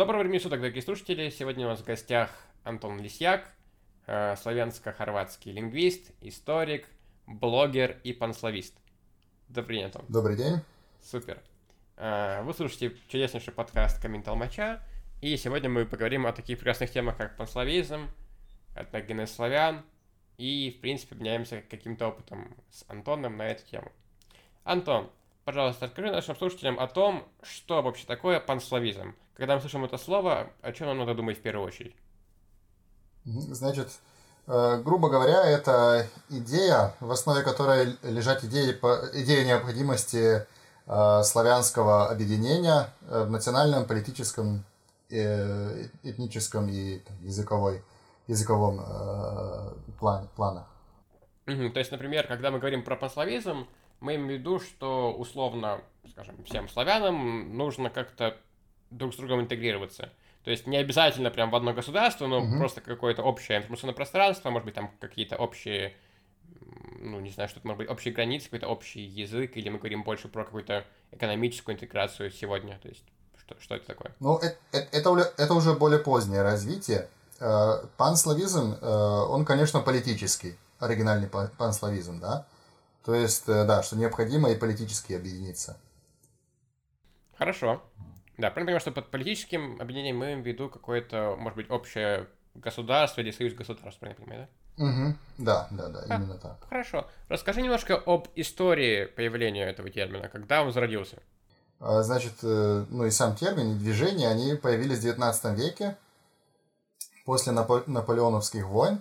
Доброго времени суток, дорогие слушатели. Сегодня у нас в гостях Антон Лисьяк, э, славянско-хорватский лингвист, историк, блогер и панславист. Добрый день, Антон. Добрый день. Супер. Э, вы слушаете чудеснейший подкаст «Камин Толмача», и сегодня мы поговорим о таких прекрасных темах, как панславизм, этногенез славян, и, в принципе, обменяемся каким-то опытом с Антоном на эту тему. Антон, пожалуйста, расскажи нашим слушателям о том, что вообще такое панславизм. Когда мы слышим это слово, о чем нам надо думать в первую очередь? Значит, э, грубо говоря, это идея, в основе которой лежат идеи, идея необходимости э, славянского объединения э, в национальном, политическом, этническом и языковой, языковом плане, планах. То есть, например, когда мы говорим про панславизм, мы имеем в виду, что условно, скажем, всем славянам нужно как-то друг с другом интегрироваться. То есть не обязательно прям в одно государство, но угу. просто какое-то общее информационное пространство, может быть, там какие-то общие, ну, не знаю, что-то, может быть, общие границы, какой-то общий язык, или мы говорим больше про какую-то экономическую интеграцию сегодня. То есть что, что это такое? Ну, это, это, это уже более позднее развитие. Э, панславизм, э, он, конечно, политический, оригинальный панславизм, да? То есть, э, да, что необходимо и политически объединиться. Хорошо. Да, правильно понимаю, что под политическим объединением мы имеем в виду какое-то, может быть, общее государство или союз государств, правильно понимаю, да? Угу. Да, да, да, а, именно так. Хорошо. Расскажи немножко об истории появления этого термина, когда он зародился. А, значит, э, ну и сам термин, и движение, они появились в 19 веке, после Напо- наполеоновских войн,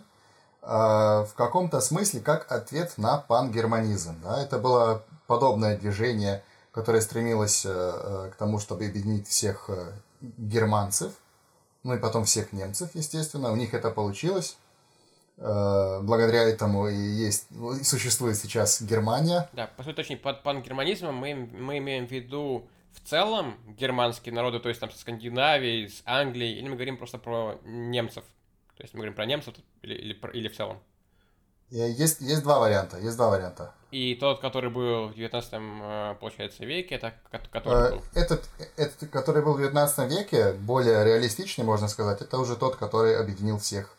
а, в каком-то смысле как ответ на пангерманизм. Да? Это было подобное движение которая стремилась э, э, к тому, чтобы объединить всех э, германцев, ну и потом всех немцев, естественно. У них это получилось. Благодаря этому и есть, ну, существует сейчас Германия. Да, по сути, точнее, под пангерманизмом мы, мы имеем в виду в целом германские народы, то есть там со Скандинавии, с Англией, или мы говорим просто про немцев? То есть мы говорим про немцев или, или, или в целом? Есть, есть два варианта, есть два варианта. И тот, который был в 19 э, получается, веке, это который э, был? Этот, этот, который был в 19 веке, более реалистичный, можно сказать, это уже тот, который объединил всех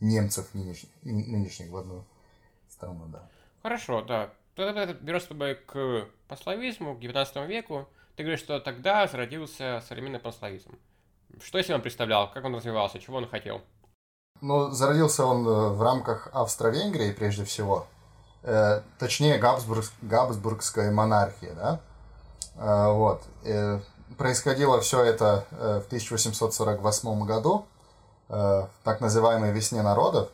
немцев нынешних, нынешних в одну страну, да. Хорошо, да. Тогда берешь с тобой к пословизму, к 19 веку. Ты говоришь, что тогда зародился современный пословизм. Что если он представлял? Как он развивался? Чего он хотел? Ну, зародился он э, в рамках Австро-Венгрии, прежде всего. Э, точнее, Габсбург, Габсбургской монархии, да. Э, вот. Э, происходило все это э, в 1848 году, э, в так называемой «Весне народов».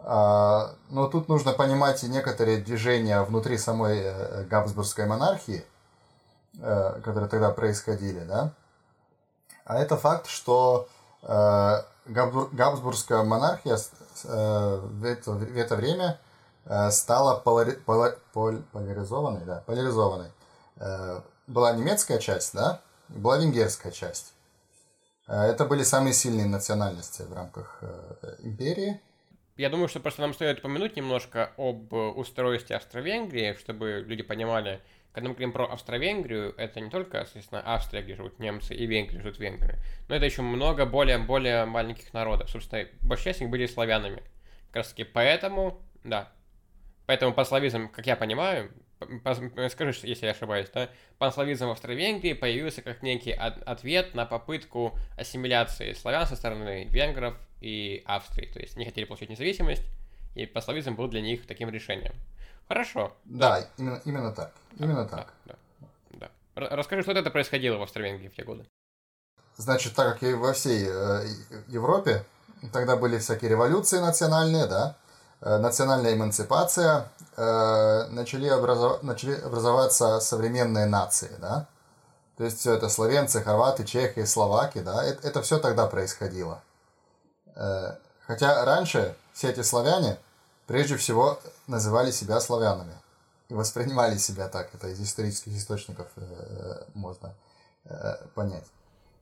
Э, но тут нужно понимать и некоторые движения внутри самой э, Габсбургской монархии, э, которые тогда происходили, да. А это факт, что э, Габсбургская монархия э, в это, в это время э, стала полари, пола, пол, поляризованной, да, поляризованной. Э, была немецкая часть, да, и была венгерская часть. Это были самые сильные национальности в рамках империи. Я думаю, что просто нам стоит упомянуть немножко об устройстве Австро-Венгрии, чтобы люди понимали, когда мы говорим про Австро-Венгрию, это не только, естественно, Австрия, где живут немцы, и Венгрия, живут венгры, но это еще много более-более маленьких народов. Собственно, большая часть них были славянами. Как раз таки поэтому, да, поэтому панславизм, как я понимаю, скажи, если я ошибаюсь, да, панславизм в Австро-Венгрии появился как некий ответ на попытку ассимиляции славян со стороны венгров и Австрии. То есть не хотели получить независимость, и панславизм был для них таким решением. Хорошо. Да. Именно, именно так. Именно да, так. Да, да. Расскажи, что это происходило в Австро-Венгрии в те годы. Значит, так как и во всей э, Европе, тогда были всякие революции национальные, да, э, национальная эмансипация, э, начали, образов... начали образоваться современные нации, да. То есть все это словенцы, хорваты, чехи, словаки, да, это, это все тогда происходило. Э, хотя раньше все эти славяне прежде всего называли себя славянами и воспринимали себя так. Это из исторических источников э, можно э, понять.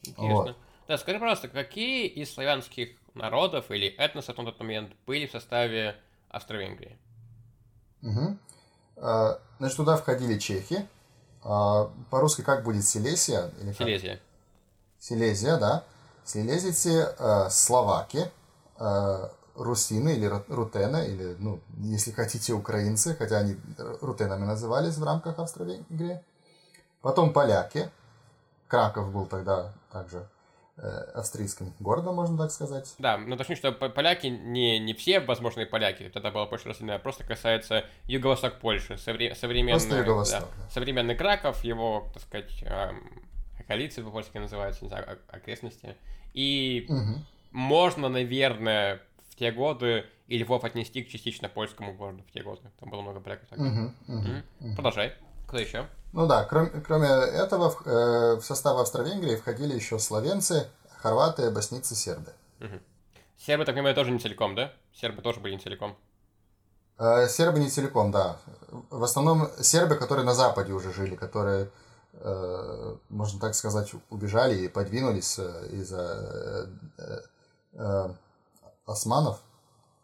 Интересно. Вот. Да, скажи, пожалуйста, какие из славянских народов или этносов на тот момент были в составе Австро-Венгрии? Угу. Значит, туда входили чехи. А, по-русски как будет Силесия? Или Силезия. Силезия, да. Слезицы, э, словаки, э, русины или рутены, или, ну, если хотите, украинцы, хотя они рутенами назывались в рамках Австро-Венгрии. Потом поляки. Краков был тогда также э, австрийским городом, можно так сказать. Да, но точнее, что поляки не, не все возможные поляки, это было больше расследование, просто касается юго-восток Польши, совре- современный, да, да. современный Краков, его, так сказать, эм, околицы по-польски называются, не знаю, окрестности. И угу. можно, наверное, в те годы и Львов отнести к частично польскому городу в те годы. Там было много проектов. Угу, угу, угу. Продолжай. Кто еще? Ну да, кроме, кроме этого, в, э, в состав Австро-Венгрии входили еще словенцы, хорваты, боснийцы, сербы. Угу. Сербы, так понимаю, тоже не целиком, да? Сербы тоже были не целиком. Э, сербы не целиком, да. В основном сербы, которые на Западе уже жили, которые, э, можно так сказать, убежали и подвинулись э, из-за э, э, османов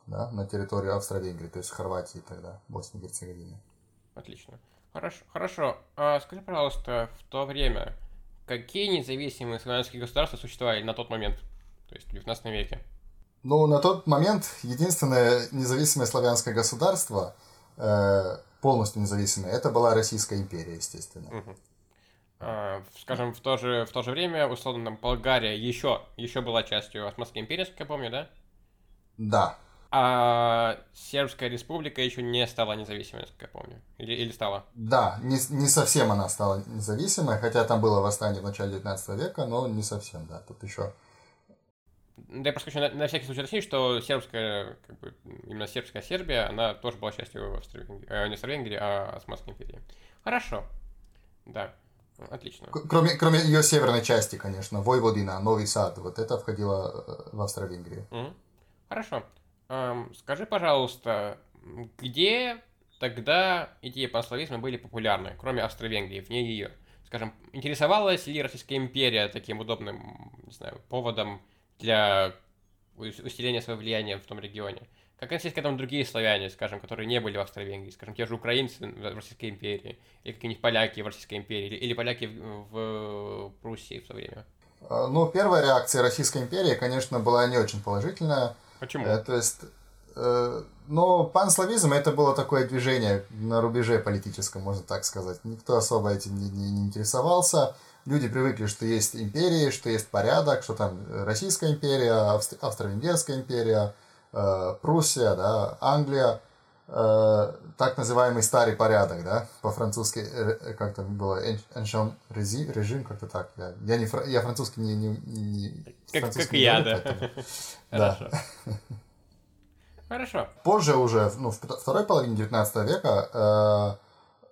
да, на территорию Австро-Венгрии, то есть Хорватии тогда, Боснии и Герцеговины. Отлично. Хорошо. Хорошо. А скажи, пожалуйста, в то время какие независимые славянские государства существовали на тот момент, то есть в 19 веке? Ну, на тот момент единственное независимое славянское государство, э, полностью независимое, это была Российская империя, естественно. Угу. А, скажем, в то же, в то же время, условно, там, Болгария еще, еще была частью Османской империи, как я помню, да? Да. А Сербская республика еще не стала независимой, как я помню. Или, или стала? Да, не, не совсем она стала независимой, хотя там было восстание в начале 19 века, но не совсем, да. Тут еще да я просто хочу на, на всякий случай уточнить, что сербская, как бы, именно сербская Сербия, она тоже была частью Австро э, не Австро-Венгрии, а Османской империи. Хорошо. Да. Отлично. Кроме, кроме ее северной части, конечно, Войводина, Новый Сад, вот это входило э, в Австро-Венгрию. Угу. Хорошо. Эм, скажи, пожалуйста, где тогда идеи панславизма были популярны, кроме Австро-Венгрии, вне ее? Скажем, интересовалась ли Российская империя таким удобным, не знаю, поводом для усиления своего влияния в том регионе? Как относились к этому другие славяне, скажем, которые не были в Австро-Венгрии, скажем, те же украинцы в Российской империи, или какие-нибудь поляки в Российской империи, или, или поляки в, в Пруссии в то время? А, ну, первая реакция Российской империи, конечно, была не очень положительная. Почему? Э, то есть, э, но панславизм это было такое движение на рубеже политическом, можно так сказать. Никто особо этим не, не, не интересовался. Люди привыкли, что есть империи, что есть порядок, что там Российская империя, Австро-Венгерская империя, э, Пруссия, да, Англия, э, так называемый старый порядок, да, по-французски, э, как там было, ancient режим, как-то так. Я, я, не, я французский не... не, не как, как я, да. Да. Хорошо. Позже уже, ну, в второй половине 19 века э,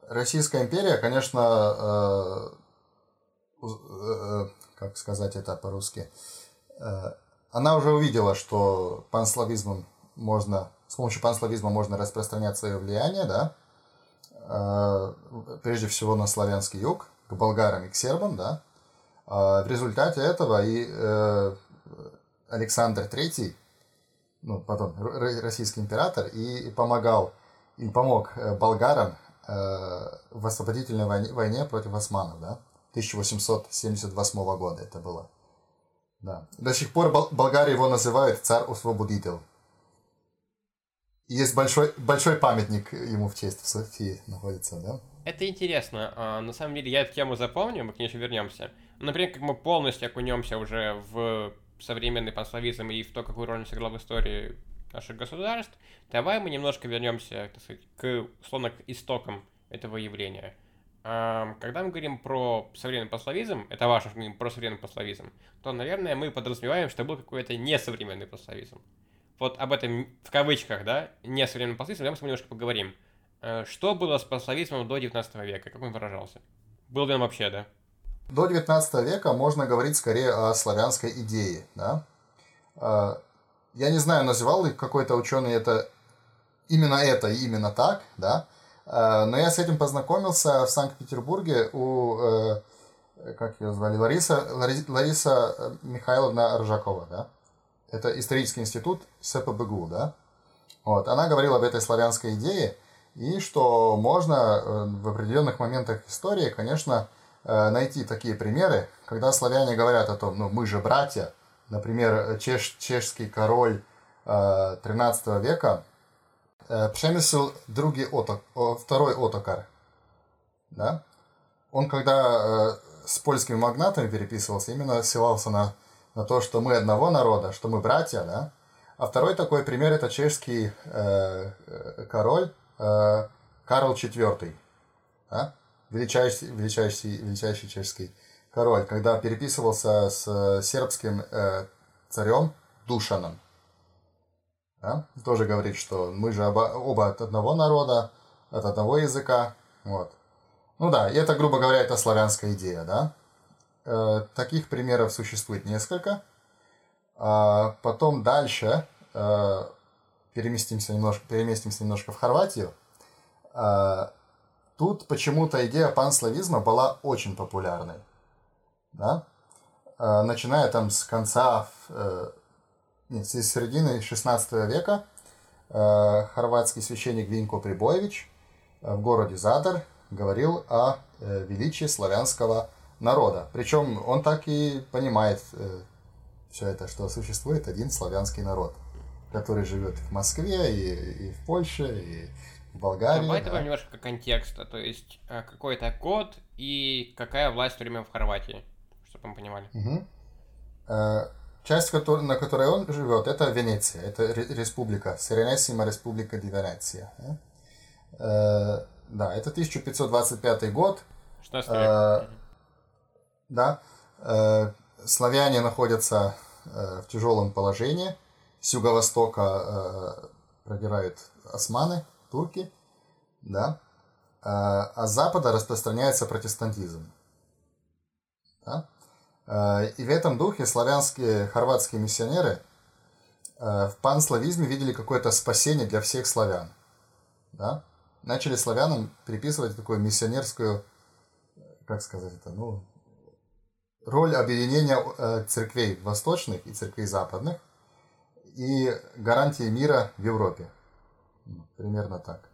Российская империя, конечно, э, э, как сказать это по-русски, э, она уже увидела, что панславизмом можно, с помощью панславизма можно распространять свое влияние, да, э, прежде всего на славянский юг, к болгарам и к сербам, да. Э, в результате этого и э, Александр III, ну, потом российский император, и помогал, и помог болгарам в освободительной войне, войне против османов, да, 1878 года это было. Да. До сих пор Болгария его называют царь-освободитель. Есть большой, большой памятник ему в честь в Софии находится, да? Это интересно. А, на самом деле я эту тему запомню, мы к ней еще вернемся. Например, как мы полностью окунемся уже в современный панславизм и в то, какую роль он сыграл в истории наших государств, давай мы немножко вернемся, так сказать, к, условно, к истокам этого явления. Когда мы говорим про современный панславизм, это важно, что мы говорим про современный панславизм, то, наверное, мы подразумеваем, что был какой-то несовременный панславизм. Вот об этом в кавычках, да, несовременный панславизм, давай мы немножко поговорим. Э, что было с панславизмом до 19 века, как он выражался? Был ли он вообще, да? До 19 века можно говорить скорее о славянской идее. Да? А, я не знаю, называл ли какой-то ученый это именно это и именно так, да? А, но я с этим познакомился в Санкт-Петербурге у, э, как ее звали, Лариса, Лариса Михайловна Ржакова, да? Это исторический институт СПБГУ, да? Вот, она говорила об этой славянской идее, и что можно э, в определенных моментах истории, конечно, Э, найти такие примеры, когда славяне говорят о том, ну мы же братья, например, чеш, чешский король XIII века Пшемисл другий оток, второй отокар, да, он когда с польскими магнатами переписывался, именно ссылался на, на то, что мы одного народа, что мы братья, да. А второй такой пример это чешский э, король э, Карл IV, да? величайший, величайший, величайший чешский король, когда переписывался с сербским э, царем Душаном. Да? Тоже говорит, что мы же оба, оба от одного народа, от одного языка. Вот. Ну да, и это, грубо говоря, это славянская идея, да. Э, таких примеров существует несколько. А потом дальше э, переместимся немножко, переместимся немножко в Хорватию. А, тут почему-то идея панславизма была очень популярной. Да? Начиная там с конца, э, нет, с середины 16 века, хорватский священник Винко Прибоевич в городе Задар говорил о э, величии славянского народа. Причем он так и понимает э, все это, что существует один славянский народ, который живет в Москве, и, и в Польше, и в Болгарии. Давай да. немножко контекста, то есть э, какой это код и какая власть время в Хорватии, чтобы мы понимали. Угу. Часть, на которой он живет, это Венеция, это республика, Серенессима республика ди Венеция. Да, это 1525 год. 16 век. Э, да. Э, славяне находятся э, в тяжелом положении. С юго-востока э, продирают османы, турки. Да. Э, а с запада распространяется протестантизм. Да? Э, и в этом духе славянские хорватские миссионеры э, в панславизме видели какое-то спасение для всех славян. Да? начали славянам приписывать такую миссионерскую, как сказать это, ну, роль объединения э, церквей восточных и церквей западных и гарантии мира в Европе. Примерно так.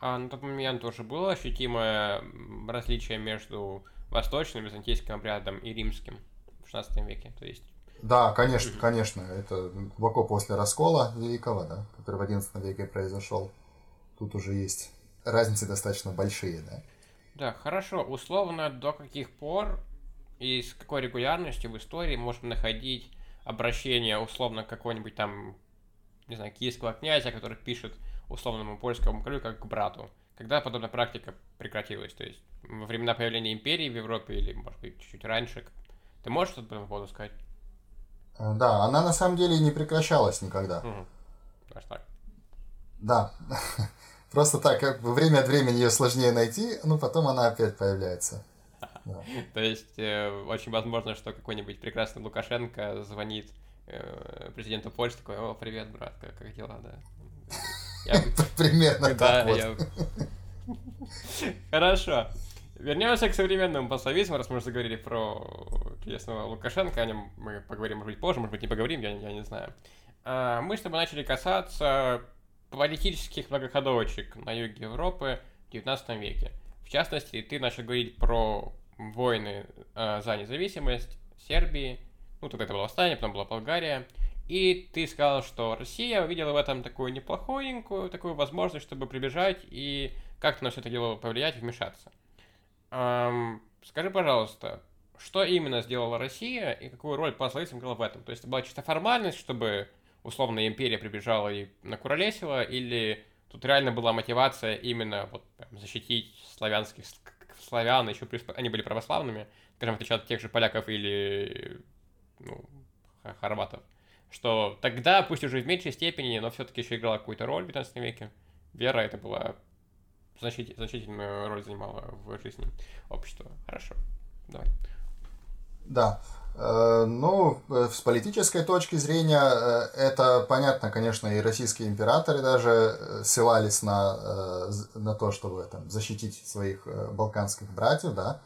А на тот момент уже было ощутимое различие между восточным византийским обрядом и римским в XVI веке? То есть... Да, конечно, конечно. Это глубоко после раскола великого, да, который в XI веке произошел. Тут уже есть разницы достаточно большие, да? Да, хорошо. Условно, до каких пор и с какой регулярностью в истории можем находить обращение условно какого-нибудь там, не знаю, киевского князя, который пишет условному польскому королю как к брату. Когда подобная практика прекратилась? То есть во времена появления империи в Европе или, может быть, чуть-чуть раньше? Ты можешь что-то по этому поводу сказать? Э, да, она на самом деле не прекращалась никогда. Угу. Аж так. Да. Просто так, как бы время от времени ее сложнее найти, но потом она опять появляется. То есть э, очень возможно, что какой-нибудь прекрасный Лукашенко звонит э, президенту Польши, такой, о, привет, брат, как, как дела, да? Примерно так вот. Хорошо. Вернемся к современному пословицам, раз мы уже заговорили про чудесного Лукашенко, о нем мы поговорим, может быть, позже, может быть, не поговорим, я, я не знаю. А, мы с тобой начали касаться политических многоходовочек на юге Европы в 19 веке. В частности, ты начал говорить про войны э, за независимость Сербии, ну, тогда это было восстание, потом была Болгария, и ты сказал, что Россия увидела в этом такую неплохонькую, такую возможность, чтобы прибежать и как-то на все это дело повлиять, вмешаться. Эм, скажи, пожалуйста, что именно сделала Россия и какую роль пословицам играла в этом? То есть это была чисто формальность, чтобы условно империя прибежала и накуролесила, или тут реально была мотивация именно вот защитить славянских славян, еще плюс они были православными, скажем, в отличие от тех же поляков или ну, хорватов, что тогда, пусть уже в меньшей степени, но все-таки еще играла какую-то роль в 19 веке. Вера это была значит, значительную роль занимала в жизни общества. Хорошо, давай. Да. Э, ну, э, с политической точки зрения э, это понятно, конечно, и российские императоры даже ссылались на, на то, чтобы там, защитить своих балканских братьев, да.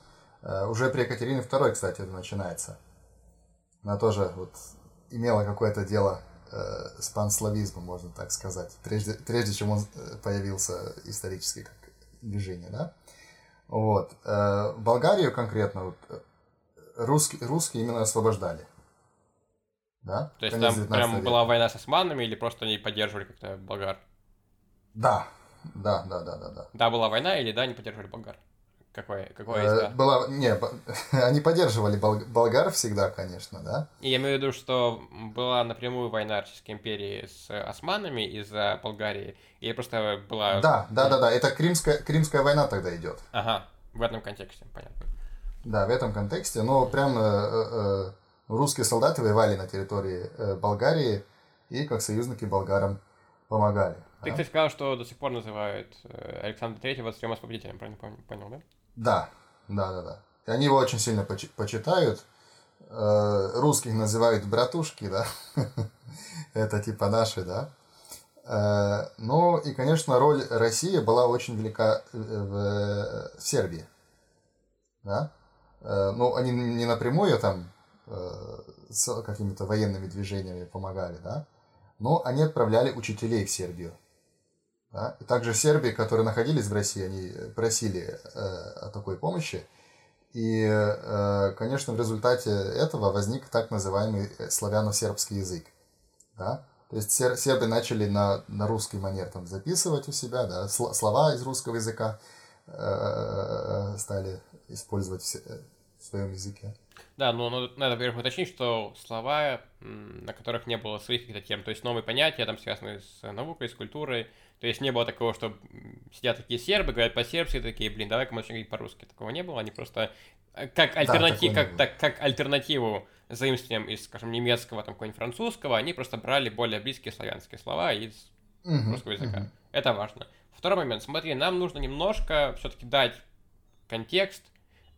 Уже при Екатерине II, кстати, это начинается. Она тоже вот имела какое-то дело с панславизмом, можно так сказать, прежде, прежде чем он появился исторически как движение, да. Вот. Болгарию конкретно, вот, русские, русские именно освобождали. Да? То есть там прям века. была война с османами или просто они поддерживали как-то болгар? Да, да, да, да, да, да. Да, была война или да, они поддерживали болгар? Какое, какое э, есть, Была, не, они поддерживали болгар всегда, конечно, да. И я имею в виду, что была напрямую война Российской империи с османами из-за Болгарии, или просто была... Да, да, да, да, это Кримская, Кримская война тогда идет. Ага, в этом контексте, понятно. Да, в этом контексте, но прям э, э, русские солдаты воевали на территории э, Болгарии и как союзники болгарам помогали. Ты, да? кстати, сказал, что до сих пор называют э, Александра Третьего царем освободителем, правильно понял, да? Да, да, да, да. И они его очень сильно поч- почитают. Э, русских называют братушки, да. Это типа наши, да. Э, ну и, конечно, роль России была очень велика в, в Сербии. Да? Э, ну, они не напрямую там э, с какими-то военными движениями помогали, да, но они отправляли учителей в Сербию. Да? И также Сербии, которые находились в России, они просили э, о такой помощи. И, э, конечно, в результате этого возник так называемый славяно-сербский язык. Да? То есть сер сербы начали на, на русский манер там записывать у себя, да, слова из русского языка э, э, э стали использовать в, в своем языке. Да, но ну, надо, во-первых, уточнить, что слова, на которых не было своих каких-то тем, то есть новые понятия, там связанные с наукой, с культурой, то есть не было такого, что сидят такие сербы, говорят по-сербски, такие, блин, давай-ка мы начнем говорить по-русски. Такого не было, они просто э, как, альтернатив, да, как, так, как альтернативу заимствованием из, скажем, немецкого, там, какого-нибудь французского, они просто брали более близкие славянские слова из uh русского языка. uh Это важно. Второй момент. Смотри, нам нужно немножко все-таки дать контекст.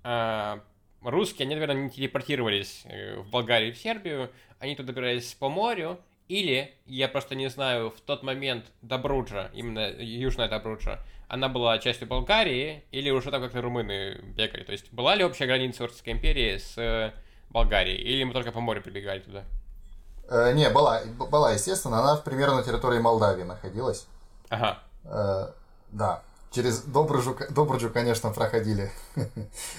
А, русские, они, наверное, не телепортировались э, в Болгарию и в Сербию, они туда добирались по морю, или, я просто не знаю, в тот момент Добруджа, именно Южная Добруджа, она была частью Болгарии, или уже там как-то румыны бегали? То есть была ли общая граница Российской империи с э, Болгарией, или мы только по морю прибегали туда? Э, не, была, была, естественно, она примерно на территории Молдавии находилась. Ага. Э, да. Через Добруджу, Добруджу, конечно, проходили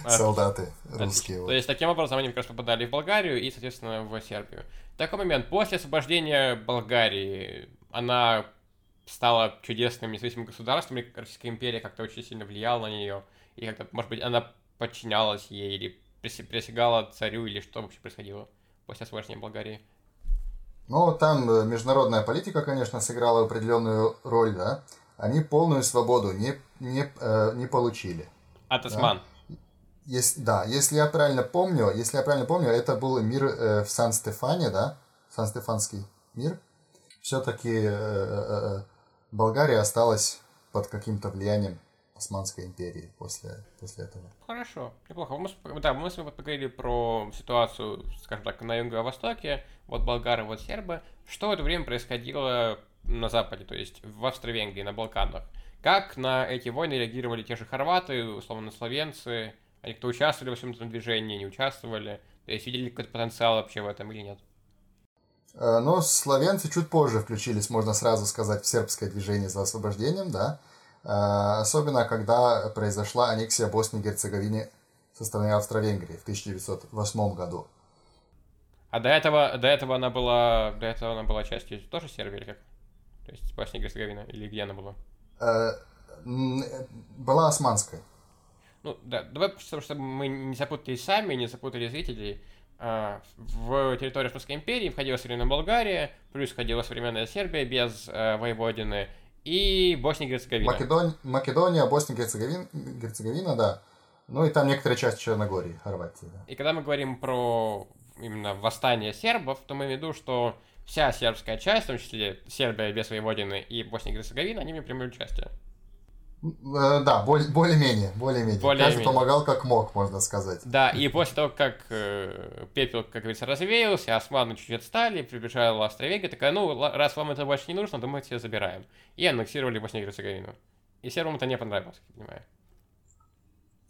солдаты русские. То есть, таким образом, они как раз попадали в Болгарию и, соответственно, в Сербию. Такой момент. После освобождения Болгарии она стала чудесным независимым государством, и Российская империя как-то очень сильно влияла на нее, и как-то, может быть, она подчинялась ей, или присягала царю, или что вообще происходило после освобождения Болгарии? Ну, там э, международная политика, конечно, сыграла определенную роль, да они полную свободу не, не, э, не получили. От осман. Да? Если, да, если я правильно помню, если я правильно помню, это был мир э, в Сан-Стефане, да, Сан-Стефанский мир. Все-таки э, э, э, Болгария осталась под каким-то влиянием Османской империи после, после этого. Хорошо, неплохо. Мы, да, мы с вами поговорили про ситуацию, скажем так, на Юго-Востоке, вот болгары, вот сербы. Что в это время происходило на Западе, то есть в Австро-Венгрии, на Балканах. Как на эти войны реагировали те же хорваты, условно словенцы, они кто участвовали во всем этом движении, не участвовали, то есть видели какой-то потенциал вообще в этом или нет? Э, ну, словенцы чуть позже включились, можно сразу сказать, в сербское движение за освобождением, да. Э, особенно, когда произошла аннексия Боснии и Герцеговины со стороны Австро-Венгрии в 1908 году. А до этого, до этого она была, до этого она была частью тоже Сербии или как? То есть Босния и Герцеговина? Или где она была? Э, была османская. Ну, да, давай, чтобы мы не запутались сами, не запутали зрителей. А, в территорию Османской империи входила современная Болгария, плюс входила современная Сербия без э, воеводины, и Босния и Герцеговина. Македон... Македония, Босния и Герцеговина, Герцеговина, да. Ну и там некоторая часть Черногории, Хорватии. Да. И когда мы говорим про именно восстание сербов, то мы в виду, что вся сербская часть, в том числе Сербия без Воеводины и Босния и Герцеговина, они мне приняли участие. Э, да, более-менее, более-менее. Более Каждый помогал как мог, можно сказать. Да, и после того, как э, пепел, как говорится, развеялся, османы чуть-чуть отстали, прибежала Австро-Венгрия, такая, ну, раз вам это больше не нужно, то мы это забираем. И аннексировали Боснию и Герцеговину. И сербам это не понравилось, я понимаю.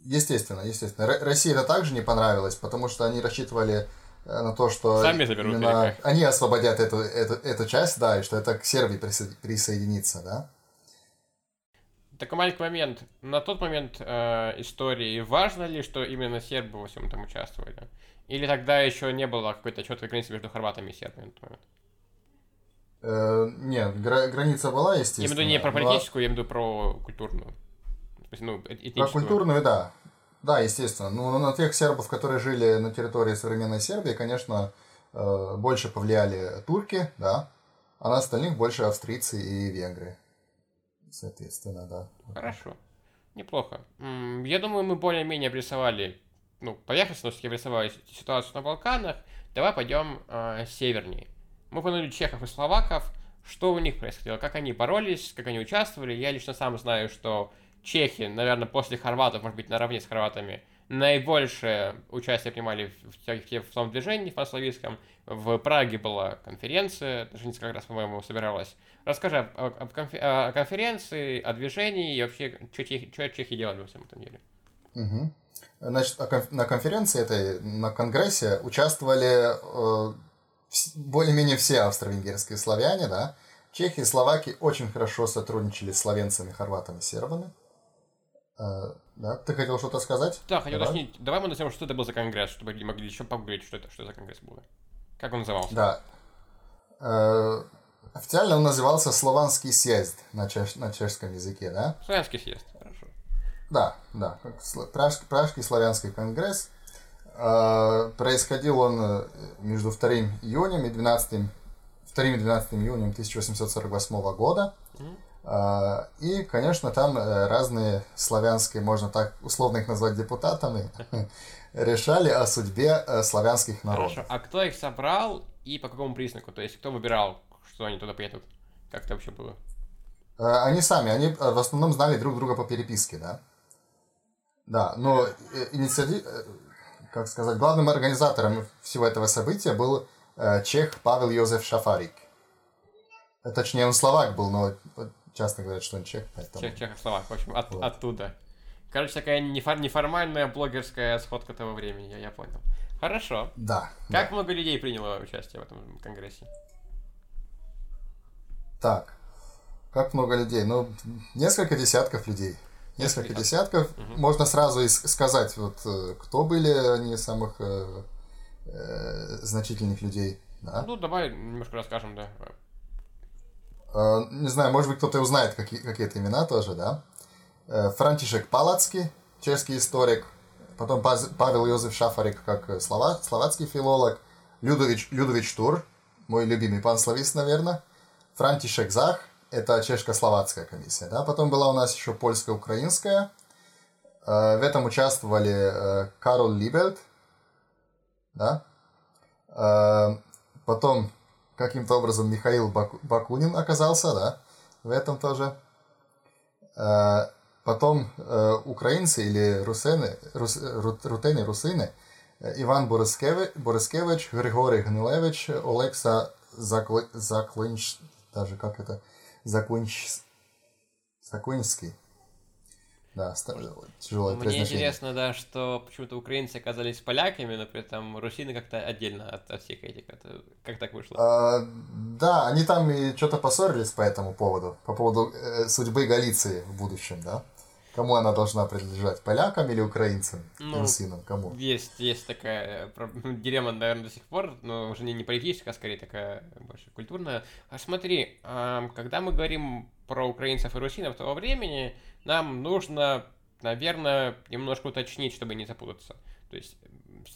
Естественно, естественно. России это также не понравилось, потому что они рассчитывали на то, что Сами заберут именно они освободят эту, эту, эту часть, да, и что это к Сербии присоединится, да. Такой маленький момент. На тот момент э, истории важно ли, что именно сербы во всем этом участвовали? Или тогда еще не было какой-то четкой границы между хорватами и сербами на тот момент? Э, нет, гра- граница была, Я естественно. имею в виду не про политическую, я имею в виду про культурную. Ну, э- Про этническую. культурную, да. Да, естественно. Ну, на тех сербов, которые жили на территории современной Сербии, конечно, э, больше повлияли турки, да, а на остальных больше австрийцы и венгры. Соответственно, да. Хорошо. Неплохо. Я думаю, мы более-менее обрисовали, ну, поверхностно все обрисовали ситуацию на Балканах. Давай пойдем э, севернее. Мы упомянули чехов и словаков. Что у них происходило? Как они боролись, как они участвовали? Я лично сам знаю, что чехи, наверное, после хорватов, может быть, наравне с хорватами, наибольшее участие принимали в, в, в том движении панславистском. В Праге была конференция, даже несколько раз, по-моему, собиралась. Расскажи об, об конфе- о конференции, о движении и вообще, что чехи, чё чехи делали во всем этом деле. Мгм. Значит, на конференции этой, на конгрессе участвовали э, более-менее все австро-венгерские славяне, да. Чехи и словаки очень хорошо сотрудничали с словенцами, хорватами, сербами. Э, да, ты хотел что-то сказать? Да, хотел Давай. уточнить, давай мы назовем, что это был за конгресс, чтобы люди могли еще погуглить, что это, что за конгресс был. Как он назывался? Да. Э, официально он назывался Слованский съезд на, чеш- на чешском языке, да? Славянский съезд, хорошо. Да, да, как сла- Праж- Пражский славянский конгресс. Э, Происходил он между 2 июнем и 12, 2 и 12 июнем 1848 года. Мгм. Э, И, конечно, там э, разные славянские, можно так условно их назвать депутатами, решали о судьбе э, славянских народов. Хорошо. А кто их собрал и по какому признаку? То есть кто выбирал, что они туда приедут? Как это вообще было? Э, Они сами, они в основном знали друг друга по переписке, да. Да, но инициатив, как сказать, главным организатором всего этого события был чех Павел Йозеф Шафарик. Точнее, он словак был, но часто говорят, что он чех, поэтому... Чех, Чехословак, в общем, от- Вот. оттуда. Короче, такая нефор- неформальная блогерская сходка того времени, я, я понял. Хорошо. Да. Как да. много людей приняло участие в этом конгрессе? Так, как много людей? Ну, несколько десятков людей. Несколько десятков. Мгм. Можно сразу и сказать, вот, э, кто были они самых э, э, значительных людей. Да? Ну, давай немножко расскажем, да. Э, Не знаю, может быть, кто-то узнает какие- какие-то имена тоже, да? Э, Франтишек Палацкий, чешский историк. Потом Павел Йозеф Шафарик, как э, слова, словацкий филолог. Людович, Людович Тур, мой любимый панславист, наверное. Франтишек Зах, это чешско-словацкая комиссия, да? Потом была у нас еще польско-украинская. В этом участвовали Карл Либельд, да? Потом каким-то образом Михаил Баку- Бакунин оказался, да, в этом тоже. Э, Потом э, украинцы или русены, рус, ру- рутени, русини, э, Иван Борискевич, Григорий Гнилевич, Олекса Закли, Заклинч, даже как это, Заклинч, Заклинский. Да, ста- тяжелое Мне интересно, да, что почему-то украинцы оказались поляками, но при этом русины как-то отдельно от, от всех этих. Это- как так вышло? А, да, они там и что-то поссорились по этому поводу, по поводу э, судьбы Галиции в будущем, да? Кому она должна принадлежать, полякам или украинцам, Ну, русинам, кому? Есть, есть такая э, про- дилемма, наверное, до сих пор, но уже не, не политическая, а скорее такая больше культурная. А смотри, когда мы говорим про украинцев и русинов того времени, нам нужно, наверное, немножко уточнить, чтобы не запутаться. То есть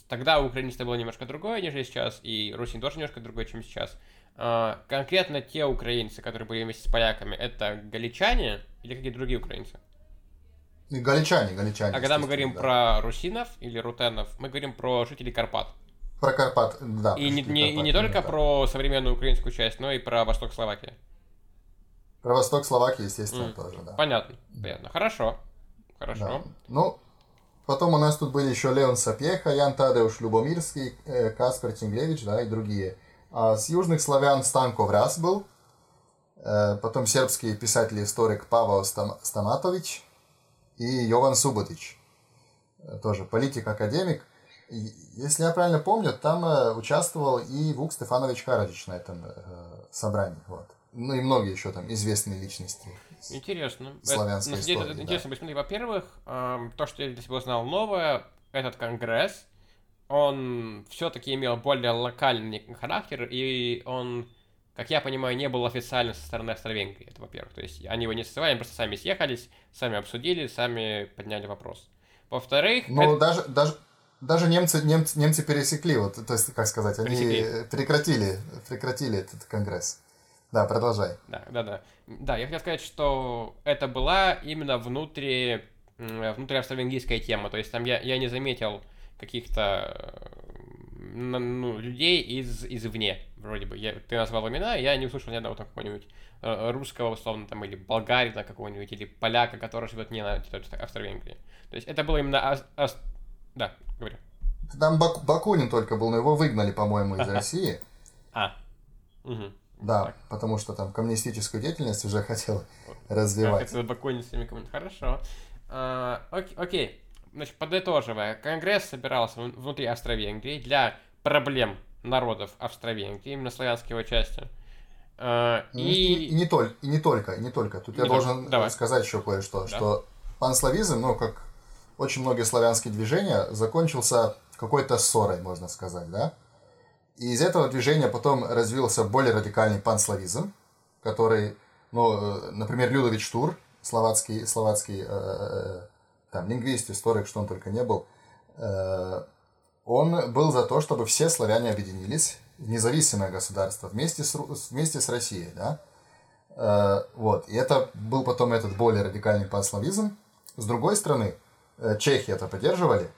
тогда украинство было немножко другое, нежели сейчас, и Русин тоже немножко другое, чем сейчас. А, конкретно те украинцы, которые были вместе с поляками, это галичане или какие-то другие украинцы? Галичане, галичане. А когда мы говорим да. про русинов или рутенов, мы говорим про жителей Карпат. Про Карпат, да. И не, не- и не Карпат, только да. про современную украинскую часть, но и про восток Словакии. Про Восток Словакии, естественно, М, тоже, да. Понятно, понятно. Хорошо. Хорошо. Да. Ну, потом у нас тут были еще Леон Сапеха, Ян Тадеуш Любомирский, э, Каспер Тинглевич, да, и другие. А с южных славян Станко Враз был, э, потом сербский писатель-историк Павел Стам- Стаматович и Йован Суботич, э, тоже политик-академик. Если я правильно помню, там участвовал и Вук Стефанович Карадич на этом собрании. Вот. Ну и многие еще там известные личности. Интересно. Это- самом деле, истории, это да. интересно. Посмотри, во-первых, ам, то, что я для себя узнал новое, этот конгресс, он все-таки имел более локальный характер, и он, как я понимаю, не был официально со стороны Австро-Венгрии, это во-первых. То есть они его не созывали, они просто сами съехались, сами обсудили, сами подняли вопрос. Во-вторых... Ну, это... даже, даже, даже немцы, немцы, немцы пересекли, вот, то есть, как сказать, они пересекли. прекратили, прекратили этот конгресс. Да, продолжай. Да, да, да. Да, я хотел сказать, что это была именно внутри, внутри австро-венгерская тема. То есть там я, я не заметил каких-то ну, людей из, извне, вроде бы. Я, ты назвал имена, я не услышал ни одного там какого-нибудь э, русского, условно, там, или болгарина какого-нибудь, или поляка, который живет не на территории Австро-Венгрии. То есть это было именно... Ас, ас... Да, говорю. Там Бак, Бакунин только был, но его выгнали, по-моему, из России. А. Угу. Да, так. потому что там коммунистическую деятельность уже хотел развивать. Как это Бакунин с Хорошо. А, окей, окей. Значит, подытоживая, Конгресс собирался внутри Австро-Венгрии для проблем народов Австро-Венгрии, именно славянской его части. А, и... И, и, не только, и не только, и не только. Тут не я только. должен Давай. сказать еще кое-что, да. что панславизм, ну, как очень многие славянские движения, закончился какой-то ссорой, можно сказать, да? И из этого движения потом развился более радикальный панславизм, который, ну, э, например, Людович Тур, словацкий, словацкий э, э, там, лингвист, историк, что он только не был, э, он был за то, чтобы все славяне объединились в независимое государство вместе с, вместе с Россией, да, э, вот, и это был потом этот более радикальный панславизм. С другой стороны, э, чехи это поддерживали,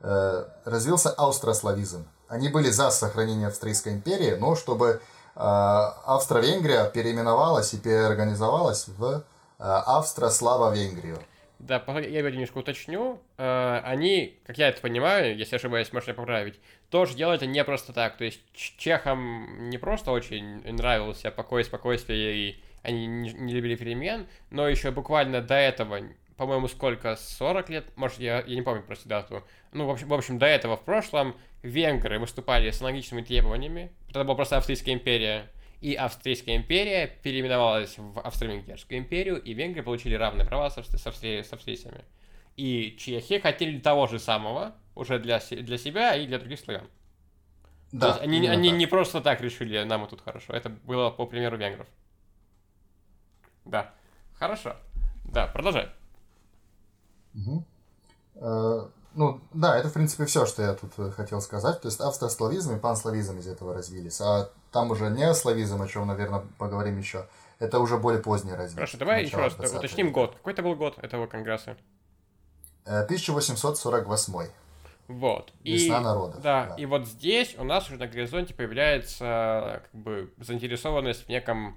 э, развился аустрославизм. Они были за сохранение Австрийской империи, но чтобы э, Австро-Венгрия переименовалась и переорганизовалась в э, Австро-Слава-Венгрию. Да, я немножко уточню. Э, они, как я это понимаю, если ошибаюсь, можно поправить, тоже делают не просто так. То есть чехам не просто очень нравился покой, спокойствие, и они не любили перемен, но еще буквально до этого, по-моему, сколько, 40 лет, может, я, я не помню просто дату, ну, в общем, в общем, до этого в прошлом венгры выступали с аналогичными требованиями, это была просто Австрийская империя, и Австрийская империя переименовалась в Австро-Венгерскую империю, и Венгры получили равные права с, австри- с, австри- с австрийцами. И чехи хотели того же самого уже для, для себя и для других славян. Да, То есть они, они так. не просто так решили, нам и тут хорошо. Это было по примеру венгров. Да. Хорошо. Да, продолжай. Угу. Ну, да, это, в принципе, все, что я тут э, хотел сказать. То есть австрославизм и панславизм из этого развились. А там уже не славизм, о чем, наверное, поговорим еще. Это уже более позднее развитие. Хорошо, давай еще раз уточним год. Какой это был год этого конгресса? 1848. Э, вот. Весна и, народов. Да, да, и вот здесь у нас уже на горизонте появляется как бы заинтересованность в неком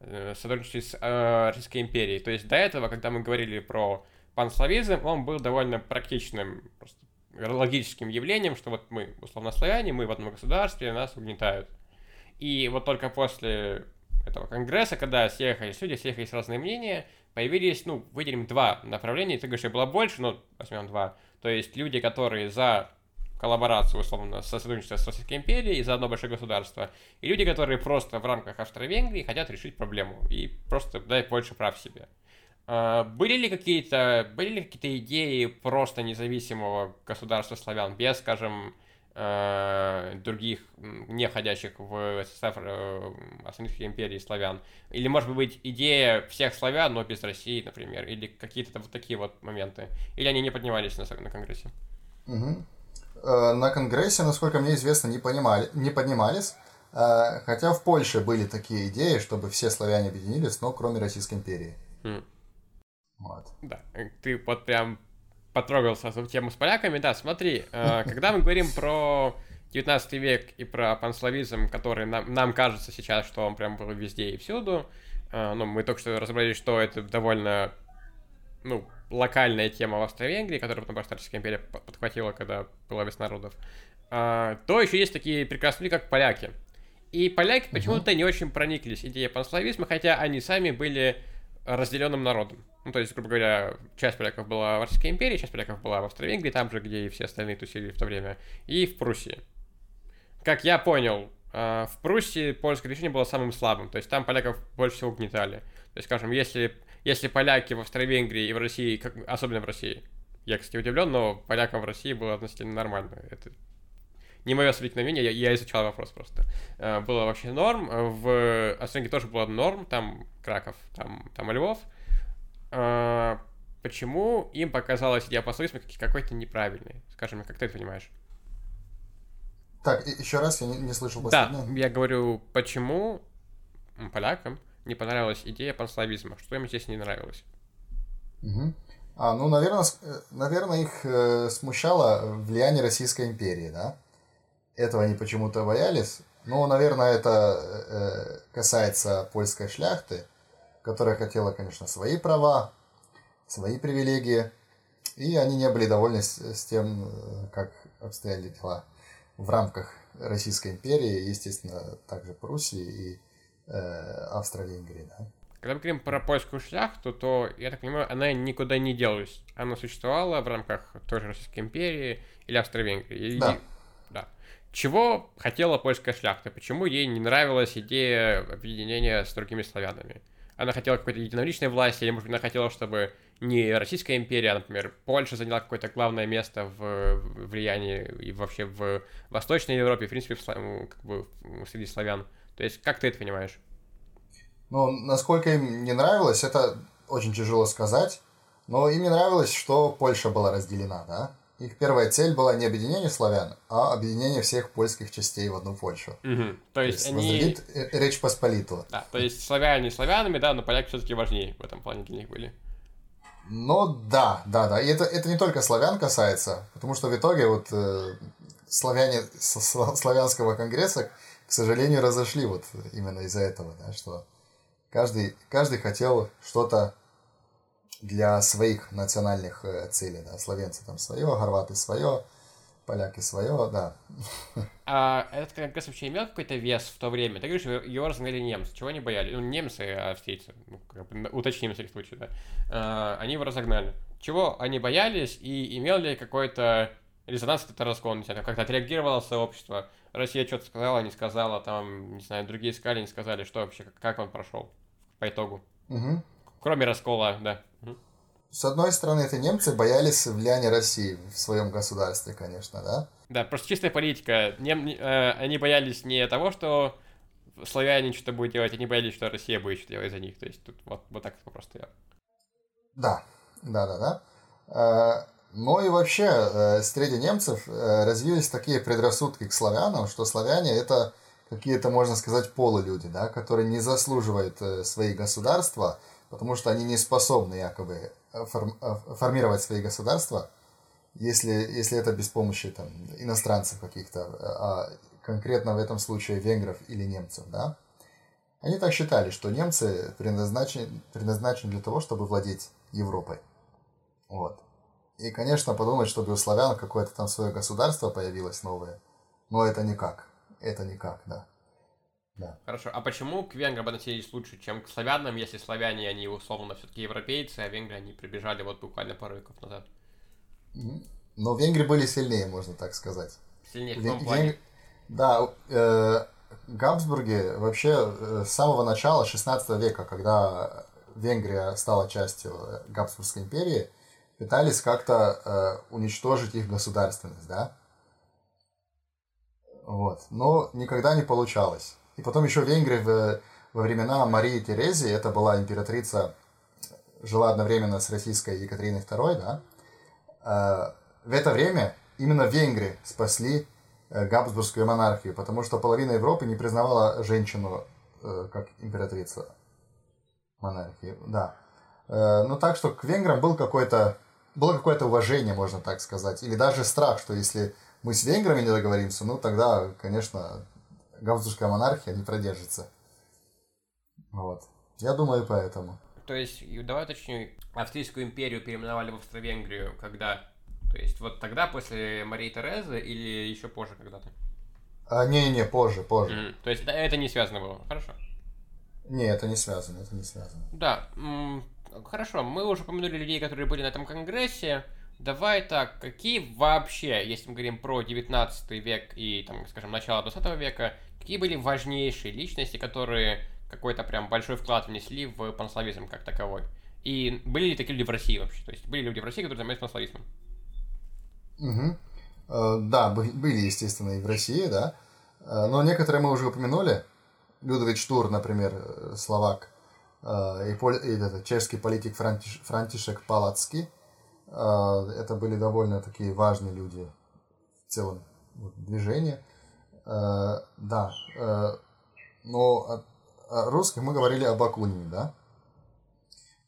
э, сотрудничестве с э, Российской империей. То есть до этого, когда мы говорили про панславизм, он был довольно практичным, просто логическим явлением, что вот мы, условно, славяне, мы в одном государстве, нас угнетают. И вот только после этого конгресса, когда съехались люди, съехались разные мнения, появились, ну, выделим два направления, ты говоришь, было больше, но возьмем два. То есть люди, которые за коллаборацию, условно, со сотрудничеством с Российской империей и за одно большое государство, и люди, которые просто в рамках Австро-Венгрии хотят решить проблему и просто дать больше прав себе. А, были ли какие-то были ли какие-то идеи просто независимого государства славян без, скажем, а, других не входящих в состав э, Австрийской империи славян? Или, может быть, идея всех славян, но без России, например? Или какие-то вот такие вот моменты? Или они не поднимались на, на Конгрессе? Угу. На Конгрессе, насколько мне известно, не, понимали, не поднимались. Э, хотя в Польше были такие идеи, чтобы все славяне объединились, но кроме Российской империи. Mm. Вот. Да, э, ты вот прям потрогался за тему с поляками. Да, смотри, э, когда мы говорим про 19 век и про панславизм, который нам, нам кажется сейчас, что он прям был везде и всюду, э, ну, мы только что разобрались, что это довольно, ну, локальная тема в Австро-Венгрии, которую потом Австрийская империя подхватила, когда была весна народов, то еще есть такие прекрасные как поляки. И поляки почему-то не очень прониклись идеей панславизма, хотя они сами были разделенным народом. Ну, то есть, грубо говоря, часть поляков была в Российской империи, часть поляков была в Австро-Венгрии, там же, где и все остальные тусили в то время, и в Пруссии. Как я понял, а, в Пруссии польское решение было самым слабым, то есть там поляков больше всего угнетали. То есть, скажем, если, если поляки в Австро-Венгрии и в России, как, особенно в России, я, кстати, удивлен, но полякам в России было относительно нормально. Это не мое мнение, я, я изучал вопрос просто. Э, было вообще норм, в Австралии тоже было норм, там Краков, там, там Львов. Э, почему им показалась идея пословицы какой-то неправильной? Скажем, как ты это понимаешь? Так, еще раз, я не, не слышал последнее. Да, я говорю, почему полякам не понравилась идея панславизма, что им здесь не нравилось? Угу. А, ну, наверное, э, наверное, их э, смущало влияние Российской империи, да? Этого они почему-то боялись. Ну, наверное, это э, касается польской шляхты, которая хотела, конечно, свои права, свои привилегии, и они не были довольны с, с тем, э, как обстояли дела в рамках Российской империи, естественно, также Пруссии и э, Австро-Венгрии, да. Когда мы говорим про польскую шляхту, то, я так понимаю, она никуда не делась. Она существовала в рамках той же Российской империи или Австро-Венгрии. Да. да. Чего хотела польская шляхта? Почему ей не нравилась идея объединения с другими славянами? Она хотела какой-то единоличной власти, или, может быть, она хотела, чтобы не Российская империя, а, например, Польша заняла какое-то главное место в влиянии и вообще в Восточной Европе, в принципе, в, как бы, среди славян. То есть, как ты это понимаешь? Ну, насколько им не нравилось, это очень тяжело сказать. Но им не нравилось, что Польша была разделена, да? Их первая цель была не объединение славян, а объединение всех польских частей в одну Польшу. Угу. То есть, то есть они... Речь Посполитую. Да, то есть славяне славянами, да, но поляки все-таки важнее в этом плане для них были. Ну да, да, да. И это, это не только славян касается, потому что в итоге вот э, славяне славянского конгресса, к сожалению, разошли вот именно из-за этого, да, что Каждый, каждый хотел что-то для своих национальных э, целей, да, словенцы там свое, хорваты свое, поляки свое, да. А этот конгресс вообще имел какой-то вес в то время? Ты говоришь, его разгнали немцы. Чего они боялись? Ну, немцы, а австрийцы, ну, как бы, уточним на всякий случай, да. А, они его разогнали. Чего они боялись и имел ли какой-то резонанс этот разгон? Как-то отреагировало сообщество? Россия что-то сказала, не сказала, там, не знаю, другие искали, не сказали, что вообще, как он прошел? по итогу. Угу. Кроме раскола, да. С одной стороны, это немцы боялись влияния России в своем государстве, конечно, да? Да, просто чистая политика. Нем, э, они боялись не того, что славяне что-то будут делать, они боялись, что Россия будет что-то делать за них. То есть тут вот, вот так вопрос стоял. Да, да, да, да. Э, ну и вообще, э, среди немцев развились такие предрассудки к славянам, что славяне это какие-то, можно сказать, полулюди, да, которые не заслуживают свои государства, потому что они не способны якобы э, форм, э, формировать свои государства, если, если это без помощи там, иностранцев каких-то, а конкретно в этом случае венгров или немцев, да. Они так считали, что немцы предназначены, предназначены для того, чтобы владеть Европой. Вот. И, конечно, подумать, чтобы у славян какое-то там свое государство появилось новое, но это никак. Это никак, да. Да. Хорошо. А почему к венграм относились лучше, чем к славянам, если славяне, они условно все-таки европейцы, а венгры, они прибежали вот буквально пару веков назад? Но венгры были сильнее, можно так сказать. Сильнее в том плане? Венгр... Да, э, Габсбурги вообще э, с самого начала 16 века, когда Венгрия стала частью э, Габсбургской империи, пытались как-то э, уничтожить их государственность, да? Вот. Но никогда не получалось. И потом еще Венгрия в, во времена Марии Терезии, это была императрица, жила одновременно с российской Екатериной II, да, э, в это время именно Венгры спасли э, Габсбургскую монархию, потому что половина Европы не признавала женщину э, как императрицу монархии, да. Ну так что к венграм был какой-то было какое-то уважение, можно так сказать, или даже страх, что если мы с венграми не договоримся, ну тогда, конечно, Габсбургская монархия не продержится. Вот. Я думаю, поэтому. То есть, давай уточню, Австрийскую империю переименовали в Австро-Венгрию когда? То есть, вот тогда, после Марии Терезы, или еще позже когда-то? А, не-не, позже, позже. Mm, то есть, это, это не связано было, хорошо? Не, это не связано, это не связано. Да, хорошо, мы уже упомянули людей, которые были на этом конгрессе. Давай так, какие вообще, если мы говорим про 19 век и, там, скажем, начало 20 века, какие были важнейшие личности, которые какой-то прям большой вклад внесли в панславизм как таковой? И были ли такие люди в России вообще? То есть были люди в России, которые занимались панславизмом? Угу. Да, были, естественно, и в России, да. Э, но некоторые мы уже упомянули. Людович Штур, например, э, словак, и, это, чешский политик Франтиш, Франтишек Палацкий. Это были довольно такие важные люди в целом движения. Да. Но о русских мы говорили об Акунине, да?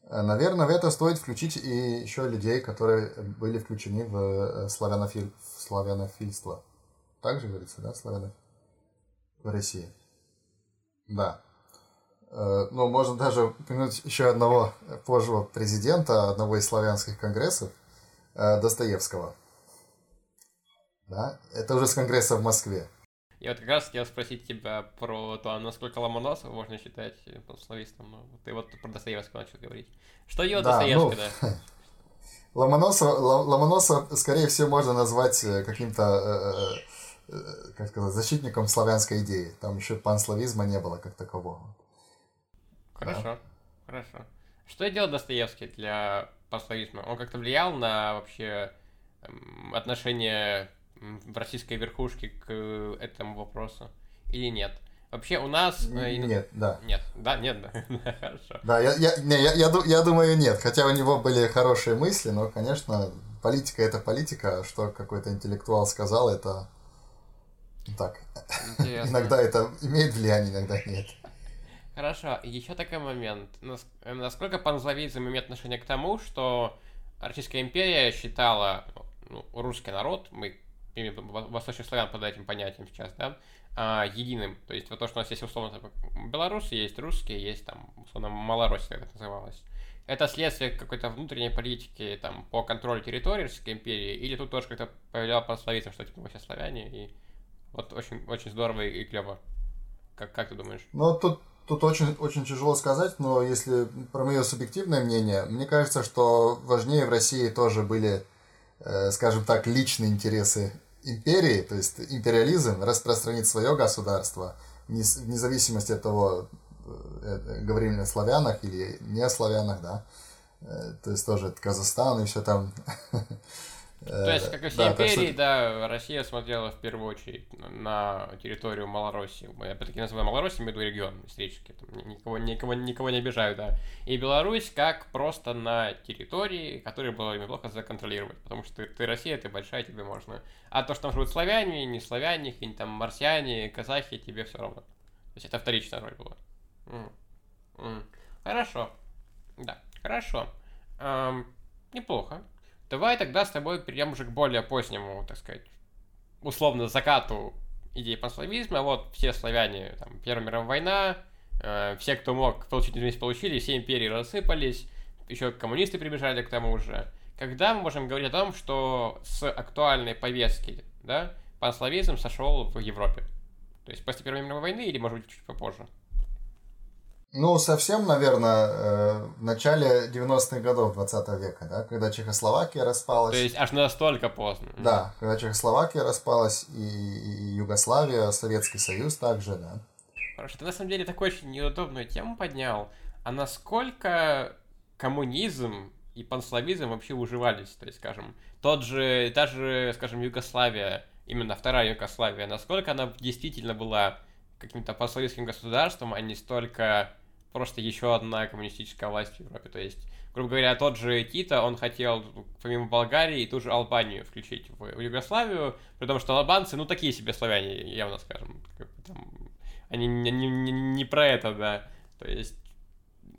Наверное, в это стоит включить и еще людей, которые были включены в славянофиль, славянофильство. Так же говорится, да, славяно в России. Да. Э, ну, можно даже упомянуть еще одного позжего президента одного из славянских конгрессов, э, Достоевского. Да, это уже с конгресса в Москве. Я вот как раз хотел спросить тебя про то, насколько Ломоносова можно считать славистом. Ну, ты вот про Достоевского начал говорить. Что делал да, Достоевский, ну, да? Ломоносова, Ломоносова, скорее всего, можно назвать э, каким-то, э, э, как сказать, защитником славянской идеи. Там еще панславизма не было как такового. Хорошо, да? хорошо. Что делал Достоевский для панславизма? Он как-то влиял на вообще эм, отношение в российской верхушке к этому вопросу или нет? Вообще у нас... Э, нет, да. Нет, да, нет, да. Хорошо. Да, я, я, не, я, я, я думаю, нет. Хотя у него были хорошие мысли, но, конечно, политика это политика. Что какой-то интеллектуал сказал, это так. Интересно. Иногда это имеет влияние, иногда нет. Хорошо, еще такой момент. Насколько панславизм имеет отношение к тому, что Российская империя считала ну, русский народ, мы восточных славян под этим понятием сейчас, да, а, единым. То есть вот то, что у нас есть условно белорусы, есть русские, есть там условно Малороссия, как это называлось. Это следствие какой-то внутренней политики там по контролю территории Российской империи, или тут тоже как-то повлияло пословица, что типа все славяне, и вот очень, очень здорово и, и клево. Как, как ты думаешь? Ну, тут, тут очень, очень тяжело сказать, но если про мое субъективное мнение, мне кажется, что важнее в России тоже были, э, скажем так, личные интересы империи, то есть империализм, распространить свое государство, вне зависимости от того, э, э, говорим ли о славянах или не о славянах, да, э, то есть тоже Казахстан все там То есть, как и все да, империи, что... да, Россия смотрела в первую очередь на территорию Малороссии. Мы опять-таки называем Малороссией, имею в виду регион исторически. Там никого, никого, никого не обижаю, да. И Беларусь как просто на территории, которую было ими плохо законтролировать. Потому что ты, ты Россия, ты большая, тебе можно. А то, что там живут славяне, не славяне, какие-нибудь там марсиане, казахи, тебе все равно. То есть это вторичная роль была. М -м. Хорошо. Да, хорошо. Эм, неплохо. Давай тогда с тобой перейдем уже к более позднему, так сказать, условно закату идеи панславизма. Вот все славяне, там, Первая мировая война, э, все, кто мог получить независимость, получили, все империи рассыпались, еще коммунисты прибежали к тому же. Когда мы можем говорить о том, что с актуальной повестки, да, панславизм сошел в Европе? То есть после Первой мировой войны или, может быть, чуть попозже? Ну, совсем, наверное, э, в начале 90-х годов 20 века, да, когда Чехословакия распалась. То есть аж настолько поздно. Да, когда Чехословакия распалась, и, и Югославия, Советский Союз также, да. Хорошо, ты на самом деле такую очень неудобную тему поднял. А насколько коммунизм и панславизм вообще уживались? То есть, скажем, тот же, та же, скажем, Югославия, именно вторая Югославия, насколько она действительно была каким-то панславистским государством, а не столько просто еще одна коммунистическая власть в Европе. То есть, грубо говоря, тот же Тита, он хотел, помимо Болгарии, и ту же Албанию включить в Югославию, при том, что албанцы, ну, такие себе славяне, явно скажем. Там, они не, не, не, не про это, да. То есть,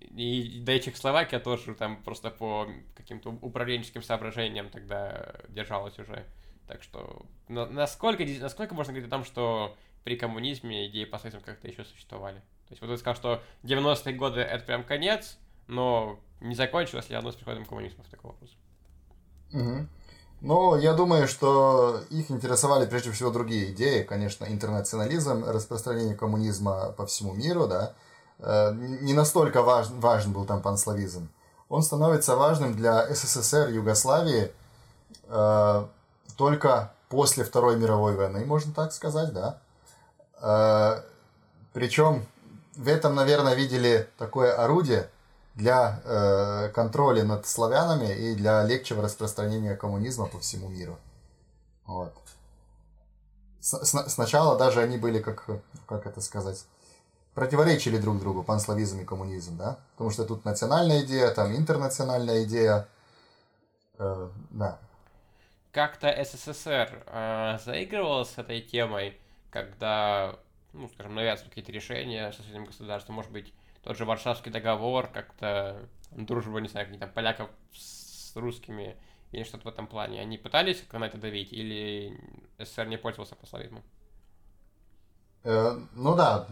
и да и Чехословакия тоже там просто по каким-то управленческим соображениям тогда держалась уже. Так что, насколько, насколько можно говорить о том, что при коммунизме идеи посредством как-то еще существовали? То есть вот ты сказал, что 90-е годы это прям конец, но не закончилось ли оно с приходом в такой вопрос? Угу. Ну, я думаю, что их интересовали прежде всего другие идеи, конечно, интернационализм, распространение коммунизма по всему миру, да. Э, не настолько важен, важен был там панславизм. Он становится важным для СССР, Югославии э, только после Второй мировой войны, можно так сказать, да. Э, причем в этом, наверное, видели такое орудие для э, контроля над славянами и для легчего распространения коммунизма по всему миру. Вот. сначала даже они были, как, как это сказать, противоречили друг другу, панславизм и коммунизм, да? Потому что тут национальная идея, там интернациональная идея, э, да. Как-то СССР э, заигрывал с этой темой, когда, ну, скажем, навязывают какие-то решения со своим государством, может быть, тот же Варшавский договор, как-то дружба, не знаю, там поляков с русскими или что-то в этом плане. Они пытались на это давить или СССР не пользовался пословизмом? Э, ну да,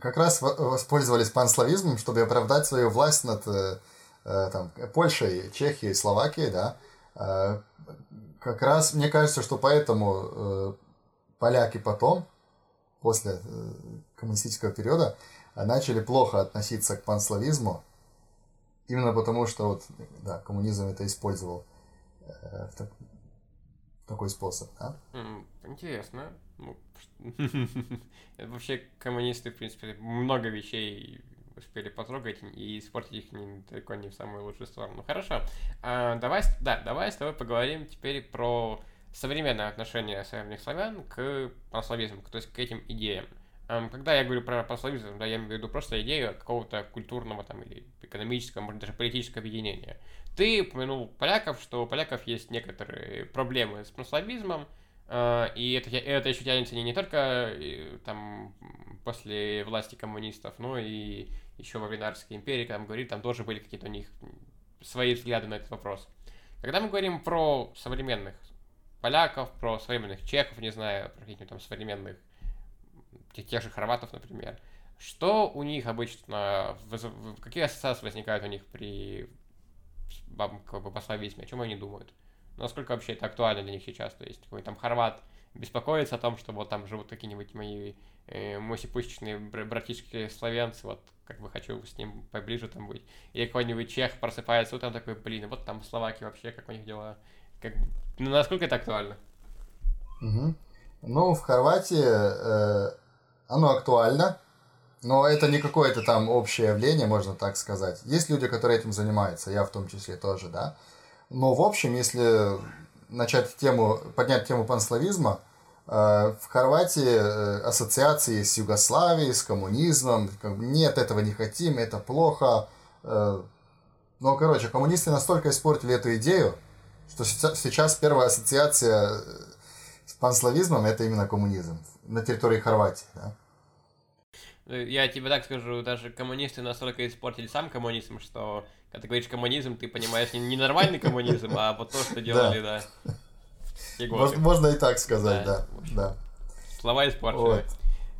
как раз воспользовались панславизмом, чтобы оправдать свою власть над э, э, там, Польшей, Чехией, Словакией, да. Как раз мне кажется, что поэтому поляки потом, после коммунистического периода, начали плохо относиться к панславизму, именно потому что вот, да, коммунизм это использовал э, в, так, в такой способ, да? Интересно. Ну, вообще коммунисты, в принципе, много вещей успели потрогать и испортить их не, далеко не в самую лучшую сторону. Хорошо. А, давай, да, давай с тобой поговорим теперь про современное отношение северных славян к панславизму, то есть к этим идеям. Когда я говорю про пословицу, да, я имею в виду просто идею какого-то культурного там, или экономического, может даже политического объединения. Ты упомянул поляков, что у поляков есть некоторые проблемы с панславизмом, а, и это, это еще тянется не, не только э, там после власти коммунистов, но и еще во Винарской империи, когда мы говорили, там тоже были какие-то у них свои взгляды на этот вопрос. Когда мы говорим про современных поляков, про современных чехов, не знаю, про каких-нибудь там современных тех, тех же хорватов, например. Что у них обычно, какие ассоциации возникают у них при как бы, пословизме, о чем они думают? Насколько вообще это актуально для них сейчас? То есть, какой там хорват беспокоится о том, что вот там живут какие-нибудь мои э, мосипущечные братишки славянцы, вот как бы хочу с ним поближе там быть. Или какой-нибудь чех просыпается утром такой, блин, вот там словаки вообще, как у них дела. Как... Ну, насколько это актуально? Угу. Ну, в Хорватии э, оно актуально, но это не какое-то там общее явление, можно так сказать. Есть люди, которые этим занимаются, я в том числе тоже, да. Но в общем, если начать тему, поднять тему панславизма, э, в Хорватии э, ассоциации с Югославией, с коммунизмом, как бы, нет, этого не хотим, это плохо. Э, но, короче, коммунисты настолько испортили эту идею, что сейчас первая ассоциация с панславизмом это именно коммунизм на территории Хорватии. Да? Э, я тебе так скажу, даже коммунисты настолько испортили сам коммунизм, что когда ты говоришь коммунизм, ты понимаешь не нормальный коммунизм, а вот то, что делали, да. Можно, и так сказать, да. Слова испортили.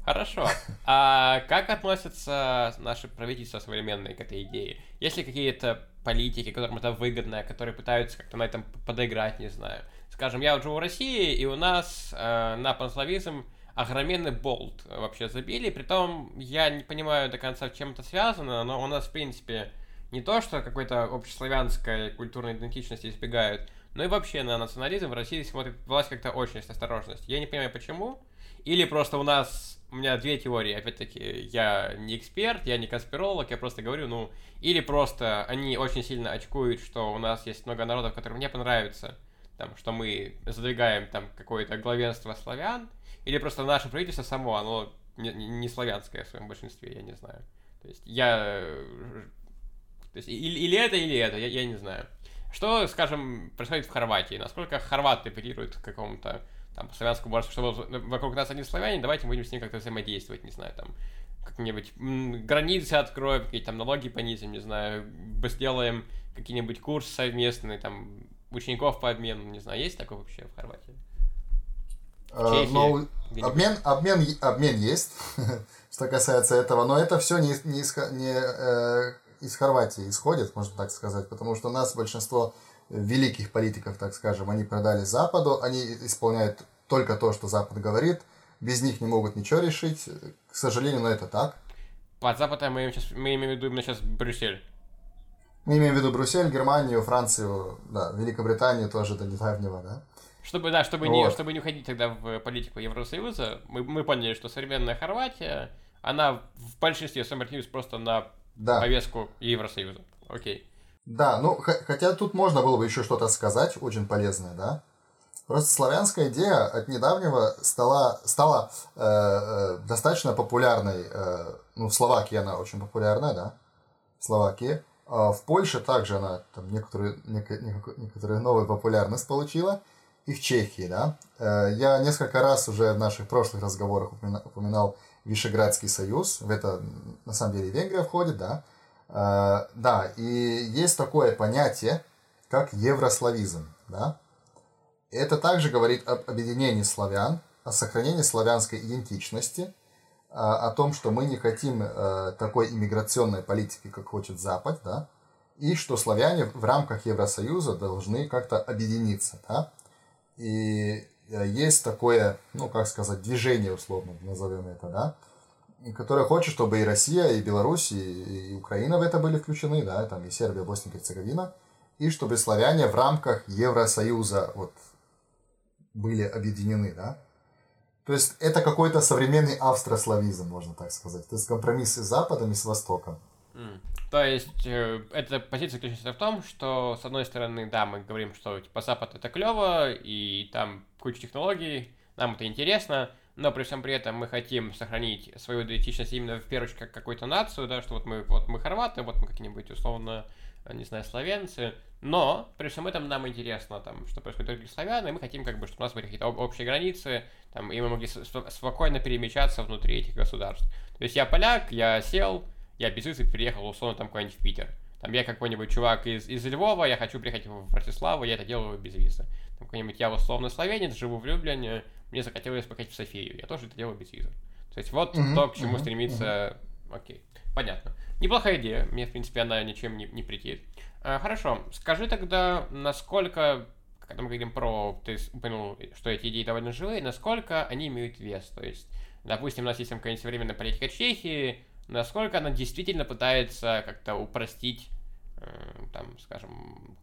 Хорошо. А как относятся наши правительства современные к этой идее? Есть ли какие-то политики, которым это выгодно, которые пытаются как-то на этом подыграть, не знаю. Скажем, я вот живу в России, и у нас э, на панславизм огроменный болт вообще забили. Притом я не понимаю до конца, чем это связано, но у нас, в принципе, не то, что какой-то общеславянской культурной идентичности избегают, но и вообще на национализм в России смотрит власть как-то очень с осторожностью. Я не понимаю, почему. Или просто у нас, у меня две теории, опять-таки, я не эксперт, я не конспиролог, я просто говорю, ну, или просто они очень сильно очкуют, что у нас есть много народов, которым не понравится, там, что мы задвигаем там какое-то главенство славян, или просто наше правительство само, оно не, не славянское в своем большинстве, я не знаю. То есть я... То есть, или, или это, или это, я, я не знаю. Что, скажем, происходит в Хорватии? Насколько хорваты апеллируют к какому-то там славянскому барству, что вокруг нас одни славяне, давайте будем с ним как-то взаимодействовать, не знаю, там как-нибудь границы откроем, какие-то там налоги понизим, не знаю, сделаем какие-нибудь курсы совместные, там учеников по обмену, не знаю, есть такое вообще в Хорватии? Э, но обмен, обмен, обмен есть, что касается этого, но это все не, не, из, не э, из Хорватии исходит, можно так сказать, потому что у нас большинство великих политиков, так скажем, они продали Западу, они исполняют только то, что Запад говорит, без них не могут ничего решить, к сожалению, но это так. Под Западом мы, сейчас, мы имеем в виду именно сейчас Брюссель. Мы имеем в виду Брюссель, Германию, Францию, да, Великобританию тоже до недавнего, да. Чтобы, да, чтобы, вот. не, чтобы не уходить тогда в политику Евросоюза, мы, мы поняли, что современная Хорватия, она в большинстве своем просто на да. повестку Евросоюза. Окей. Да, ну, хотя тут можно было бы еще что-то сказать, очень полезное, да. Просто славянская идея от недавнего стала, стала э, э, достаточно популярной. Э, ну, в Словакии она очень популярна, да, в Словакии. А в Польше также она там некоторую, некоторую новую популярность получила. И в Чехии, да. Э, я несколько раз уже в наших прошлых разговорах упоминал Вишеградский союз. В это, на самом деле, Венгрия входит, да. Э, да, и есть такое понятие, как еврославизм, да. Это также говорит об объединении славян, о сохранении славянской идентичности, о том, что мы не хотим э, такой иммиграционной политики, как хочет Запад, да, и что славяне в рамках Евросоюза должны как-то объединиться, да. И э, есть такое, ну, как сказать, движение, условно назовем это, да, которое хочет, чтобы и Россия, и Беларусь, и, и Украина в это были включены, да, там и Сербия, Босния и Герцеговина, и чтобы славяне в рамках Евросоюза вот были объединены, да. То есть это какой-то современный австрославизм, можно так сказать. То есть компромисс с Западом и с Востоком. Mm. То есть э, эта позиция заключается в том, что с одной стороны, да, мы говорим, что типа Запад это клево, и там куча технологий, нам это интересно, но при всем при этом мы хотим сохранить свою идентичность именно в первую очередь как какую-то нацию, да, что вот мы, вот мы хорваты, вот мы какие-нибудь условно Э, не знаю, славянцы, но при всем этом нам интересно, там, что происходит других славян, и мы хотим, как бы, чтобы у нас были какие-то общие границы, там, и мы могли спокойно перемещаться внутри этих государств. То есть я поляк, я сел, я без визы приехал, условно, там, куда-нибудь в Питер. Там я какой-нибудь чувак из, из Львова, я хочу приехать в Братиславу, я это делаю без визы. Там какой-нибудь я условно словенец, живу в Люблине, мне захотелось поехать в Софию, я тоже это делаю без визы. То есть вот mm-hmm, то, к чему mm-hmm, стремится... Mm-hmm. Окей, понятно. Неплохая идея, мне, в принципе, она ничем не, не претит. А, хорошо, скажи тогда, насколько, когда мы говорим про, ты упомянул, что эти идеи довольно живые, насколько они имеют вес? То есть, допустим, у нас есть какая-нибудь современная политика Чехии, насколько она действительно пытается как-то упростить, э, там, скажем,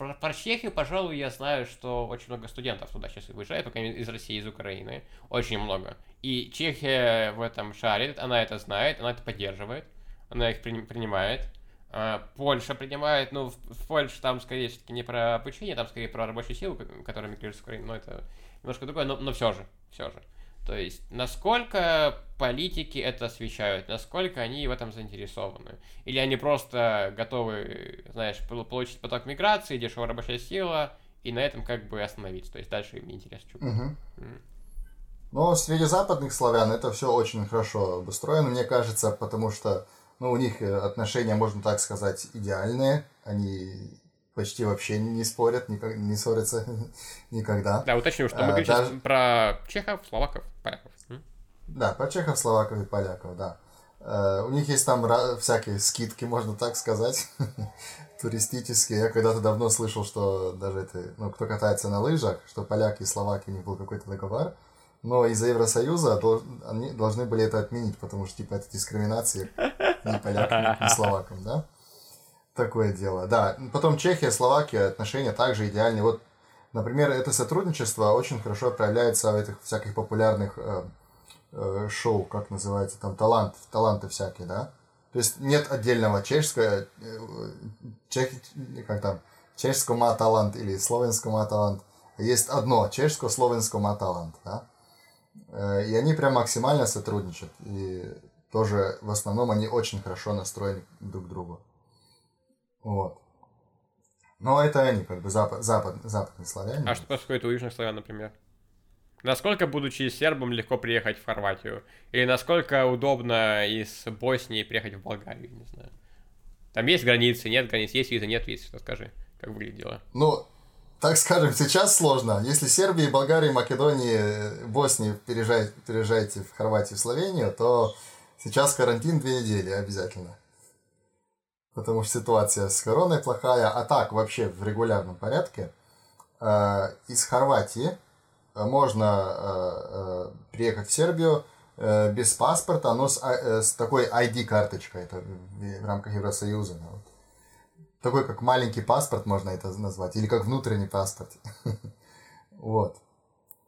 про, про Чехию, пожалуй, я знаю, что очень много студентов туда сейчас выезжает, только из России, из Украины. Очень много. И Чехия в этом шарит, она это знает, она это поддерживает она их принимает. А, Польша принимает, ну, в, в Польше там скорее все-таки не про обучение, там скорее про рабочую силу, которая мигрирует в Украину, но это немножко другое, но, но все же, все же. То есть, насколько политики это освещают, насколько они в этом заинтересованы. Или они просто готовы, знаешь, получить поток миграции, дешевая рабочая сила, и на этом как бы остановиться. То есть дальше им не интересно, угу. Mm. Но среди западных славян это все очень хорошо обустроено, мне кажется, потому что ну, у них э, отношения, можно так сказать, идеальные. Они почти вообще не спорят, никак, не ссорятся никогда. Да, уточню, что мы а, говорим даже... про чехов, словаков, поляков. Да, про чехов, словаков и поляков, да. Uh, у них есть там всякие скидки, можно так сказать, туристические. Я когда-то давно слышал, что даже это, ну, кто катается на лыжах, что поляки и словаки, у них был какой-то договор, но из-за Евросоюза долж, они должны были это отменить, потому что, типа, это дискриминация ни полякам, ни словакам, да? Такое дело, да. Потом Чехия, Словакия, отношения также идеальны. Вот, например, это сотрудничество очень хорошо проявляется в этих всяких популярных э, э, шоу, как называется, там, талант, таланты всякие, да? То есть нет отдельного чешского, э, чех, как там, чешского талант или словенского талант. Есть одно, чешско-словенского талант, да? Э, и они прям максимально сотрудничают. И тоже в основном они очень хорошо настроены друг к другу. Вот. Но это они, как бы запад, запад, западные славяне. А что происходит у южных славян, например? Насколько, будучи сербом, легко приехать в Хорватию? Или насколько удобно из Боснии приехать в Болгарию, не знаю? Там есть границы, нет границ, есть виза, нет визы, что скажи, как выглядело? Ну, так скажем, сейчас сложно. Если Сербии, Болгарии, Македонии, Боснии переезжаете, переезжаете в Хорватию, в Словению, то сейчас карантин две недели обязательно. Потому что ситуация с короной плохая, а так вообще в регулярном порядке. Э, из Хорватии можно э, э, приехать в Сербию без паспорта, но с, с такой ID-карточкой, это в рамках Евросоюза. Вот такой как маленький паспорт можно это назвать, или как внутренний паспорт. Вот.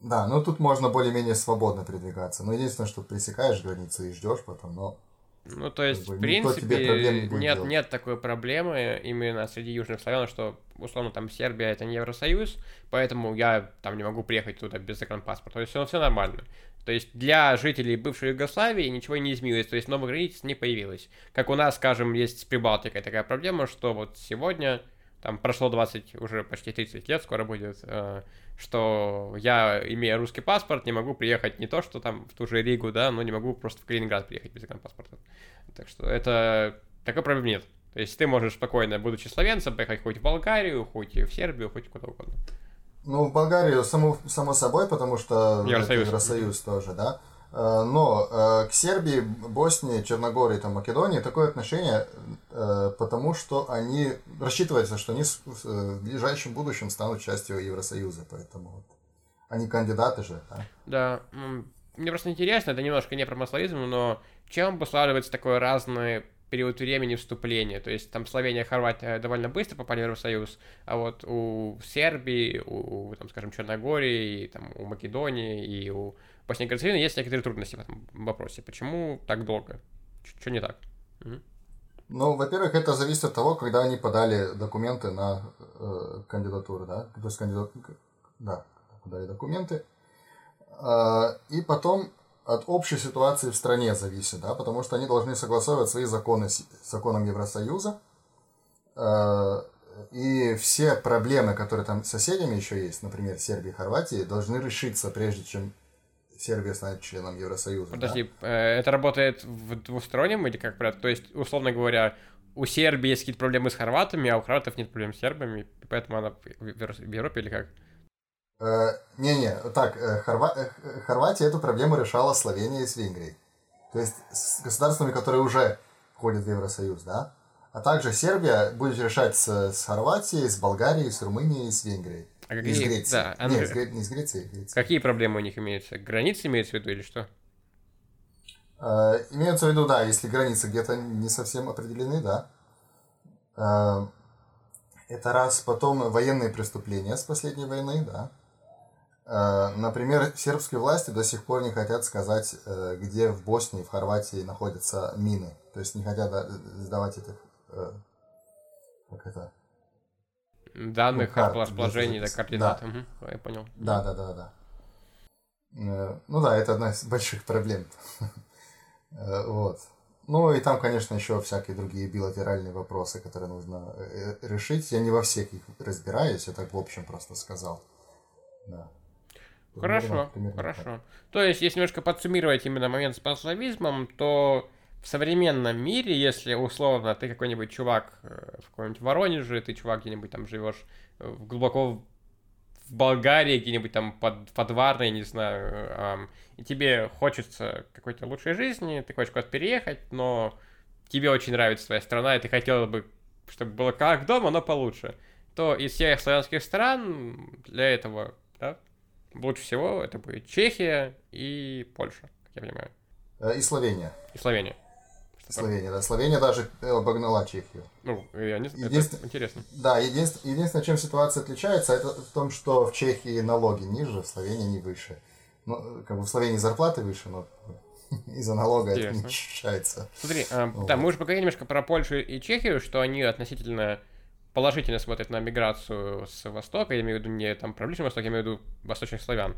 Да, ну тут можно более-менее свободно передвигаться. Но единственное, что пресекаешь границы и ждешь потом, но Ну, то есть, как бы, в принципе, нет, нет такой проблемы именно среди южных славян, что, условно, там Сербия это не Евросоюз, поэтому я там не могу приехать туда без загранпаспорта. То есть, все, все нормально. То есть, для жителей бывшей Югославии ничего не изменилось, то есть, новых границ не появилось. Как у нас, скажем, есть с Прибалтикой такая проблема, что вот сегодня, там прошло 20, уже почти 30 лет, скоро будет, э, что я, имея русский паспорт, не могу приехать не то, что там в ту же Ригу, да, но не могу просто в Калининград приехать без паспорта. Так что это... Такой проблемы нет. То есть ты можешь спокойно, будучи словенцем, поехать хоть в Болгарию, хоть в Сербию, хоть куда угодно. Ну, в Болгарию, само, само собой, потому что Евросоюз, Евросоюз тоже, да. Э, но э, к Сербии, Боснии, Черногории, там, Македонии такое отношение, э, потому что они рассчитывается, что они в ближайшем будущем станут частью Евросоюза, поэтому вот они кандидаты же, да. Да, мне просто интересно, это немножко не про маслоизм, но чем обуславливается такой разный период времени вступления. То есть там Словения, Хорватия довольно быстро попали в Евросоюз, а вот у Сербии, у, там, скажем, Черногории, там, у Македонии и у И Герцеговины есть некоторые трудности в этом вопросе. Почему так долго? Что не так? Угу. Ну, во-первых, это зависит от того, когда они подали документы на э, кандидатуру, да, то есть кандидат, да, подали документы, э, и потом от общей ситуации в стране зависит, да, потому что они должны согласовывать свои законы с законом Евросоюза, э, и все проблемы, которые там с соседями еще есть, например, Сербии и Хорватии, должны решиться, прежде чем Сербия станет членом Евросоюза. Подожди, да? Э, это работает в двустороннем или как? То есть, условно говоря, у Сербии есть какие-то проблемы с хорватами, а у хорватов нет проблем с сербами, поэтому она в Европе или как? Э, не-не, так, э, Хорва... Хорватия эту проблему решала Словения с Венгрией. То есть с государствами, которые уже входят в Евросоюз, да? А также Сербия будет решать с, с Хорватией, с Болгарией, с Румынией с Венгрией. А какие... Из Греции. Да, а... Нет, не из Греции, Греции. Какие проблемы у них имеются? Границы имеются в виду или что? Э, имеются в виду, да, если границы где-то не совсем определены, да. Э, это раз. Потом военные преступления с последней войны, да. Э, например, сербские власти до сих пор не хотят сказать, э, где в Боснии, в Хорватии находятся мины. То есть не хотят сдавать этих... Э, как это? Данных ну, карт, расположений, да, координат. Да. Угу, я понял. Да, да, да, да. Э, ну да, это одна из больших проблем. Э, вот. Ну и там, конечно, еще всякие другие билатеральные вопросы, которые нужно э, решить. Я не во всех их разбираюсь, я так в общем просто сказал. Да. Хорошо, примерно, примерно хорошо. Так. То есть, если немножко подсуммировать именно момент с панславизмом, то в современном мире, если условно ты какой-нибудь чувак э, в каком-нибудь Воронеже, ты чувак где-нибудь там живешь э, глубоко в Болгарии, где-нибудь там под, под Варной, не знаю, эм, и тебе хочется какой-то лучшей жизни, ты хочешь куда-то переехать, но тебе очень нравится твоя страна, и ты хотел бы, чтобы было как дома, но получше, то из всех славянских стран для этого, да, лучше всего это будет Чехия и Польша, как я понимаю. Э, и Словения. И Словения. Словения, да. Словения даже обогнала Чехию. Ну, я не Единствен... это интересно. Да, единственное, единственное, чем ситуация отличается, это в том, что в Чехии налоги ниже, в Словении не выше. Ну, как бы в Словении зарплаты выше, но из-за налога Интересно. это не ощущается. Смотри, а, вот. да, мы уже поговорили немножко про Польшу и Чехию, что они относительно положительно смотрят на миграцию с Востока, я имею в виду не там про Ближний Восток, я имею в виду восточных славян.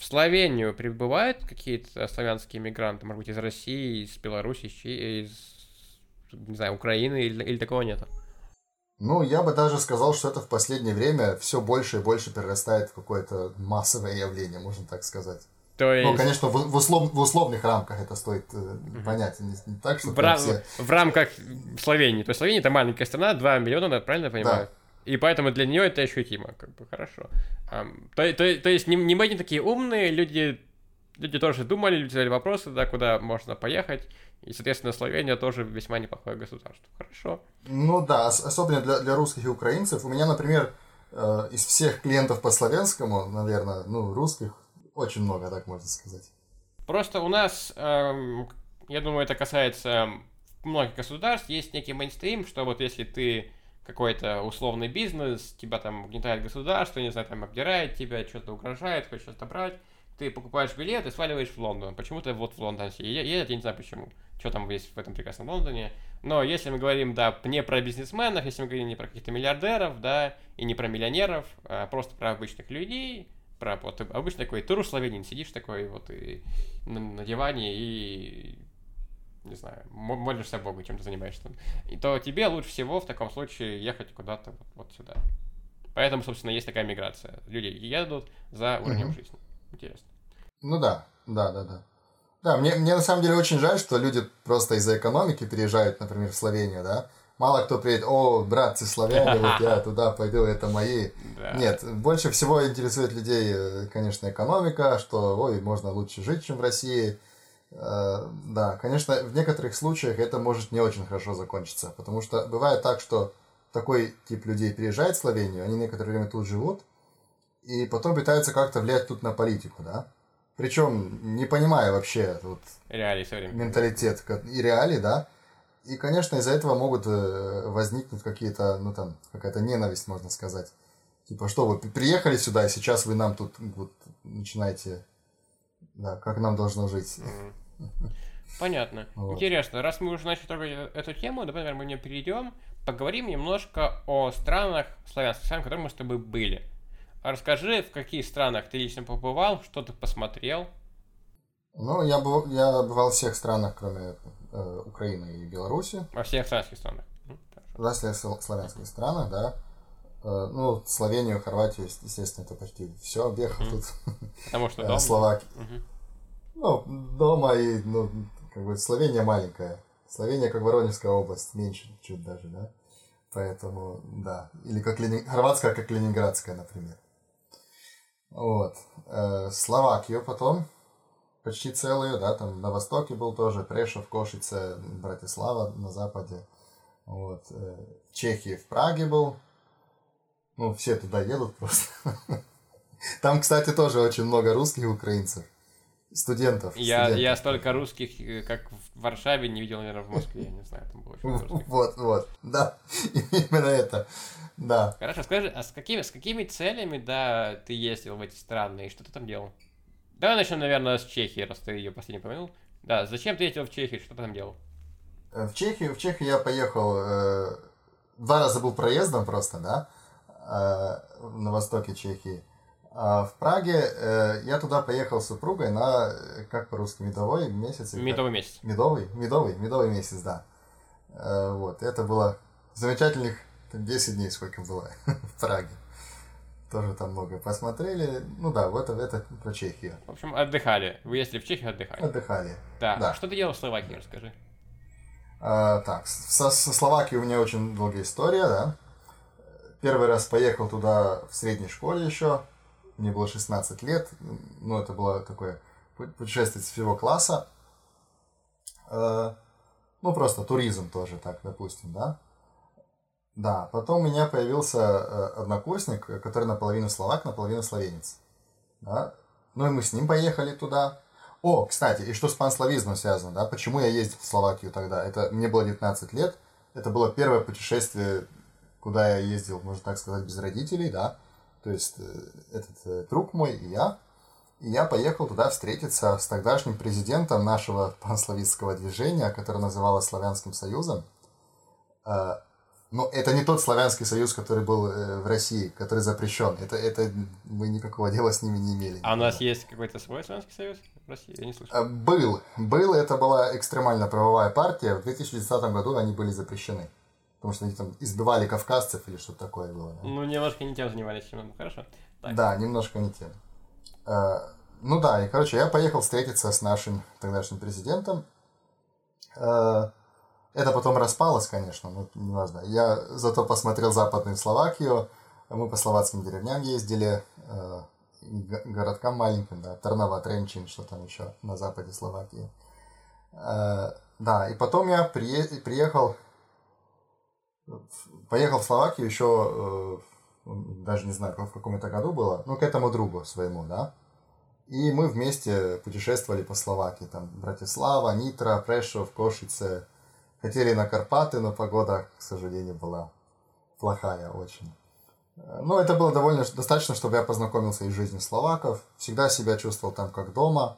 В Словению прибывают какие-то славянские мигранты, может быть, из России, из Беларуси, из, не знаю, Украины или, или такого нет? Ну, я бы даже сказал, что это в последнее время все больше и больше перерастает в какое-то массовое явление, можно так сказать. То ну, есть... Ну, конечно, в, в, услов, в условных рамках это стоит э, понять. Не, не так, что в, рам... все... в рамках Словении. То есть Словения это маленькая страна, 2 миллиона, правильно я понимаю? Да. И поэтому для нее это ощутимо, как бы хорошо. Um, то, то, то есть не, не мы не такие умные, люди, люди тоже думали, люди задали вопросы, да, куда можно поехать. И, соответственно, Словения тоже весьма неплохое государство. Хорошо. Ну да, особенно для, для русских и украинцев. У меня, например, э, из всех клиентов по славянскому, наверное, ну, русских очень много, так можно сказать. Просто у нас, эм, я думаю, это касается многих государств, есть некий мейнстрим, что вот если ты какой-то условный бизнес, тебя там угнетает государство, не знаю, там обдирает тебя, что-то угрожает, хочет отобрать, ты покупаешь билет и сваливаешь в Лондон. Почему-то вот в Лондон едет, я не знаю почему. что там есть в этом прекрасном Лондоне. Но если мы говорим, да, не про бизнесменов, если мы говорим не про каких-то миллиардеров, да, и не про миллионеров, а просто про обычных людей, про вот обычный такой тур славянин, сидишь такой вот и на, на диване и не знаю, молишься Богу, чем ты занимаешься, и то тебе лучше всего в таком случае ехать куда-то вот, вот сюда. Поэтому, собственно, есть такая миграция. Люди едут за уровнем угу. жизни. Интересно. Ну да, да, да, да. Да, мне, мне на самом деле очень жаль, что люди просто из-за экономики переезжают, например, в Словению, да. Мало кто приедет, о, братцы славяне, вот я туда пойду, это мои. Да. Нет, больше всего интересует людей, э, конечно, экономика, что, ой, можно лучше жить, чем в России. Э, да, конечно, в некоторых случаях это может не очень хорошо закончиться, потому что бывает так, что такой тип людей приезжает в Словению, они некоторое время тут живут, и потом пытаются как-то влиять тут на политику, да. Причем не понимая вообще вот, реалии менталитет и реалии, да. И, конечно, из-за этого могут э, возникнуть какие-то, ну там, какая-то ненависть, можно сказать. Типа, что вы приехали сюда, и сейчас вы нам тут вот, начинаете, да, как нам должно жить. Понятно. Вот. Интересно, раз мы уже начали трогать эту тему, давай, наверное, мы не перейдем, поговорим немножко о странах славянских, в которых мы с тобой были. Расскажи, в каких странах ты лично побывал, что ты посмотрел? Ну, я, был, я бывал в всех странах, кроме э, Украины и Беларуси. Во всех славянских странах? Во всех славянских странах, да. Э, ну, Словению, Хорватию, естественно, это почти все объехал mm. тут. Потому что дома? Словакия. Mm-hmm. Ну, дома и, ну, как бы Словения маленькая. Словения как Воронежская область, меньше чуть даже, да. Поэтому, да. Или как Ленин... Хорватская, как Ленинградская, например. Вот. Э, Словакию потом почти целую, да, там на востоке был тоже Прешов, Кошице, Братислава на западе. Вот. Э, Чехии, в Праге был. Ну, все туда едут просто. Там, кстати, тоже очень много русских и украинцев. Студентов. Я, студентов. я столько русских, э, как в Варшаве, не видел, наверное, в Москве. Я не знаю, там было очень Вот, вот, да, именно это, да. Хорошо, скажи, а с какими, с какими целями, да, ты ездил в эти страны, и что ты там делал? Давай начнем, наверное, с Чехии, раз ты ее последний упомянул. Да, зачем ты ездил в Чехию, что ты там делал? Э, в Чехию, в Чехию я поехал, э, два раза был проездом просто, да, э, на востоке Чехии. А в Праге э, я туда поехал с супругой на, как по-русски, медовой месяц? Медовый месяц. Медовый, медовый, медовый месяц, да. Э, вот, это было замечательных 10 дней, сколько было в Праге. Тоже там много посмотрели. Ну да, вот это, это про Чехию. В общем, отдыхали. Вы ездили в Чехию, отдыхали. Отдыхали. Да. да. Что ты делал в Словакии, расскажи. А, так, со, со Словакией у меня очень долгая история, да. Первый раз поехал туда в средней школе еще мне было 16 лет, ну, это было такое путешествие всего класса. Э, ну, просто туризм тоже так, допустим, да. Да, потом у меня появился э, однокурсник, который наполовину словак, наполовину словенец. Да? Ну и мы с ним поехали туда. О, кстати, и что с панславизмом связано, да? Почему я ездил в Словакию тогда? Это мне было 19 лет. Это было первое путешествие, куда я ездил, можно так сказать, без родителей, да. То есть э, этот э, друг мой и я. И я поехал туда встретиться с тогдашним президентом нашего панславистского движения, которое называлось Славянским Союзом. А, но это не тот славянский союз, который был э, в России, который запрещен. Это, это мы никакого дела с ними не имели. А у нас есть какой-то свой славянский союз в России? Я не слышал. Был. Был. Это была экстремально правовая партия. В 2010 году они были запрещены. Потому что они там избивали кавказцев или что-то такое было. Да? Ну, немножко не тем занимались, чем хорошо. Так. Да, немножко не тем. Э, ну да, и, короче, я поехал встретиться с нашим тогдашним президентом. Э, это потом распалось, конечно, но не важно. Я зато посмотрел Западную Словакию. Мы по словацким деревням ездили, э, городкам маленьким, да, Тарнова, Тренчин, что там еще на западе Словакии. Да, и потом я приехал поехал в Словакию еще, э, даже не знаю, в каком это году было, ну, к этому другу своему, да. И мы вместе путешествовали по Словакии, там, Братислава, Нитра, Прешов, Кошице. Хотели на Карпаты, но погода, к сожалению, была плохая очень. Но это было довольно достаточно, чтобы я познакомился и с жизнью словаков. Всегда себя чувствовал там как дома.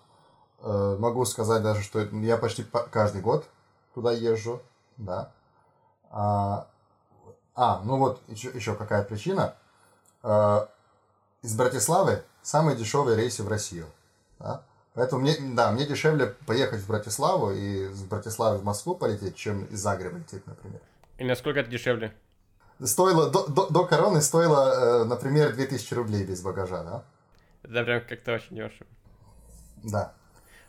Э, могу сказать даже, что я почти каждый год туда езжу, да. А, ну вот еще, еще какая причина. Э, из Братиславы самые дешевые рейсы в Россию. Да? Поэтому мне, да, мне дешевле поехать в Братиславу и с Братиславы в Москву полететь, чем из Загреба лететь, например. И насколько это дешевле? Стоило, до, до, до короны стоило, э, например, 2000 рублей без багажа, да? Это прям как-то очень дешево. Да.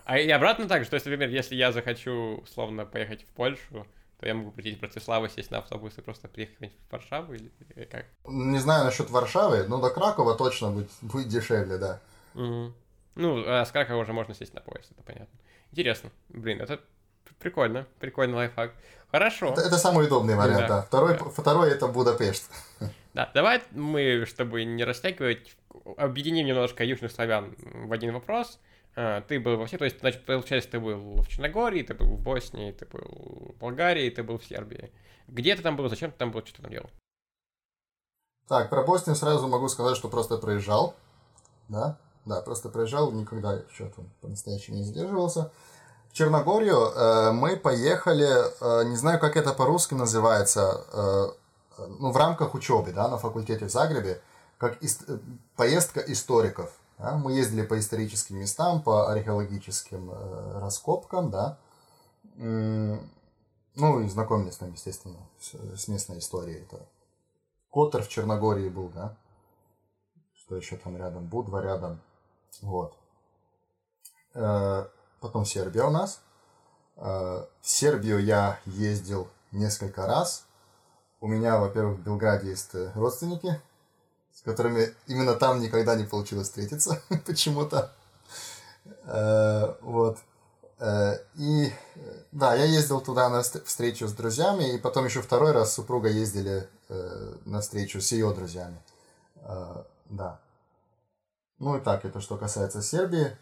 А и обратно так же, то есть, например, если я захочу, условно, поехать в Польшу, то я могу прийти в Братиславу, сесть на автобус и просто приехать в Варшаву или как? Не знаю насчет Варшавы, но до Кракова точно будет, будет дешевле, да. Угу. Ну, а с Кракова уже можно сесть на поезд, это понятно. Интересно. Блин, это прикольно, прикольный лайфхак. Хорошо. Это, это самый удобный вариант, да. да. Второй, да. второй это Будапешт. Да, давай мы, чтобы не растягивать, объединим немножко южных славян в один вопрос. А, ты был во все, то есть, значит, получается, ты был в Черногории, ты был в Боснии, ты был в Болгарии, ты был в Сербии. Где ты там был, зачем ты там был, что ты там делал? Так, про Боснию сразу могу сказать, что просто проезжал, да, да, просто проезжал, никогда еще там по-настоящему не задерживался. В Черногорию э, мы поехали, э, не знаю, как это по-русски называется, э, ну, в рамках учебы, да, на факультете в Загребе, как ист- поездка историков. Да? Мы ездили по историческим местам, по археологическим э, раскопкам, да, ну, и знакомились там, естественно, с, с местной историей. Это Котор в Черногории был, да, что еще там рядом, Будва рядом, вот. Э, потом Сербия у нас. Э, в Сербию я ездил несколько раз. У меня, во-первых, в Белграде есть э, родственники, с которыми именно там никогда не получилось встретиться почему-то. Вот. И да, я ездил туда на встречу с друзьями, и потом еще второй раз с супругой ездили на встречу с ее друзьями. Да. Ну и так, это что касается Сербии.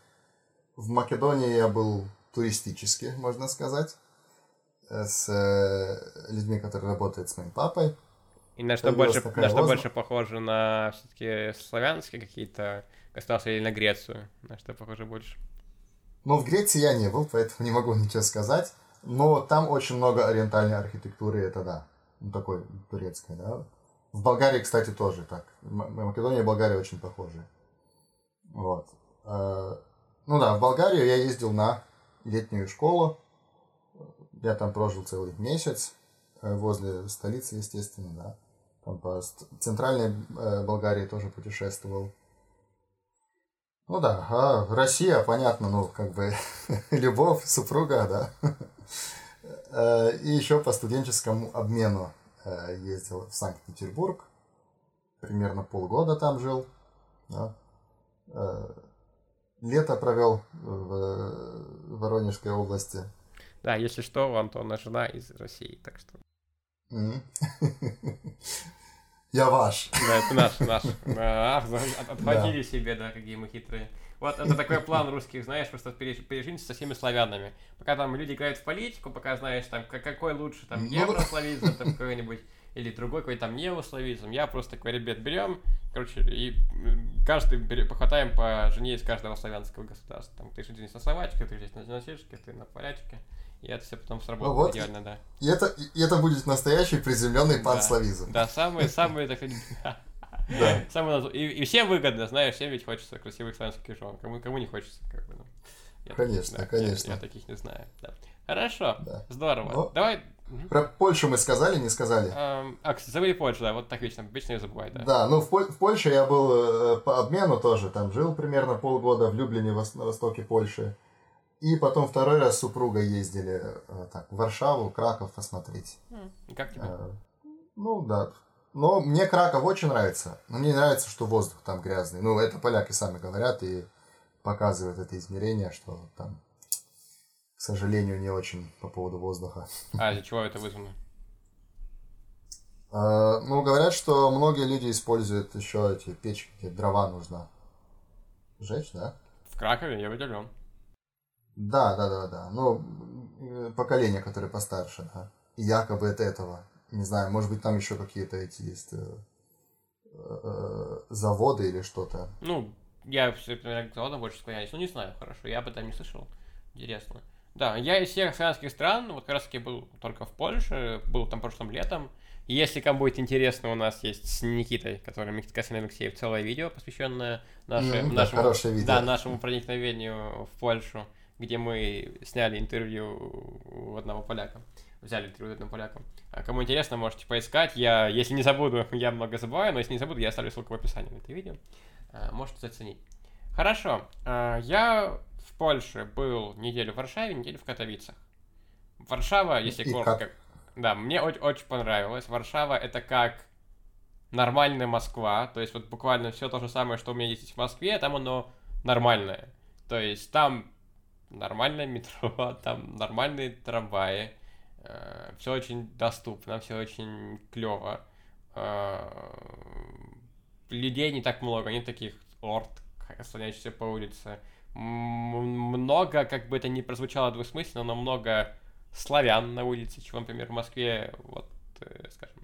В Македонии я был туристически, можно сказать, э, с э, людьми, которые работают с моим папой. И на что, больше, на что больше похоже? На все-таки славянские какие-то государства или на Грецию? На что похоже больше? Ну, в Греции я не был, поэтому не могу ничего сказать. Но там очень много ориентальной архитектуры, это да. Ну, такой турецкой, да. В Болгарии, кстати, тоже так. Македония и Болгария очень похожи. Вот. Э, ну да, в Болгарию я ездил на летнюю школу. Я там прожил целый месяц возле столицы, естественно, да. Там по центральной э, Болгарии тоже путешествовал. Ну да, а Россия, понятно, ну, как бы, любовь, супруга, да. И еще по студенческому обмену ездил в Санкт-Петербург. Примерно полгода там жил. Да. Э, лето провел в Воронежской области. Да, если что, у Антона жена из России, так что... Я ваш. Да, это наш, наш. Отхватили себе, да, какие мы хитрые. Вот это такой план русских, знаешь, просто пережить со всеми славянами. Пока там люди играют в политику, пока знаешь, там, какой лучше, там, ну, еврославизм, там, какой-нибудь или другой какой-то там неославизм. Я просто такой, ребят, берем, короче, и каждый берем, похватаем по жене из каждого славянского государства. Там, ты здесь на словачке, ты здесь на чешке, ты на полячке. И это все потом сработает ну, вот. идеально, да. И это, и это будет настоящий приземленный панславизм. Да, самый, самый, так сказать, да. Самый, и, и всем выгодно, знаешь, всем ведь хочется красивых славянских жен. Кому, кому не хочется, как бы, ну. Я конечно, таких, да, конечно. Я, я таких не знаю. Да. Хорошо, да. здорово. Но... Давай про Польшу мы сказали, не сказали? Um, а, забыли Польшу, да, вот так вечно, вечно я забываю, да. Да, ну в, Поль- в Польше я был э, по обмену тоже, там жил примерно полгода в Люблине, на востоке Польши. И потом второй раз с супругой ездили э, так, в Варшаву, Краков посмотреть. И как тебе? Э, ну да. Но мне Краков очень нравится. Мне нравится, что воздух там грязный. Ну, это поляки сами говорят и показывают это измерение, что там к сожалению, не очень по поводу воздуха. А из-за чего это вызвано? А, ну, говорят, что многие люди используют еще эти печки, где дрова нужно сжечь, да? В Кракове я выделен. Да, да, да, да. Ну, поколение, которое постарше, да. И якобы от этого. Не знаю, может быть, там еще какие-то эти есть э, э, заводы или что-то. Ну, я все заводом больше склоняюсь. Ну, не знаю, хорошо, я об этом не слышал. Интересно. Да, я из всех славянских стран, вот как раз таки был только в Польше, был там прошлым летом. Если кому будет интересно, у нас есть с Никитой, который Никита Алексеев, целое видео, посвященное наше, Мгм, да, нашему, видео. да, нашему проникновению в Польшу, где мы сняли интервью у одного поляка. Взяли интервью у одного поляка. А кому интересно, можете поискать. Я, если не забуду, я много забываю, но если не забуду, я оставлю ссылку в описании на это видео. А, Можете заценить. Хорошо. А, Я в Польше был неделю в Варшаве, неделю в Катовицах. Варшава, если И коротко, как? да, мне о- очень понравилось. Варшава это как нормальная Москва, то есть вот буквально все то же самое, что у меня есть в Москве, там оно нормальное. То есть там нормальное метро, там нормальные трамваи, все очень доступно, все очень клево. Людей не так много, нет таких орд, слонящихся по улице. Много, как бы это ни прозвучало двусмысленно, но много славян на улице, чего, например, в Москве, вот, э, скажем,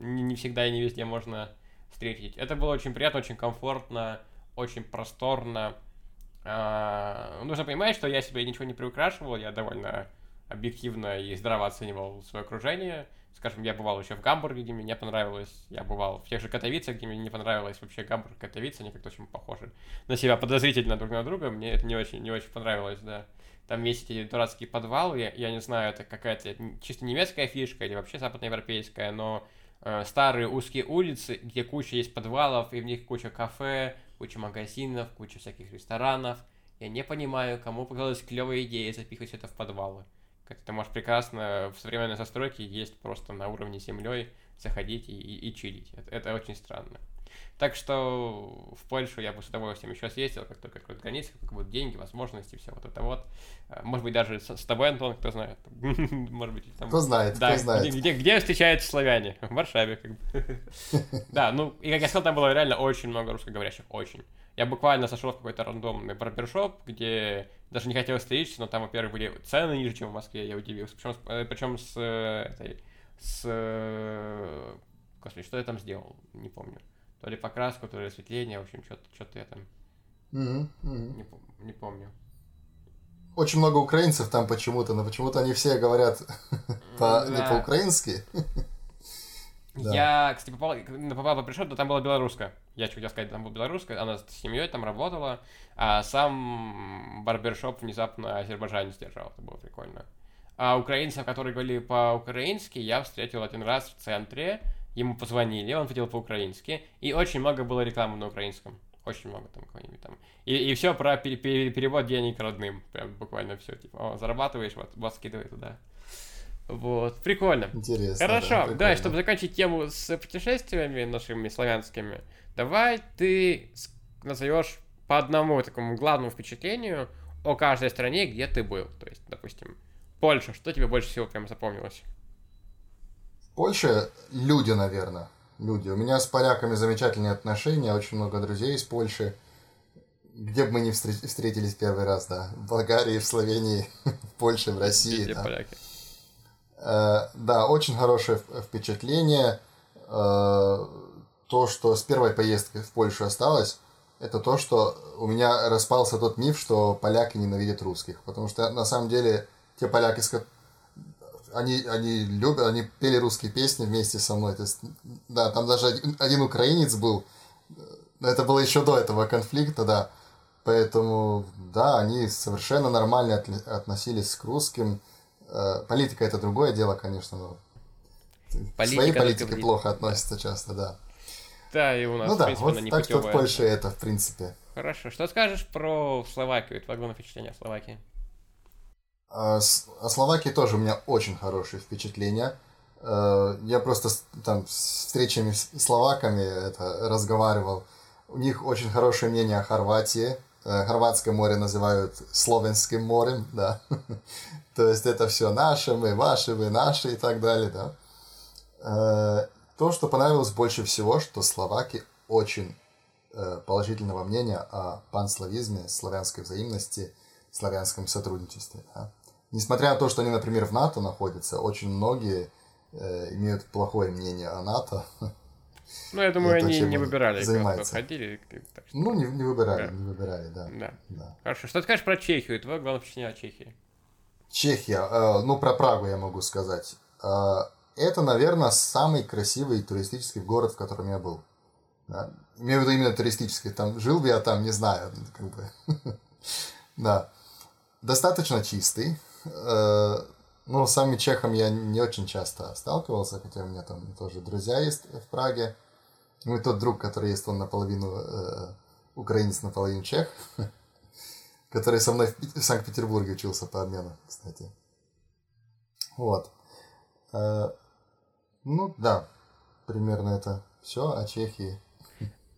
не, не всегда и не везде можно встретить. Это было очень приятно, очень комфортно, очень просторно. А, нужно понимать, что я себе ничего не приукрашивал, я довольно объективно и здраво оценивал свое окружение. Скажем, я бывал еще в Гамбурге, где мне не понравилось. Я бывал в тех же Катовицах, где мне не понравилось. Вообще Гамбург и Катовица, они как-то очень похожи на себя подозрительно друг на друга. Мне это не очень, не очень понравилось, да. Там есть эти дурацкие подвалы, я, я не знаю, это какая-то чисто немецкая фишка или вообще западноевропейская, но э, старые узкие улицы, где куча есть подвалов, и в них куча кафе, куча магазинов, куча всяких ресторанов. Я не понимаю, кому показалась клевая идея запихать это в подвалы. Как ты можешь прекрасно в современной застройке есть просто на уровне землей, заходить и, и, и чилить. Это, это очень странно. Так что в Польшу я бы с удовольствием еще съездил, как только откроют границы, как будут деньги, возможности, все вот это вот. А, Может быть, даже с, тобой, Антон, кто знает. Может быть, там... Кто знает, Да, кто знает. Где, где, встречаются славяне? В Варшаве, как бы. Да, ну, и как я сказал, там было реально очень много русскоговорящих, очень. Я буквально сошел в какой-то рандомный барбершоп, где даже не хотел стричься, но там, во-первых, были цены ниже, чем в Москве, я удивился. Причем, с- э, причем с э, этой, с... э, Господи, что я там сделал? Не помню. То ли покраску, то ли осветление, в общем, что-то что я там Мгм, мгм. не, не помню. Очень много украинцев там почему-то, но почему-то они все говорят по- не по-украински. Я, кстати, попал, попал пришел, то там была белорусская. Я что хотел сказать, там была белорусская, она с семьей там работала, а сам барбершоп внезапно азербайджанец держал, это было прикольно. А украинцев, которые говорили по-украински, я встретил один раз в центре, ему позвонили, он хотел по-украински, и очень много было рекламы на украинском. Очень много там какой-нибудь там. И, и все про пере- пере- перевод денег родным. Прям буквально все. Типа, о, зарабатываешь, вот, вот скидывай туда. Вот, прикольно. Интересно. Хорошо, да, прикольно. чтобы закончить тему с путешествиями нашими славянскими, давай ты назовешь по одному такому главному впечатлению о каждой стране, где ты был. То есть, допустим, Польша, что тебе больше всего прям запомнилось? В Польше люди, наверное. Люди. У меня с поляками замечательные отношения, очень много друзей из Польши. Где бы мы ни встре- встретились первый раз, да. В Болгарии, в Словении, в Польше, в России. Везде да. поляки. Э, Да, очень хорошее впечатление. Э, То, что с первой поездки в Польшу осталось, это то, что у меня распался тот миф, что поляки ненавидят русских. Потому что на самом деле те поляки, они, они любят, они пели русские песни вместе со мной. То есть, да, там даже один, один украинец был. Но это было еще до этого конфликта, да. Поэтому, да, они совершенно нормально отли- относились к русским. Э, Политика это другое дело, конечно, но к Политика своей политике вредит. плохо относятся часто, да. Да, и у нас, ну в да, принципе, вот она так что в. Польше это, в принципе. Хорошо, что скажешь про Словакию, твое главное впечатление о Словакии? А О Словакии тоже у меня очень хорошие впечатления. Э, Я просто там с встречами с словаками это разговаривал. У них очень хорошее мнение о Хорватии. Э, Хорватское море называют Словенским морем, да. То есть это все наше, мы, ваши, вы, наши и так далее, да. Э, То, что понравилось больше всего, что словаки очень положительного мнения о панславизме, славянской взаимности, славянском сотрудничестве. да. Несмотря на то, что они, например, в НАТО находятся, очень многие э, имеют плохое мнение о НАТО. Ну, я думаю, Это они не выбирали, куда занимается. ходили. так что- Ну, не, не выбирали, Да. не выбирали, да. Да. да. Хорошо. Что ты скажешь про Чехию? Твое главное впечатление о Чехии. Чехия, э, ну про Прагу я могу сказать. Э, это, наверное, самый красивый туристический город, в котором я был. Да. Имею в виду именно туристический. Там жил бы я там, не знаю, как бы. Да. Достаточно чистый. Э, Ну, с самим чехом я не очень часто сталкивался, хотя у меня там тоже друзья есть в Праге. Ну и тот друг, который есть, он наполовину э, украинец, наполовину чех. который со мной в, в Санкт-Петербурге учился по обмену, кстати. Вот. Э, ну, да, примерно это все о Чехии.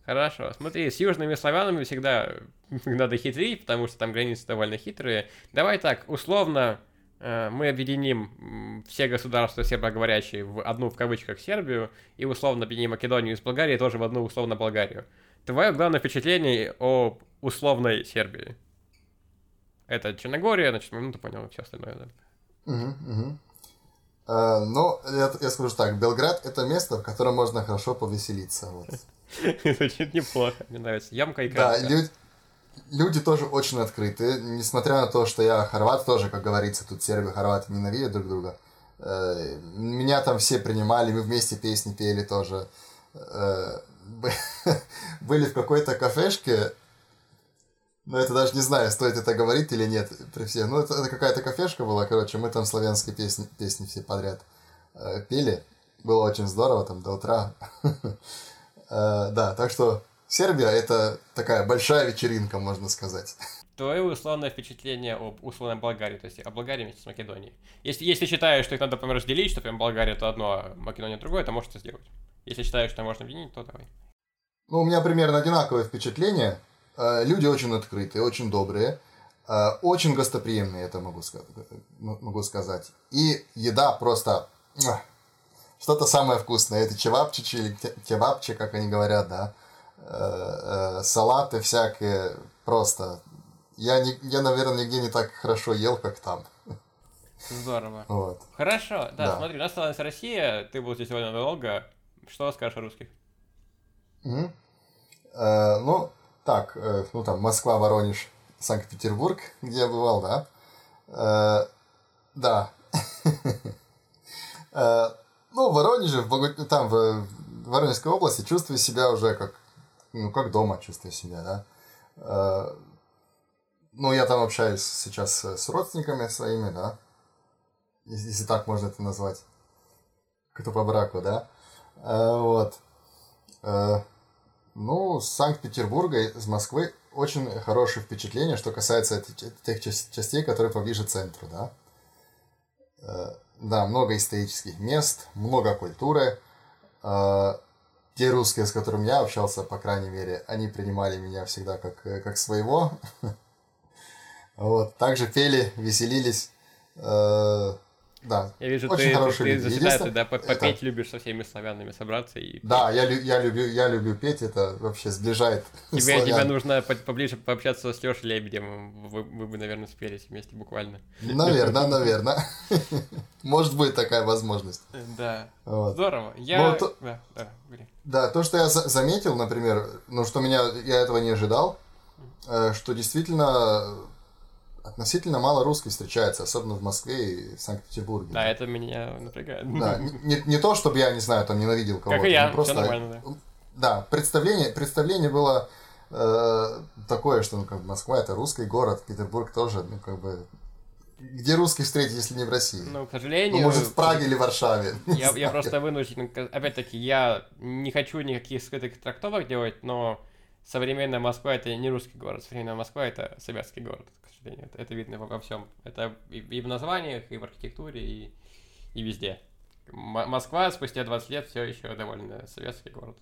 Хорошо. Смотри, с южными славянами всегда надо хитрить, потому что там границы довольно хитрые. Давай так, условно, э, мы объединим все государства сербоговорящие в одну, в кавычках, Сербию, и условно объединим Македонию с Болгарией тоже в одну, условно, Болгарию. Твое главное впечатление о условной Сербии? Это Черногория, значит, ну ты понял, все остальное, да. Мгм, мгм. Э, ну, я, я скажу так, Белград это место, в котором можно хорошо повеселиться. Вот. Звучит неплохо, мне нравится. Ямка и Да, кратко. лю- люди тоже очень открыты, несмотря на то, что я хорват тоже, как говорится, тут сербы и хорваты ненавидят друг друга. Э, Меня там все принимали, мы вместе песни пели тоже. Э, бы- Были в какой-то кафешке, но это даже не знаю, стоит это говорить или нет при всех. Ну, это, это какая-то кафешка была, короче, мы там славянские песни, песни все подряд э, пели. Было очень здорово, там, до утра. Э, Да, так что Сербия это такая большая вечеринка, можно сказать. Твое условное впечатление об условной Болгарии, то есть о Болгарии вместе с Македонией. Если, если считаешь, что их надо, например, разделить, что прям Болгария это одно, а Македония другое, то можешь это сделать. Если считаешь, что можно объединить, то давай. Ну, у меня примерно одинаковое впечатление. Э, Люди очень открытые, очень добрые, э, очень гостоприимные, это могу, ска- м- могу сказать. И еда просто что-то самое вкусное. Это чевапчичи или кебабчи, как они говорят, да. Э, э, Салаты всякие, просто. Я, не, я, наверное, нигде не так хорошо ел, как там. Здорово. Вот. Хорошо, да, Да. смотри, у нас осталась Россия, ты был здесь довольно долго. Что скажешь о русских? Мгм. Э, ну, так, э, ну там Москва, Воронеж, Санкт-Петербург, где я бывал, да. Э, да. Ну, в Воронеже, в Богу- там, в Воронежской области чувствую себя уже как, ну, как дома чувствую себя, да. Э, ну, я там общаюсь сейчас с родственниками своими, да. Если, так можно это назвать. Кто по браку, да. Э, вот. Э, ну, с Санкт-Петербурга, из Москвы очень хорошее впечатление, что касается тех част- частей, которые поближе к центру, да. Да, много исторических мест, много культуры. Э, Те русские, с которыми я общался, по крайней мере, они принимали меня всегда как, э, как своего. Вот. Также пели, веселились. Э, Да, Я вижу, Очень ты, ты, хорошие ты люди. за себя, ты, Единственное, да, по- это- попеть любишь со всеми славянами собраться и да, я, я, люблю, я люблю петь, это вообще сближает Тебе, тебе славян. нужно по- поближе пообщаться с Лешей Лебедем. Вы, вы бы, наверное, спелись вместе буквально. Наверное, наверное. Может быть такая возможность. Да. Вот. Здорово. Я... Ну, то- Да, да. Да, то, что я за- заметил, например, ну, что меня, я этого не ожидал, э, что действительно относительно мало русских встречается, особенно в Москве и в Санкт-Петербурге. Да, это меня напрягает. Да, не, не то, чтобы я, не знаю, там ненавидел кого-то. Как и я, ну, просто, все нормально, да. Да, представление, представление было э, такое, что ну, как бы Москва это русский город, Петербург тоже, ну как бы где русских встретить, если не в России? Ну, к Ну, сожалению... может, в Праге или Варшаве. Не Я, я просто вынужден, опять-таки, я не хочу никаких скрытых трактовок делать, но современная Москва это не русский город, современная Москва это советский город, сожалению. Это, это видно во, всем. Это и, и в названиях, и в архитектуре, и, и везде. М- Москва спустя 20 лет все еще довольно советский город.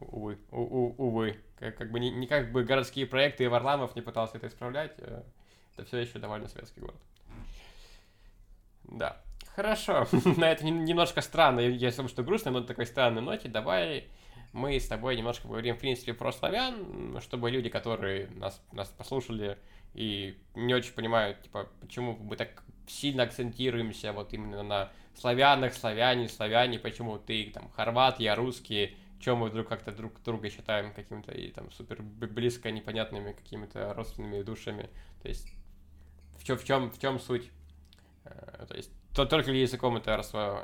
Увы, у- у- увы. Как, как бы не, как бы городские проекты и Варламов не пытался это исправлять, э, это все еще довольно советский город. Да. Хорошо. На это нем- немножко странно, я думаю, что грустно, но на такой странной ноте давай мы с тобой немножко поговорим, в принципе, про славян, чтобы люди, которые нас, нас послушали и не очень понимают, типа, почему мы так сильно акцентируемся вот именно на славянах, славяне, славяне, почему ты там хорват, я русский, чем мы вдруг как-то друг друга считаем каким-то и там супер близко непонятными какими-то родственными душами. То есть в чем, в чем, в чем суть? Э, то есть то, только ли языком это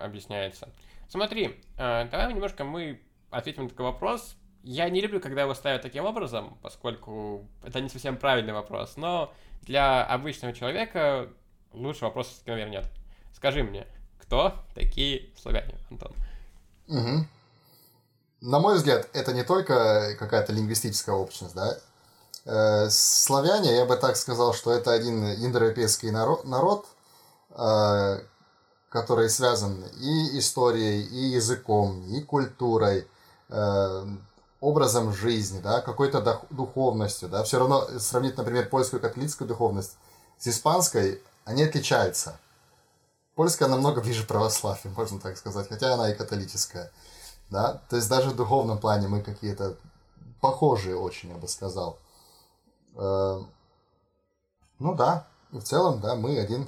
объясняется? Смотри, э, давай немножко мы ответим на такой вопрос. Я не люблю, когда его ставят таким образом, поскольку это не совсем правильный вопрос, но для обычного человека лучше вопроса, наверное, нет. Скажи мне, кто такие славяне, Антон? Угу. На мой взгляд, это не только какая-то лингвистическая общность, да. Э, славяне, я бы так сказал, что это один индоевропейский народ, народ э, который связан и историей, и языком, и культурой, э, образом жизни, да, какой-то духовностью, да, все равно сравнить, например, польскую католическую духовность с испанской, они отличаются. Польская намного ближе православию, можно так сказать, хотя она и католическая, да, то есть даже в духовном плане мы какие-то похожие очень, я бы сказал. Э, ну да, в целом, да, мы один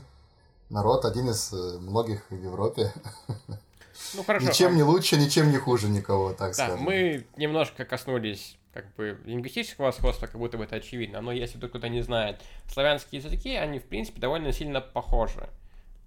народ, один из э, многих в Европе. Ну, хорошо. Ничем не лучше, ничем не хуже никого, так да, скажем. мы немножко коснулись как бы лингвистического сходства, как будто бы это очевидно, но если кто-то не знает, славянские языки, они, в принципе, довольно сильно похожи.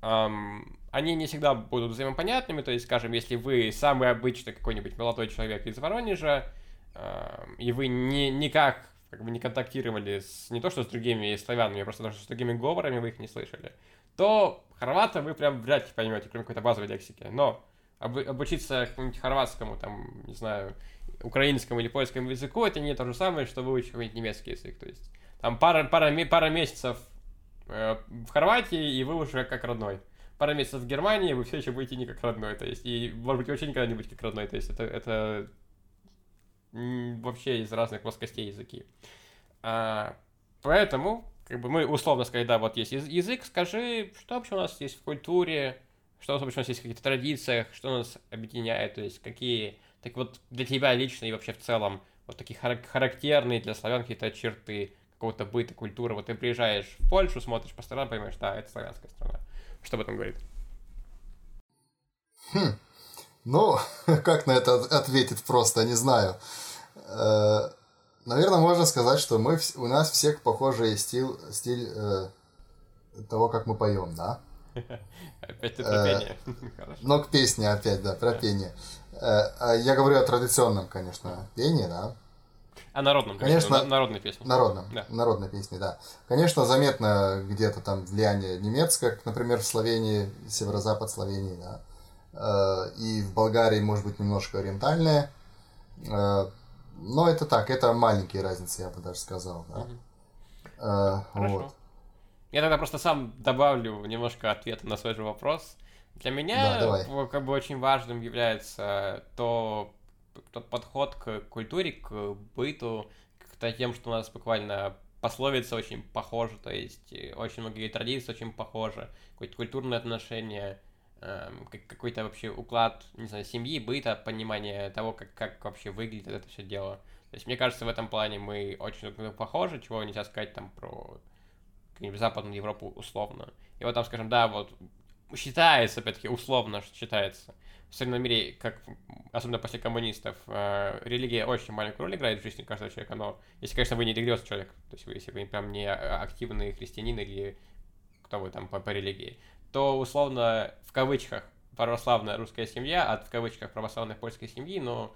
Um, они не всегда будут взаимопонятными, то есть, скажем, если вы самый обычный какой-нибудь молодой человек из Воронежа, uh, и вы не, никак как бы не контактировали с, не то что с другими славянами, а просто даже с другими говорами вы их не слышали, то хорвата вы прям вряд ли поймете, кроме какой-то базовой лексики. Но об, обучиться какому-нибудь хорватскому, там, не знаю, украинскому или польскому языку, это не то же самое, что выучить какой-нибудь немецкий язык. То есть там пара, пара, пара месяцев э, в Хорватии, и вы уже как родной. Пара месяцев в Германии, вы все еще будете не как родной. То есть, и, может быть, вообще никогда не будете как родной. То есть, это, это вообще из разных плоскостей языки. А, поэтому как бы мы условно сказали, да, вот есть язык, скажи, что вообще у нас есть в культуре, что у нас нас есть в каких-то традициях, что нас объединяет, то есть какие, так вот для тебя лично и вообще в целом, вот такие характерные для славян какие-то черты какого-то быта, культуры. Вот ты приезжаешь в Польшу, смотришь по сторонам, понимаешь, да, это славянская страна. Что об этом говорит? Хм. Ну, как на это ответить просто, не знаю. Э, Наверное, можно сказать, что мы, у нас всех похожий стиль, стиль э, того, как мы поем, да? Опять ты про пение. Но к песне опять, да, про пение. Э, а я говорю о традиционном, конечно, пении, да. О народном, конечно, народной песне. Народном, да. народной песне, да. Конечно, заметно где-то там влияние немецкое, например, в Словении, северо-запад Словении, да. Э, и в Болгарии, может быть, немножко ориентальное э, но это так, это маленькие разницы, я бы даже сказал. Да? Угу. А, Хорошо. Я тогда просто сам добавлю немножко ответа на свой же вопрос. Для меня да, как бы очень важным является то, тот подход к культуре, к быту, к тем, что у нас буквально пословицы очень похожи, то есть э, очень многие традиции очень похожи, какое-то культурное отношение – Эм, какой-то вообще уклад, не знаю, семьи, быта, понимание того, как, как вообще выглядит это все дело. То есть, мне кажется, в этом плане мы очень похожи, чего нельзя сказать там про Западную Европу условно. И вот там, скажем, да, вот считается, опять-таки, условно считается, в современном мире, как, особенно после коммунистов, э, религия очень маленькую роль играет в жизни каждого человека, но если, конечно, вы не религиозный человек, то есть вы, если вы прям не активный христианин или кто вы там по, по религии, то условно в кавычках православная русская семья от в кавычках православной польской семьи, но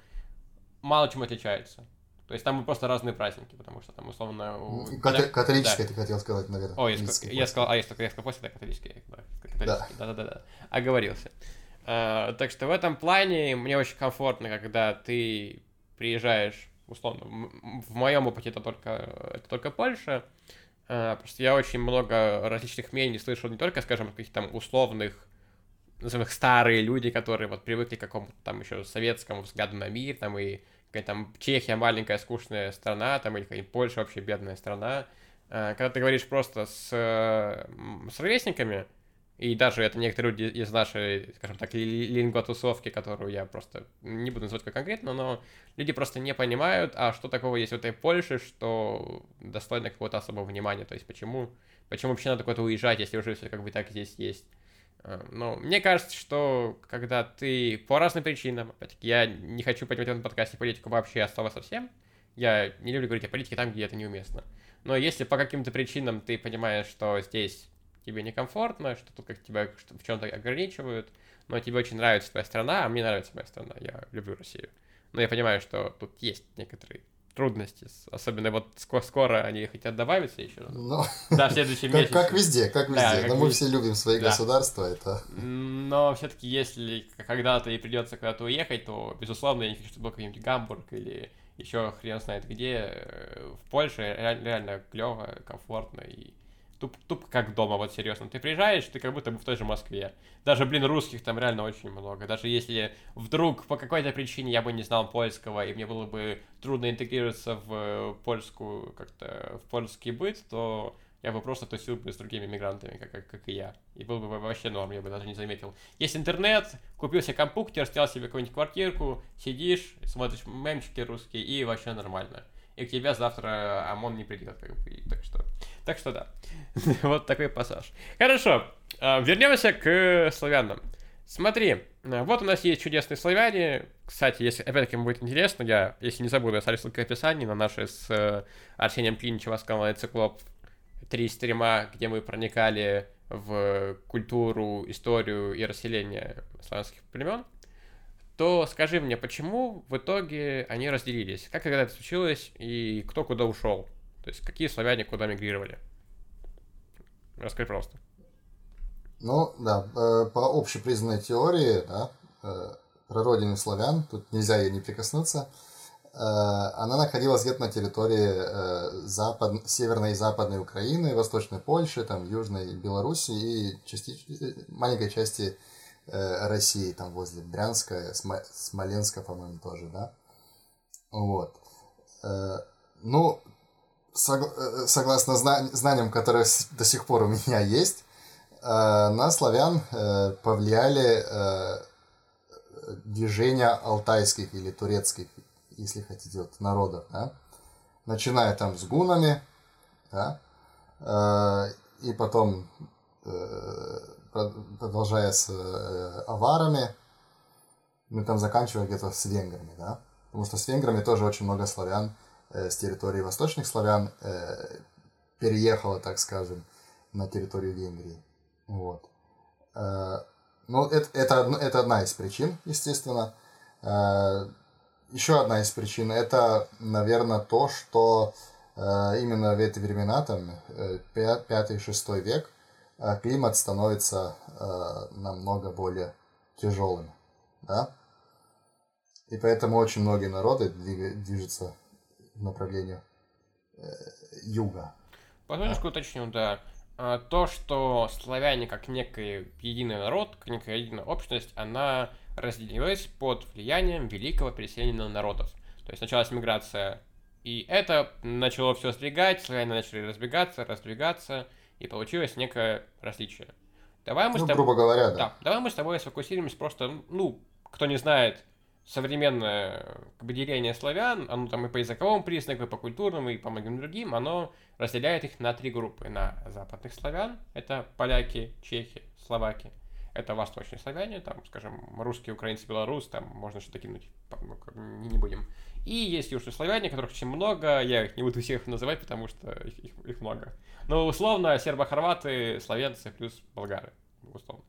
мало чем отличается. То есть там просто разные праздники, потому что там условно... Кат- католическая да. ты хотел сказать, наверное. О, я, ск- я сказал, а я сказал, я сказал после, да, католическая. Да, да-да-да, оговорился. А, так что в этом плане мне очень комфортно, когда ты приезжаешь, условно, в моем опыте это только, это только Польша, а, просто я очень много различных мнений слышал не только, скажем, каких-то там условных, назовем их старые люди, которые вот привыкли к какому-то там еще советскому взгляду на мир, там и какая-то там Чехия маленькая скучная страна, там или какая-нибудь Польша вообще бедная страна. А, когда ты говоришь просто с, с ровесниками, и даже это некоторые люди из нашей, скажем так, лингвотусовки, которую я просто не буду называть как конкретно, но люди просто не понимают, а что такого есть в этой Польше, что достойно какого-то особого внимания. То есть почему, почему вообще надо куда-то уезжать, если уже все как бы так здесь есть. Э, ну, мне кажется, что когда ты по разным причинам, опять-таки, я не хочу поднимать в этом подкасте политику вообще от совсем, я не люблю говорить о политике там, где это неуместно. Но если по каким-то причинам ты понимаешь, что здесь тебе некомфортно, что тут как тебя в чем-то ограничивают, но тебе очень нравится твоя страна, а мне нравится моя страна, я люблю Россию. Но я понимаю, что тут есть некоторые трудности, особенно вот скоро, скоро они хотят добавиться еще. Ну, да, в следующем месяце. Как везде, как везде. Да, как Но мы все любим свои да. государства, это... Но все-таки, если когда-то и придется куда-то уехать, то, безусловно, я не хочу, чтобы был какой-нибудь Гамбург или еще хрен знает где. Э, в Польше реально, реально клево, комфортно и туп, туп как дома, вот серьезно. Ты приезжаешь, ты как будто бы в той же Москве. Даже, блин, русских там реально очень много. Даже если вдруг по какой-то причине я бы не знал польского, и мне было бы трудно интегрироваться в польскую, как-то, в польский быт, то я бы просто тусил бы с другими мигрантами, как, как, как и я. И был бы вообще норм, я бы даже не заметил. Есть интернет, купил себе компьютер, снял себе какую-нибудь квартирку, сидишь, смотришь мемчики русские, и вообще нормально. И к тебе завтра ОМОН не придет, как бы, так что... Так что да. вот такой пассаж. Хорошо, а, вернемся к славянам. Смотри, вот у нас есть чудесные славяне. Кстати, если опять-таки будет интересно, я, если не забуду, оставлю ссылку в описании на наши с э, Арсением Клиничевым с канала Циклоп три стрима, где мы проникали в культуру, историю и расселение славянских племен, то скажи мне, почему в итоге они разделились? Как когда это случилось и кто куда ушел? То есть какие славяне куда мигрировали? Расскажи просто. Ну, да, э, по общепризнанной теории, да, э, родину славян, тут нельзя ей не прикоснуться, э, она находилась где-то на территории запад... северной и западной Украины, восточной Польши, там, южной Беларуси и части... маленькой части России, там, возле Брянска, Смоленска, по-моему, тоже, да. Вот. Ну, согласно знаниям, которые до сих пор у меня есть, Э, на славян э, повлияли э, движения алтайских или турецких, если хотите, вот, народов, да? начиная там с гунами, да? и потом продолжая с аварами, мы там заканчиваем где-то с венграми, да, потому что с венграми тоже очень много славян с территории восточных славян переехало, так скажем, на территорию Венгрии. Вот. Э, ну, это, это, это одна из причин, естественно. Э, еще одна из причин это, наверное, то, что э, именно в эти времена, там, 5-6 век, климат становится намного более тяжелым. Да? И поэтому очень многие народы движутся в направлении юга. Позвольте уточню, да. А, то, что славяне как некий единый народ, как некая единая общность, она разделилась под влиянием великого переселения народов. То есть началась миграция, и это начало все сдвигать, славяне начали разбегаться, раздвигаться, и получилось некое различие. Давай мы ну, с тобой... грубо говоря, да. да. Давай мы с тобой сфокусируемся просто, ну, кто не знает, современное как бы, деление славян, оно там и по языковому признаку, и по культурному, и по многим другим, оно разделяет их на три группы. На западных славян, это поляки, чехи, словаки. Это восточные славяне, там, скажем, русские, украинцы, белорус, там можно что-то кинуть, ну, не будем. И есть южные славяне, которых очень много, я их не буду всех называть, потому что их, их, их много. Но условно сербо-хорваты, славянцы плюс болгары, условно.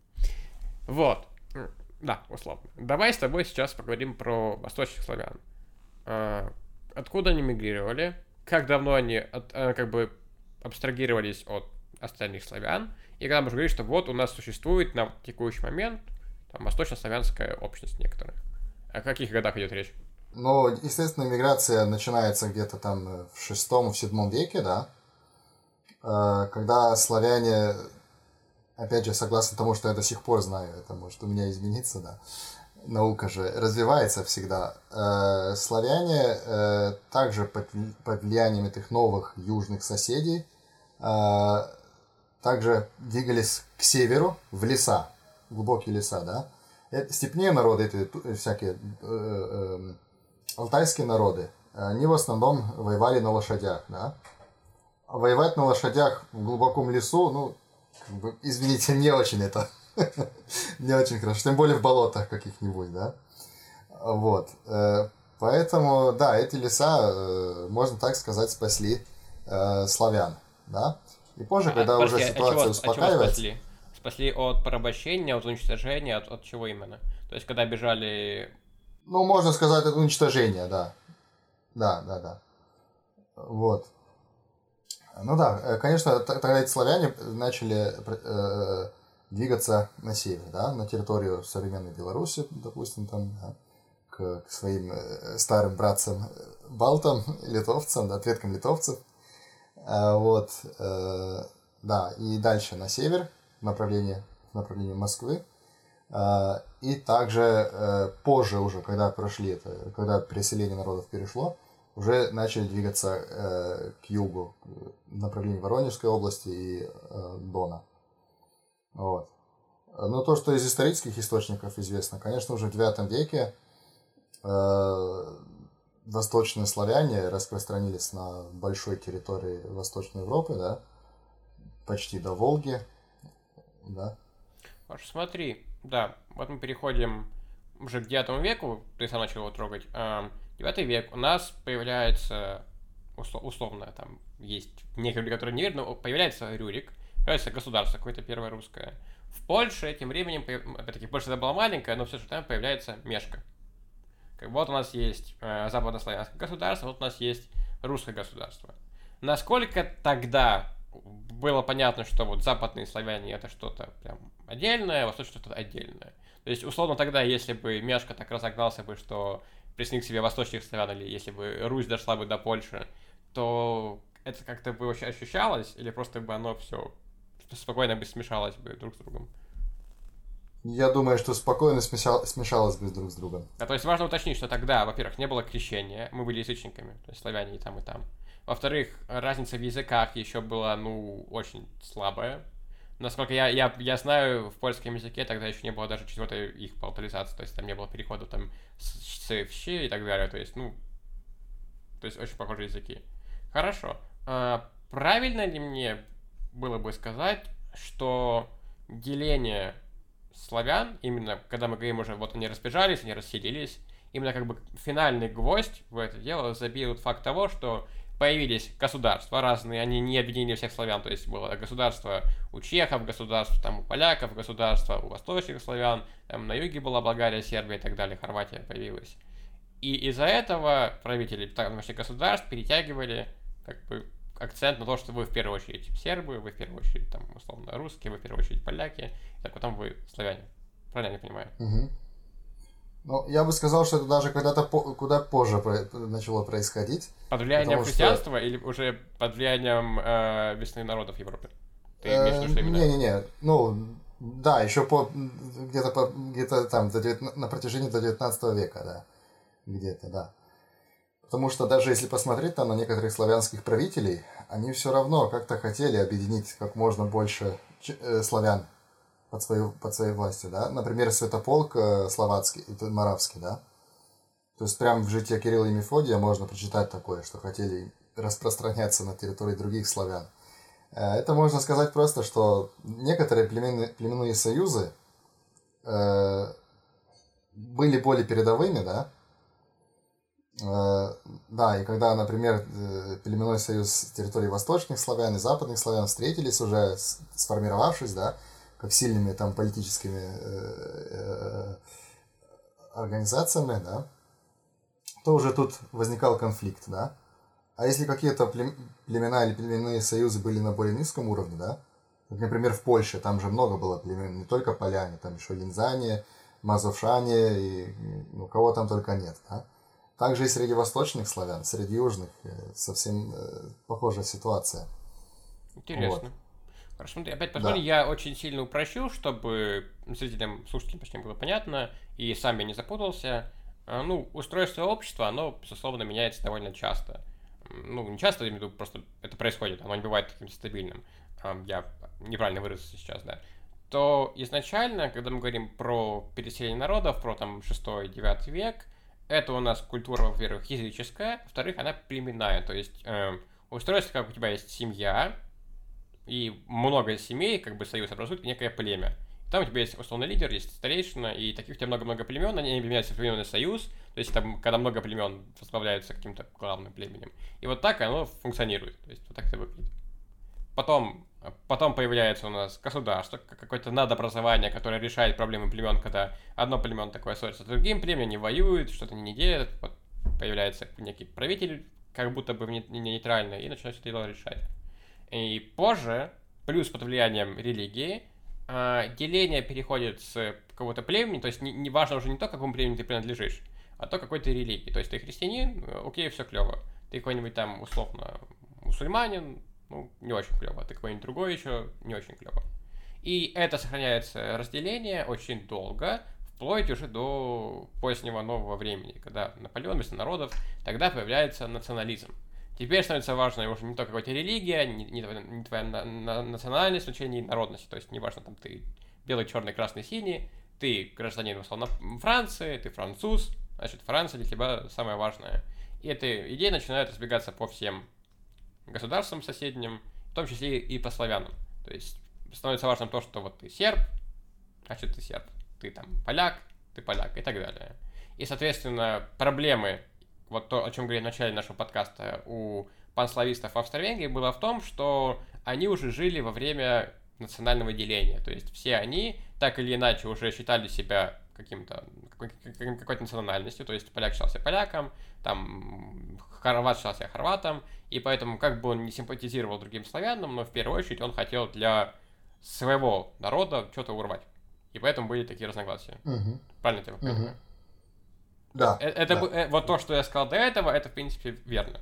Вот. Да, условно. Давай с тобой сейчас поговорим про восточных славян. А, откуда они мигрировали? Как давно они от, а, как бы абстрагировались от остальных славян? И когда можно говорить, что вот у нас существует на текущий момент там, восточнославянская общность некоторая. О каких годах идет речь? Ну, естественно, миграция начинается где-то там в шестом, в седьмом веке, да, а, когда славяне опять же, согласно тому, что я до сих пор знаю, это может у меня измениться, да, наука же развивается всегда. Э, славяне э, также под, влиянием этих новых южных соседей э, также двигались к северу, в леса, глубокие леса, да. Это, степные народы, эти всякие э, э, алтайские народы, они в основном воевали на лошадях, да. Воевать на лошадях в глубоком лесу, ну, как бы, извините, не очень это Не очень хорошо. Тем более в болотах каких-нибудь, да? Вот. Э, поэтому, да, эти леса, э, можно так сказать, спасли э, славян, да? И позже, а, когда подожди, уже ситуация чего, успокаивается... спасли? спасли от порабощения, от уничтожения, от, от чего именно? То есть, когда бежали... Ну, можно сказать, от уничтожения, да. Да, да, да. Вот. Ну да, конечно, тогда эти славяне начали э, двигаться на север, да, на территорию современной Беларуси, допустим, там, да, к, к своим э, старым братцам э, балтам, литовцам, да, предкам литовцев. А, вот, э, да, и дальше на север, в направлении, в направлении Москвы. А, и также э, позже уже, когда прошли это, когда переселение народов перешло, уже начали двигаться э, к югу, в направлении Воронежской области и э, Дона. Вот. Но то, что из исторических источников известно, конечно, уже в IX веке восточные славяне распространились на большой территории Восточной Европы, да, почти до Волги, да. Паш, смотри, да, вот мы переходим уже к IX веку, ты сам начал его трогать. Девятый век у нас появляется, условно, там есть люди, которые не верят, но появляется Рюрик, появляется государство какое-то первое русское. В Польше тем временем, опять-таки, Польша была маленькая, но все же там появляется Мешка. Как вот у нас есть э, западнославянское государство, вот у нас есть русское государство. Насколько тогда было понятно, что вот западные славяне это что-то прям отдельное, а восточное что-то отдельное. То есть, условно, тогда, если бы Мешка так разогнался бы, что присоединил к себе восточных славян, или если бы Русь дошла бы до Польши, то это как-то бы вообще ощущалось, или просто бы оно все спокойно бы смешалось бы друг с другом? Я думаю, что спокойно смешал, смешалось бы друг с другом. А то есть важно уточнить, что тогда, во-первых, не было крещения, мы были язычниками, то есть славяне и там, и там. Во-вторых, разница в языках еще была, ну, очень слабая. Насколько я, я, я знаю, в польском языке тогда еще не было даже четвертой их палтализации, то есть там не было перехода там с, в щи и так далее, то есть, ну, то есть очень похожие языки. Хорошо. А, правильно ли мне было бы сказать, что деление славян, именно когда мы говорим уже, вот они разбежались, они расселились, именно как бы финальный гвоздь в это дело забил факт того, что появились государства разные, они не объединили всех славян, то есть было государство у чехов, государство там у поляков, государство у восточных славян, там на юге была Болгария, Сербия и так далее, Хорватия появилась. И из-за этого правители тамошних государств перетягивали как бы акцент на то, что вы в первую очередь сербы, вы в первую очередь там условно русские, вы в первую очередь поляки, и так потом вы славяне. Правильно я понимаю? Угу. Ну, я бы сказал, что это даже когда-то по- куда позже про- начало происходить. Под влиянием христианства что... или уже под влиянием э, весны народов Европы? Ты имеешь в виду, что именно? Не-не-не, ну, да, еще по где-то по, где-то там до 19, на протяжении до 19 века, да. Где-то, да. Потому что даже если посмотреть там на некоторых славянских правителей, они все равно как-то хотели объединить как можно больше э, славян под, свою, под своей властью, да. Например, Святополк э, словацкий, моравский, да. То есть прямо в житии Кирилла и Мефодия можно прочитать такое, что хотели распространяться на территории других славян. Э, это можно сказать просто, что некоторые племенные, племенные союзы э, были более передовыми, да, э, да, и когда, например, э, племенной союз территории восточных славян и западных славян встретились уже, сформировавшись, да, как сильными там политическими э, э, организациями, да, то уже тут возникал конфликт, да. А если какие-то племена или племенные союзы были на более низком уровне, да, как, например, в Польше, там же много было племен, не только поляне, там еще линзане, мазовшане и ну, кого там только нет, да. Также и среди восточных славян, среди южных э, совсем похожая ситуация. Интересно. Вот. Хорошо, смотри, опять посмотри, да. я очень сильно упрощу, чтобы зрителям, слушателям почти было понятно, и сам я не запутался. А, ну, устройство общества, оно, безусловно, меняется довольно часто. Ну, не часто, я имею в виду, просто это происходит, оно не бывает таким стабильным. А, я неправильно выразился сейчас, да. То изначально, когда мы говорим про переселение народов, про там 6-9 век, это у нас культура, во-первых, языческая, во-вторых, она племенная, то есть э, устройство, как у тебя есть семья, и много семей, как бы союз образует некое племя. Там у тебя есть условный лидер, есть старейшина, и таких у тебя много-много племен, они объединяются в племенный союз, то есть там, когда много племен возглавляются каким-то главным племенем. И вот так оно функционирует, то есть вот так это выглядит. Потом, потом появляется у нас государство, какое-то надобразование, которое решает проблемы племен, когда одно племен такое ссорится с другим племенем, не воюет, что-то не делает, вот появляется некий правитель, как будто бы не, не нейтральный, и начинает это дело решать. И позже, плюс под влиянием религии, а, деление переходит с какого-то племени, то есть не, не важно уже не то, какому племени ты принадлежишь, а то, какой ты религии. То есть ты христианин, окей, все клево. Ты какой-нибудь там, условно, мусульманин, ну, не очень клево. Ты какой-нибудь другой еще, не очень клево. И это сохраняется разделение очень долго, вплоть уже до позднего нового времени, когда Наполеон вместо народов, тогда появляется национализм. Теперь становится важно уже не только какая-то религия, не, не, твоя, не твоя на, на, национальность, значение народности. То есть неважно, там ты белый, черный, красный, синий, ты гражданин, условно, Франции, ты француз, значит, Франция для тебя самое важное. И эта идея начинает разбегаться по всем государствам соседним, в том числе и по славянам. То есть становится важным то, что вот ты серб, значит, ты серб. Ты там поляк, ты поляк и так далее. И, соответственно, проблемы вот то, о чем говорили в начале нашего подкаста, у панславистов в Австро-Венгрии было в том, что они уже жили во время национального деления. То есть все они так или иначе уже считали себя каким-то какой-то национальностью, то есть поляк считался поляком, там хорват считался хорватом, и поэтому как бы он не симпатизировал другим славянам, но в первую очередь он хотел для своего народа что-то урвать. И поэтому были такие разногласия. Угу. Правильно я понимаю? Угу. Да. Э, это, да. Э, вот то, что я сказал до этого, это, в принципе, верно.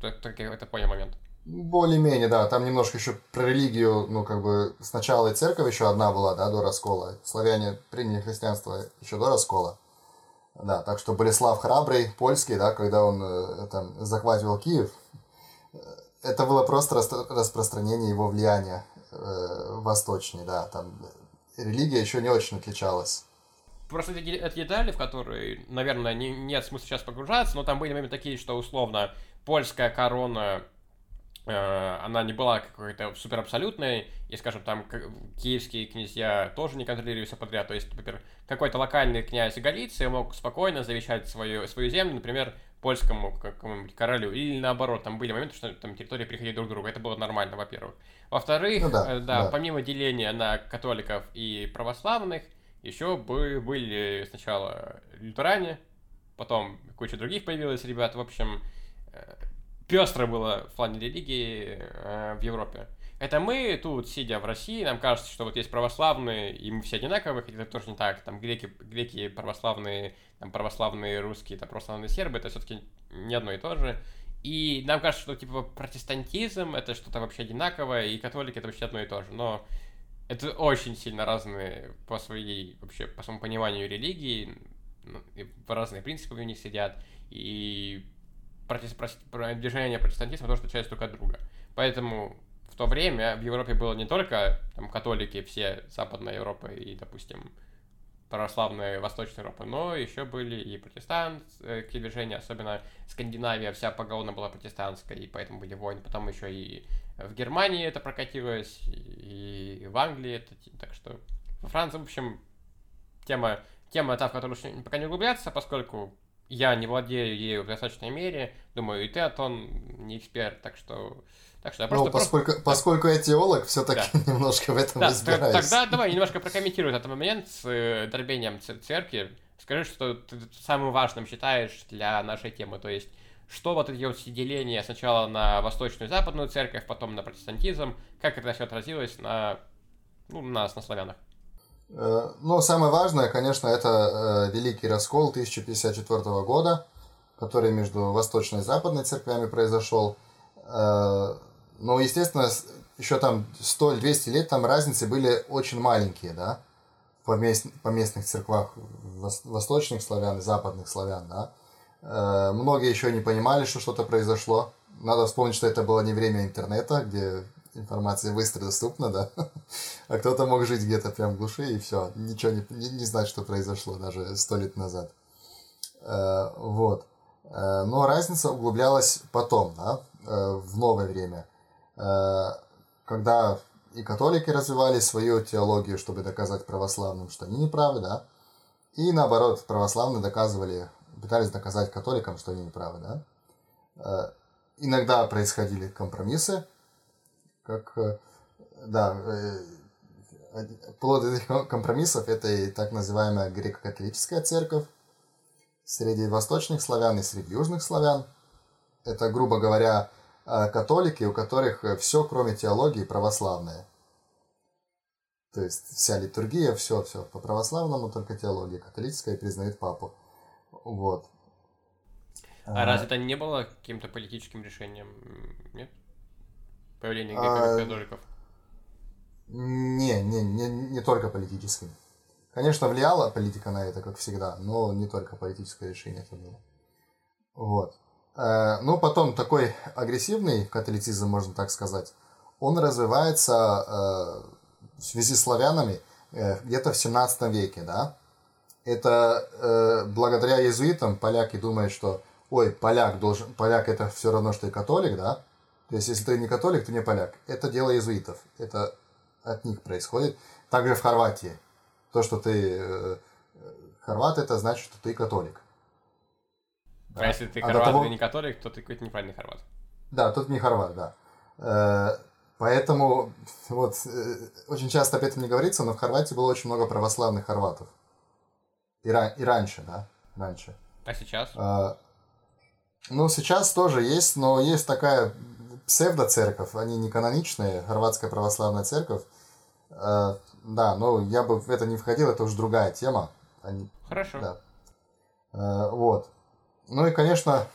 Так я это понял момент. Более-менее, да. Там немножко еще про религию, ну, как бы, сначала и церковь еще одна была, да, до раскола. Славяне приняли христианство еще до раскола. Да, так что Болеслав Храбрый, польский, да, когда он э, там захватывал Киев, э, это было просто распространение его влияния э, восточнее, да, там религия еще не очень отличалась. Просто эти, эти детали, в которые, наверное, не, нет смысла сейчас погружаться, но там были моменты такие, что условно польская корона, э, она не была какой-то супер абсолютной, и, скажем, там киевские князья тоже не контролировали все подряд. То есть, например, какой-то локальный князь Галиции мог спокойно завещать свою, свою землю, например, польскому какому-нибудь королю, или наоборот, там были моменты, что там территории приходили друг к другу, это было нормально, во-первых. Во-вторых, ну, да, э, да, да, помимо деления на католиков и православных, еще были сначала лютеране, потом куча других появилась ребят. В общем, э, пестро было в плане религии э, в Европе. Это мы тут, сидя в России, нам кажется, что вот есть православные, и мы все одинаковые, хотя это тоже не так. Там греки, греки православные, там православные русские, там православные сербы, это все-таки не одно и то же. И нам кажется, что типа протестантизм это что-то вообще одинаковое, и католики это вообще одно и то же. Но это очень сильно разные по своей, вообще, по своему пониманию религии, ну, разные принципы в них сидят, и протест, движение протестантизма тоже отличаются друг от друга. Поэтому в то время в Европе было не только там, католики, все Западная Европа и, допустим, православная Восточная Европа, но еще были и протестантские движения, особенно Скандинавия вся поголовно была протестантская, и поэтому были войны. Потом еще и в Германии это прокатилось, и в Англии это, так что во Франции, в общем, тема, тема та, в которую пока не углубляться, поскольку я не владею ею в достаточной мере, думаю, и ты, Антон, не эксперт, так что... Так что я просто, ну, поскольку, просто... поскольку я теолог, все-таки да. немножко в этом да, разбираюсь. Тогда давай немножко прокомментируй этот момент с э, дробением церкви. Скажи, что ты самым важным считаешь для нашей темы, то есть что вот эти вот деления сначала на восточную и западную церковь, потом на протестантизм, как это все отразилось на, ну, нас, на славянах? Э, ну, самое важное, конечно, это э, Великий Раскол 1054 года, который между восточной и западной церквями произошел. Э, ну, естественно, еще там 100-200 лет там разницы были очень маленькие, да, по, мест, по местных церквах восточных славян и западных славян, да. Э, многие еще не понимали, что что-то произошло. Надо вспомнить, что это было не время интернета, где информация быстро доступна, да. А кто-то мог жить где-то прям в глуши и все, ничего не, не, не знать, что произошло даже сто лет назад. Э, вот. Э, но разница углублялась потом, да, в новое время. Когда и католики развивали свою теологию, чтобы доказать православным, что они неправы, да. И наоборот, православные доказывали, пытались доказать католикам, что они неправы, да. Э, иногда происходили компромиссы, как, э, да, плод этих компромиссов это и так называемая греко-католическая церковь среди восточных славян и среди южных славян. Это, грубо говоря, католики, у которых э, все, кроме теологии, православное. То есть вся литургия, все, все по православному, только теология католическая признает папу. Вот. А, а разве это не было каким-то политическим решением? Нет? Появление а... католиков? Не, не, не, не только политическим. Конечно, влияла политика на это, как всегда, но не только политическое решение это было. Вот. Э, ну, потом такой агрессивный католицизм, можно так сказать, он развивается э, в связи с славянами э, где-то в 17 веке, да. Это благодаря иезуитам поляки думают, что, ой, поляк должен, поляк это все равно, что и католик, да. То есть, если ты не католик, ты не поляк. Это дело иезуитов. Это от них происходит. Также в Хорватии. То, что ты хорват, это значит, что ты католик. А если ты а хорват того... или не католик, то ты какой-то неправильный хорват. Да, тут не хорват, да. Э, поэтому вот э, очень часто об этом не говорится, но в Хорватии было очень много православных хорватов. И, ра- и раньше, да, раньше. А сейчас? А, ну, сейчас тоже есть, но есть такая псевдоцерковь, они не каноничные, хорватская православная церковь. А, да, но я бы в это не входил, это уже другая тема. Они, Хорошо. Да. А, вот. Ну и, конечно,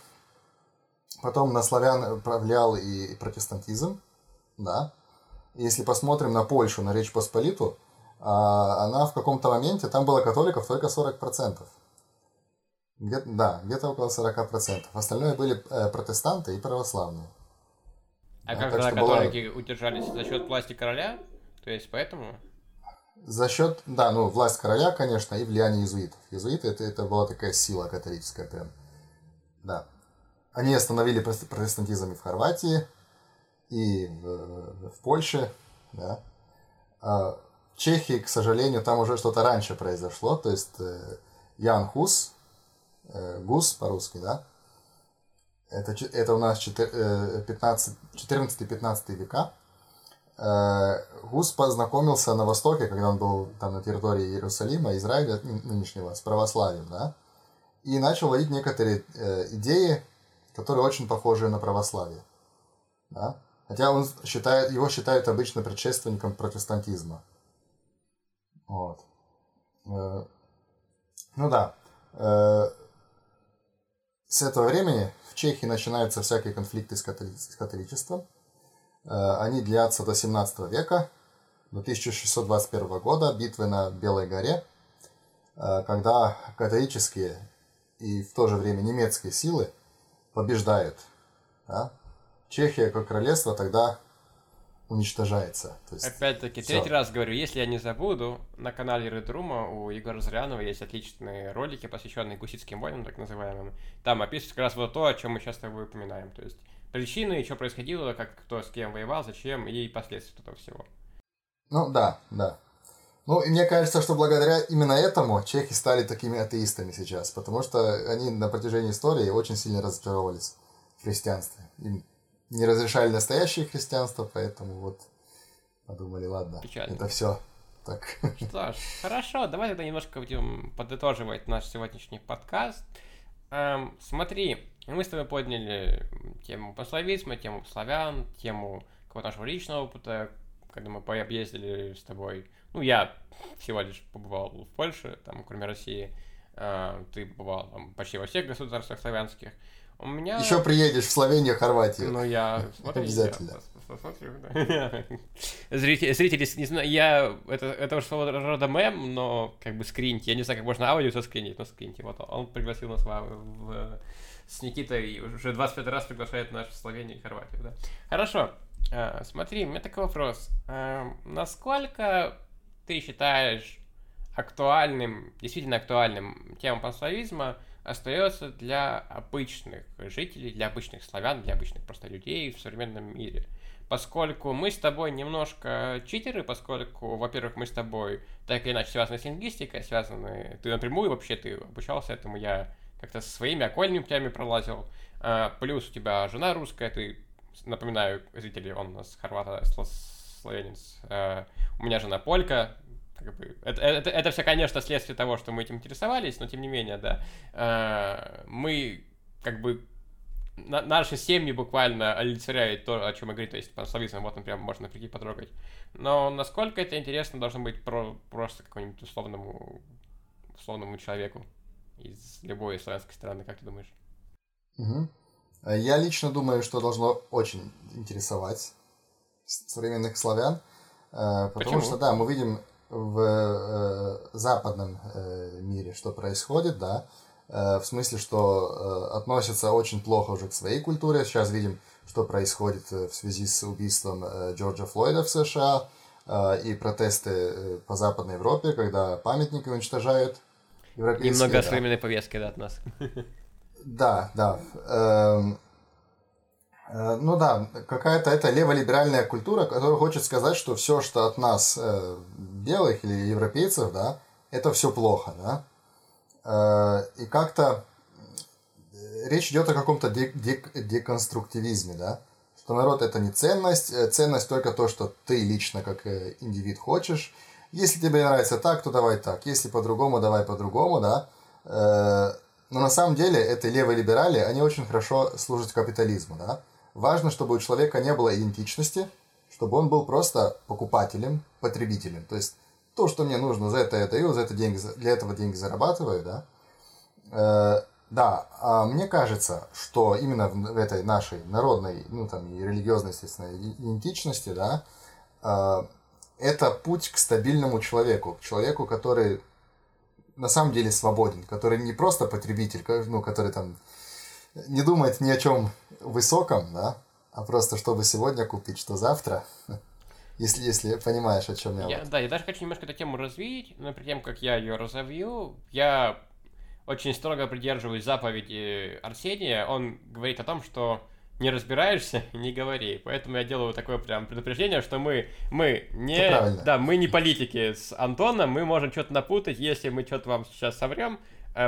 потом на славян повлиял и протестантизм, да. Если посмотрим на Польшу, на Речь Посполиту, а, она в каком-то моменте, там было католиков только 40%. Где, да, где-то около 40%. Остальное были э, протестанты и православные. А да, как тогда католики была... удержались за счет власти короля? То есть поэтому? За счет, да, ну, власть короля, конечно, и влияние иезуитов. Иезуиты это, это была такая сила католическая прям. Да. Они остановили протестантизм и в Хорватии, и в, в Польше, да. А в Чехии, к сожалению, там уже что-то раньше произошло, то есть э, Ян Хус, э, Гус по-русски, да, это, это у нас 14-15 э, века. Гус познакомился на Востоке, когда он был там на территории Иерусалима, Израиля нынешнего, с православием, да и начал вводить некоторые э, идеи, которые очень похожи на православие. Да? Хотя он считает, его считают обычно предшественником протестантизма. Вот. Э, ну да. Э, с этого времени в Чехии начинаются всякие конфликты с, католи с католичеством. Э, они длятся до 17 века, до 1621 года, битвы на Белой горе, э, когда католические и в то же время немецкие силы побеждают. Да? Чехия как королевство тогда уничтожается. То есть, Опять-таки, все. третий раз говорю, если я не забуду, на канале Редрума у Егора Зрянова есть отличные ролики, посвященные гуситским войнам, так называемым. Там описывается как раз вот то, о чем мы сейчас с тобой упоминаем. То есть причины, что происходило, как кто с кем воевал, зачем и последствия этого всего. Ну да, да. Ну, и мне кажется, что благодаря именно этому чехи стали такими атеистами сейчас, потому что они на протяжении истории очень сильно разочаровались в христианстве. Им не разрешали настоящее христианство, поэтому вот подумали, ладно, Печально. это все. Так. Что ж, хорошо, давай тогда немножко будем подытоживать наш сегодняшний подкаст. Эм, смотри, мы с тобой подняли тему пословизма, тему славян, тему какого-то нашего личного опыта, когда мы пообъездили с тобой ну, я всего лишь побывал в Польше, там, кроме России. А, ты побывал там, почти во всех государствах славянских. У меня... Еще приедешь в Словению, Хорватию. Ну, я смотрю, Обязательно. Я да. Зрители, зрители, не знаю, я... Это, это уж своего рода мем, но как бы скриньте. Я не знаю, как можно аудио соскринить, но скриньте. Вот он пригласил нас в, в, с Никитой уже 25 раз приглашает нас в Словению и Хорватию, да. Хорошо. А, смотри, у меня такой вопрос. А, насколько ты считаешь актуальным, действительно актуальным тема панславизма остается для обычных жителей, для обычных славян, для обычных просто людей в современном мире. поскольку мы с тобой немножко читеры, поскольку, во-первых, мы с тобой так или иначе связаны с лингвистикой, связаны, ты напрямую вообще, ты обучался этому, я как-то со своими окольными путями пролазил, а, плюс у тебя жена русская, ты, напоминаю, зрители, он нас хорвата, славянец, а, у меня жена полька, это, это, это все, конечно, следствие того, что мы этим интересовались, но тем не менее, да, а, мы как бы на, наши семьи буквально олицетворяют то, о чем я говорю, то есть по-славянцам вот, например, можно прийти потрогать. Но насколько это интересно должно быть про, просто какому-нибудь условному, условному человеку из любой славянской страны, как ты думаешь? Угу. Я лично думаю, что должно очень интересовать современных славян, э, потому Почему? что, да, мы видим в э, западном э, мире, что происходит, да, Э, в смысле, что э, относятся очень плохо уже к своей культуре. Сейчас видим, что происходит э, в связи с убийством Джорджа Флойда в США и протесты по Западной Европе, когда памятники уничтожают. Немного да. современной повестки да, от нас. Да, да. Эм, ну да, какая-то это леволиберальная культура, которая хочет сказать, что все, что от нас, белых или европейцев, да, это все плохо, да. Э, и как-то э, речь идет о каком-то деконструктивизме, да? Что народ это не ценность, э, ценность только то, что ты лично как индивид хочешь. Если тебе нравится так, то давай так. Если по-другому, давай по-другому, да. Но на самом деле это левые либерали, они очень хорошо служат капитализму, да. Важно, чтобы у человека не было идентичности, чтобы он был просто покупателем, потребителем. То есть то, что мне нужно, за это я даю, за это деньги, для этого деньги зарабатываю, да. Э, да, а мне кажется, что именно в, этой нашей народной, ну там и религиозной, естественно, идентичности, да, э, это путь к стабильному человеку, к человеку, который на самом деле свободен, который не просто потребитель, ну, который там не думает ни о чем высоком, да, а просто чтобы сегодня купить, что завтра. Если, если понимаешь, о чем я. я вот. Да, я даже хочу немножко эту тему развить, но перед тем, как я ее разовью, я очень строго придерживаюсь заповеди Арсения. Он говорит о том, что не разбираешься, не говори. Поэтому я делаю такое прям предупреждение, что мы, мы не, да, мы не политики с Антоном, мы можем что-то напутать, если мы что-то вам сейчас соврем,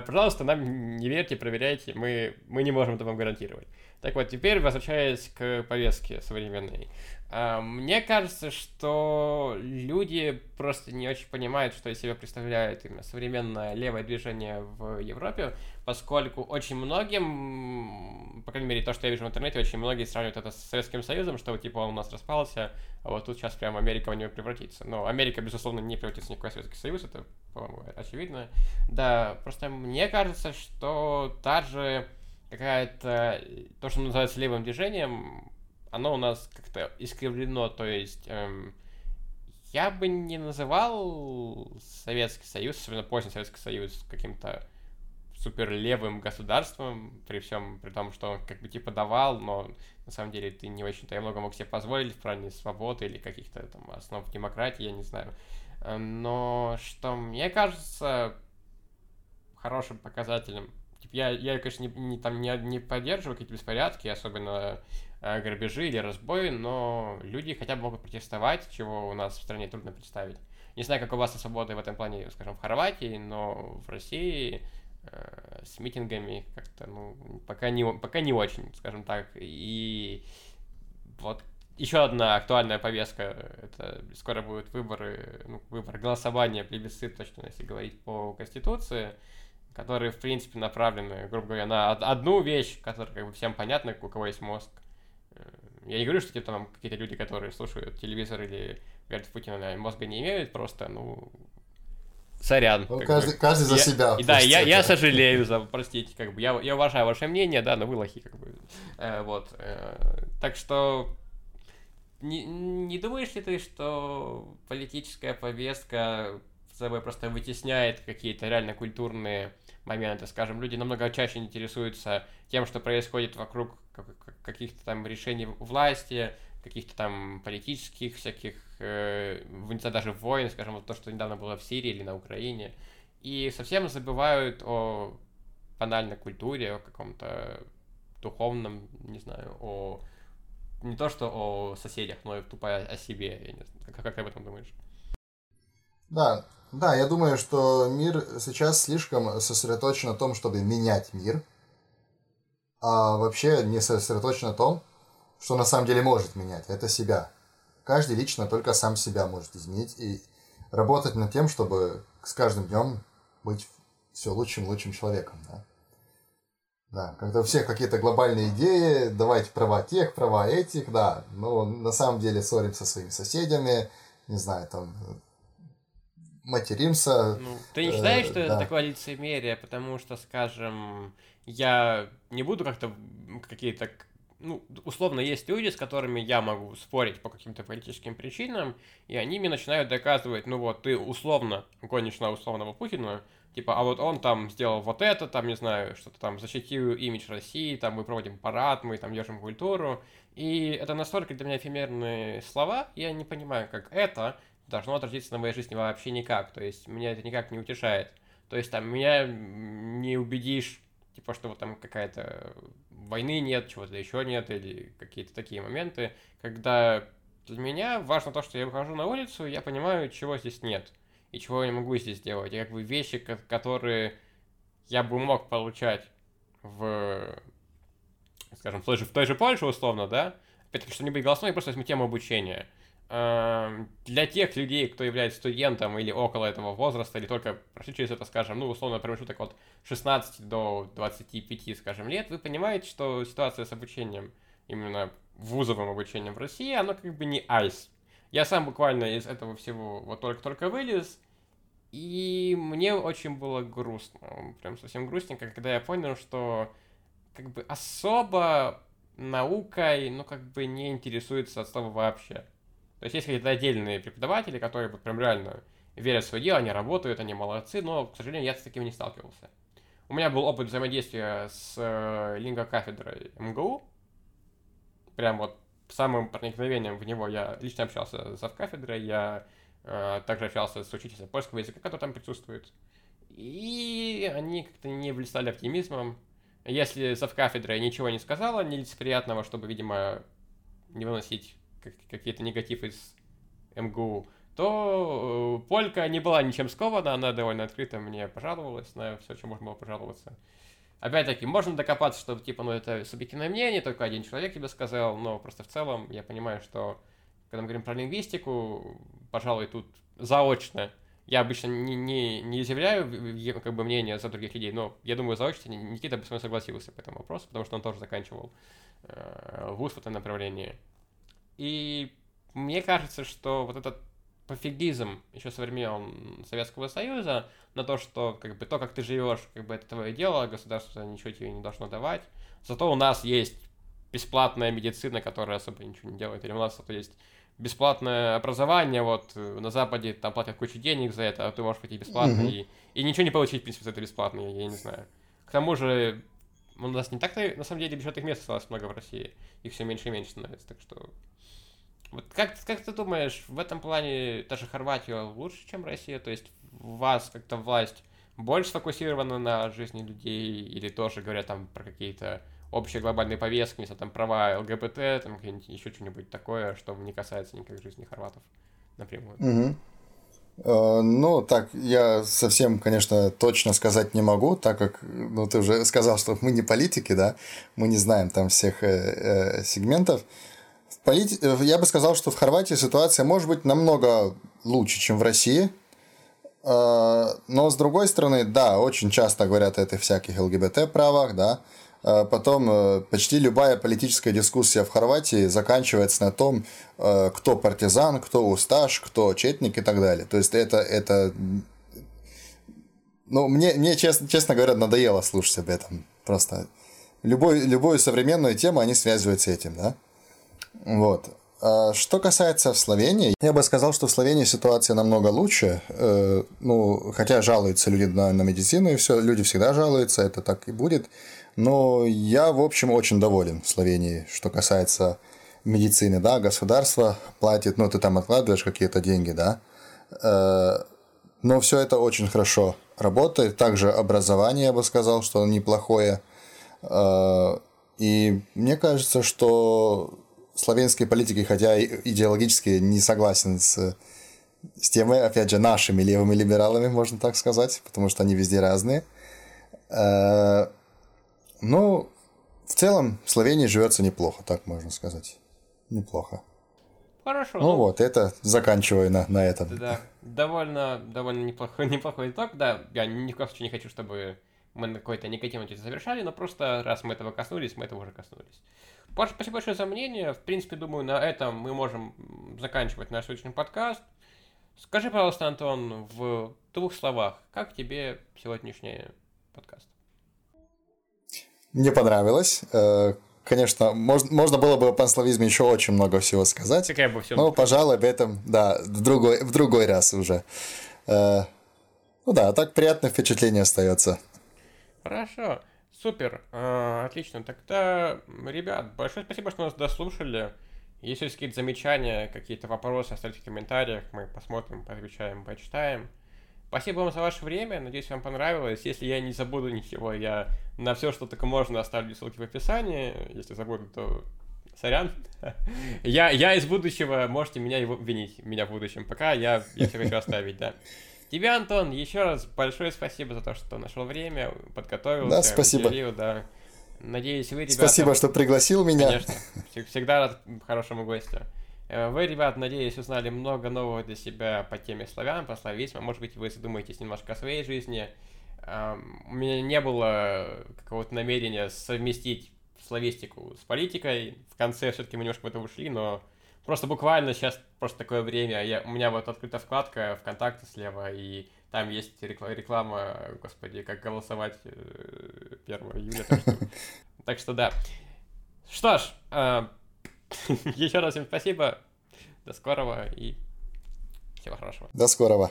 пожалуйста, нам не верьте, проверяйте, мы, мы не можем это вам гарантировать. Так вот, теперь возвращаясь к повестке современной. А, мне кажется, что люди просто не очень понимают, что из себя представляет именно современное левое движение в Европе, поскольку очень многим, по крайней мере, то, что я вижу в интернете, очень многие сравнивают это с Советским Союзом, что типа он у нас распался, а вот тут сейчас прям Америка в него превратится. Но Америка, безусловно, не превратится в никакой Советский Союз, это, по-моему, очевидно. Да, просто мне кажется, что та же какая-то, то, что называется левым движением, оно у нас как-то искривлено, то есть эм, я бы не называл Советский Союз, особенно поздний Советский Союз, каким-то супер левым государством, при всем при том, что он как бы типа давал, но на самом деле ты не очень-то я много мог себе позволить в плане свободы или каких-то там основ демократии, я не знаю. Э, но что мне кажется хорошим показателем, типа я, я конечно, не, не, там, не, не поддерживаю какие-то беспорядки, особенно грабежи или разбои, но люди хотя бы могут протестовать, чего у нас в стране трудно представить. Не знаю, как у вас со свободой в этом плане, скажем, в Хорватии, но в России э, с митингами как-то, ну, пока не, пока не очень, скажем так. И вот еще одна актуальная повестка, это скоро будут выборы, ну, выбор голосования, плебисцит, точно, если говорить по Конституции, которые, в принципе, направлены, грубо говоря, на одну вещь, которая как бы всем понятна, у кого есть мозг, я не говорю, что типа там какие-то люди, которые слушают телевизор или говорят в Путина, мозга не имеют, просто, ну, сорян. Ну, каждый, бы. каждый за я, себя. И, да, я, я сожалею за, простите, как бы, я, я уважаю ваше мнение, да, но вы лохи, как бы, э, вот. Э, так что, не, не думаешь ли ты, что политическая повестка собой просто вытесняет какие-то реально культурные моменты. Скажем, люди намного чаще интересуются тем, что происходит вокруг каких-то там решений власти, каких-то там политических всяких, э, даже войн, скажем, вот то, что недавно было в Сирии или на Украине, и совсем забывают о банальной культуре, о каком-то духовном, не знаю, о не то что о соседях, но и тупо о себе. Я не знаю, как, как ты об этом думаешь? Да, да, я думаю, что мир сейчас слишком сосредоточен на том, чтобы менять мир, а вообще не сосредоточен на том, что на самом деле может менять. Это себя. Каждый лично только сам себя может изменить и работать над тем, чтобы с каждым днем быть все лучшим лучшим человеком. Да? Да, когда у всех какие-то глобальные идеи, давайте права тех, права этих, да, но на самом деле ссоримся со своими соседями, не знаю, там, материмся. Ну, ты не считаешь, э, что да. это такое лицемерие, потому что, скажем, я не буду как-то какие-то ну, условно, есть люди, с которыми я могу спорить по каким-то политическим причинам, и они мне начинают доказывать, ну вот, ты условно гонишь на условного Путина, типа, а вот он там сделал вот это, там, не знаю, что-то там защитил имидж России, там мы проводим парад, мы там держим культуру, и это настолько для меня эфемерные слова, я не понимаю, как это должно отразиться на моей жизни вообще никак, то есть меня это никак не утешает. То есть там меня не убедишь, типа, что вот там какая-то войны нет, чего-то еще нет, или какие-то такие моменты, когда для меня важно то, что я выхожу на улицу, я понимаю, чего здесь нет, и чего я не могу здесь делать, и как бы вещи, которые я бы мог получать в, скажем, в той же, в той же Польше, условно, да, опять-таки, что не быть голосной, я просто возьму тему обучения – для тех людей, кто является студентом или около этого возраста, или только прошли через это, скажем, ну, условно, промежуток от 16 до 25, скажем, лет, вы понимаете, что ситуация с обучением, именно вузовым обучением в России, оно как бы не айс. Я сам буквально из этого всего вот только-только вылез, и мне очень было грустно, прям совсем грустненько, когда я понял, что как бы особо наукой, ну, как бы не интересуется от слова вообще. То есть есть какие-то отдельные преподаватели, которые вот прям реально верят в свое дело, они работают, они молодцы, но, к сожалению, я с таким не сталкивался. У меня был опыт взаимодействия с э, лингвокафедрой МГУ. Прям вот самым проникновением в него я лично общался с кафедрой, я э, также общался с учителем польского языка, который там присутствует. И они как-то не блистали оптимизмом. Если кафедрой ничего не сказала нелицеприятного, чтобы, видимо, не выносить какие-то негатив из МГУ, то э, Полька не была ничем скована, она довольно открыто мне пожаловалась на все, чем можно было пожаловаться. Опять-таки, можно докопаться, что, типа, ну, это субъективное мнение, только один человек тебе сказал, но просто в целом я понимаю, что, когда мы говорим про лингвистику, пожалуй, тут заочно, я обычно не, не, не изъявляю как бы мнение за других людей, но я думаю, заочно Никита бы с мной согласился по этому вопросу, потому что он тоже заканчивал э, вуз в этом направлении. И мне кажется, что вот этот пофигизм еще со времен Советского Союза на то, что как бы то, как ты живешь, как бы это твое дело, государство ничего тебе не должно давать. Зато у нас есть бесплатная медицина, которая особо ничего не делает. Или у нас зато есть бесплатное образование, вот на Западе там платят кучу денег за это, а ты можешь пойти бесплатно mm-hmm. и, и ничего не получить, в принципе, за это бесплатно, я, я не знаю. К тому же, у нас не так-то, на самом деле, бюджетных мест осталось много в России. Их все меньше и меньше становится, так что вот как, как ты думаешь, в этом плане даже Хорватия лучше, чем Россия? То есть у вас как-то власть больше сфокусирована на жизни людей или тоже говорят там про какие-то общие глобальные повестки, знаю, там права ЛГБТ, там еще что-нибудь такое, что не касается никак жизни хорватов напрямую? Угу. Ну, так, я совсем, конечно, точно сказать не могу, так как, ну, ты уже сказал, что мы не политики, да, мы не знаем там всех э, э, сегментов. Полит... Э, я бы сказал, что в Хорватии ситуация может быть намного лучше, чем в России. А, но с другой стороны, да, очень часто говорят о этих всяких ЛГБТ-правах, да. А потом э, почти любая политическая дискуссия в Хорватии заканчивается на том, э, кто партизан, кто усташ, кто четник и так далее. То есть это, это ну, мне, мне честно, честно говоря, надоело слушать об этом. Просто любой, любую современную тему они связывают с этим, да. Вот. А что касается Словении, я бы сказал, что в Словении ситуация намного лучше. Э, ну, хотя жалуются люди на, на медицину и все, люди всегда жалуются, это так и будет. Но я, в общем, очень доволен в Словении, что касается медицины, да, государство платит, ну, ты там откладываешь какие-то деньги, да, э, но все это очень хорошо работает. Также образование, я бы сказал, что неплохое. Э, и мне кажется, что славянской политики, хотя идеологически не согласен с, с темой, опять же, нашими левыми либералами, можно так сказать, потому что они везде разные. Э, ну, в целом, в Словении живется неплохо, так можно сказать. Неплохо. Хорошо. Ну, ну вот, это заканчиваю на, на этом. Да, довольно, довольно неплохой, неплохой итог. Да, я ни в коем случае не хочу, чтобы мы на какой-то негативной завершали, но просто раз мы этого коснулись, мы этого уже коснулись. Паша, спасибо большое за мнение. В принципе, думаю, на этом мы можем заканчивать наш сегодняшний подкаст. Скажи, пожалуйста, Антон, в двух словах, как тебе сегодняшний подкаст? Мне понравилось. Э, конечно, можно, можно было бы о панславизме еще очень много всего сказать. Как я бы все но, пожалуй, об этом, да, в другой, в другой раз уже. Э, ну да, так приятное впечатление остается. Хорошо, супер, э, отлично. Тогда, ребят, большое спасибо, что нас дослушали. Если есть какие-то замечания, какие-то вопросы, оставьте в комментариях, мы посмотрим, поотвечаем, почитаем. Спасибо вам за ваше время, надеюсь, вам понравилось. Если я не забуду ничего, я на все, что только можно, оставлю ссылки в описании. Если забуду, то сорян. я, я из будущего, можете меня его винить, меня в будущем. Пока я, я все хочу оставить, да. Тебе, Антон, еще раз большое спасибо за то, что нашел время, подготовился. Да, спасибо. Уделил, да. Надеюсь, вы, ребята... Спасибо, что пригласил меня. Конечно, всегда рад хорошему гостю. Э, вы, ребят, надеюсь, узнали много нового для себя по теме славян, по славизму. Может быть, вы задумаетесь немножко о своей жизни. У меня не было какого-то намерения совместить славистику с политикой. В конце все-таки мы немножко в это ушли, но Просто буквально сейчас просто такое время. Я, у меня вот открыта вкладка ВКонтакте слева, и там есть реклама, господи, как голосовать 1 э, июля. Так что, так что да. Что ж, э, еще раз всем спасибо. До скорого и всего хорошего. До скорого.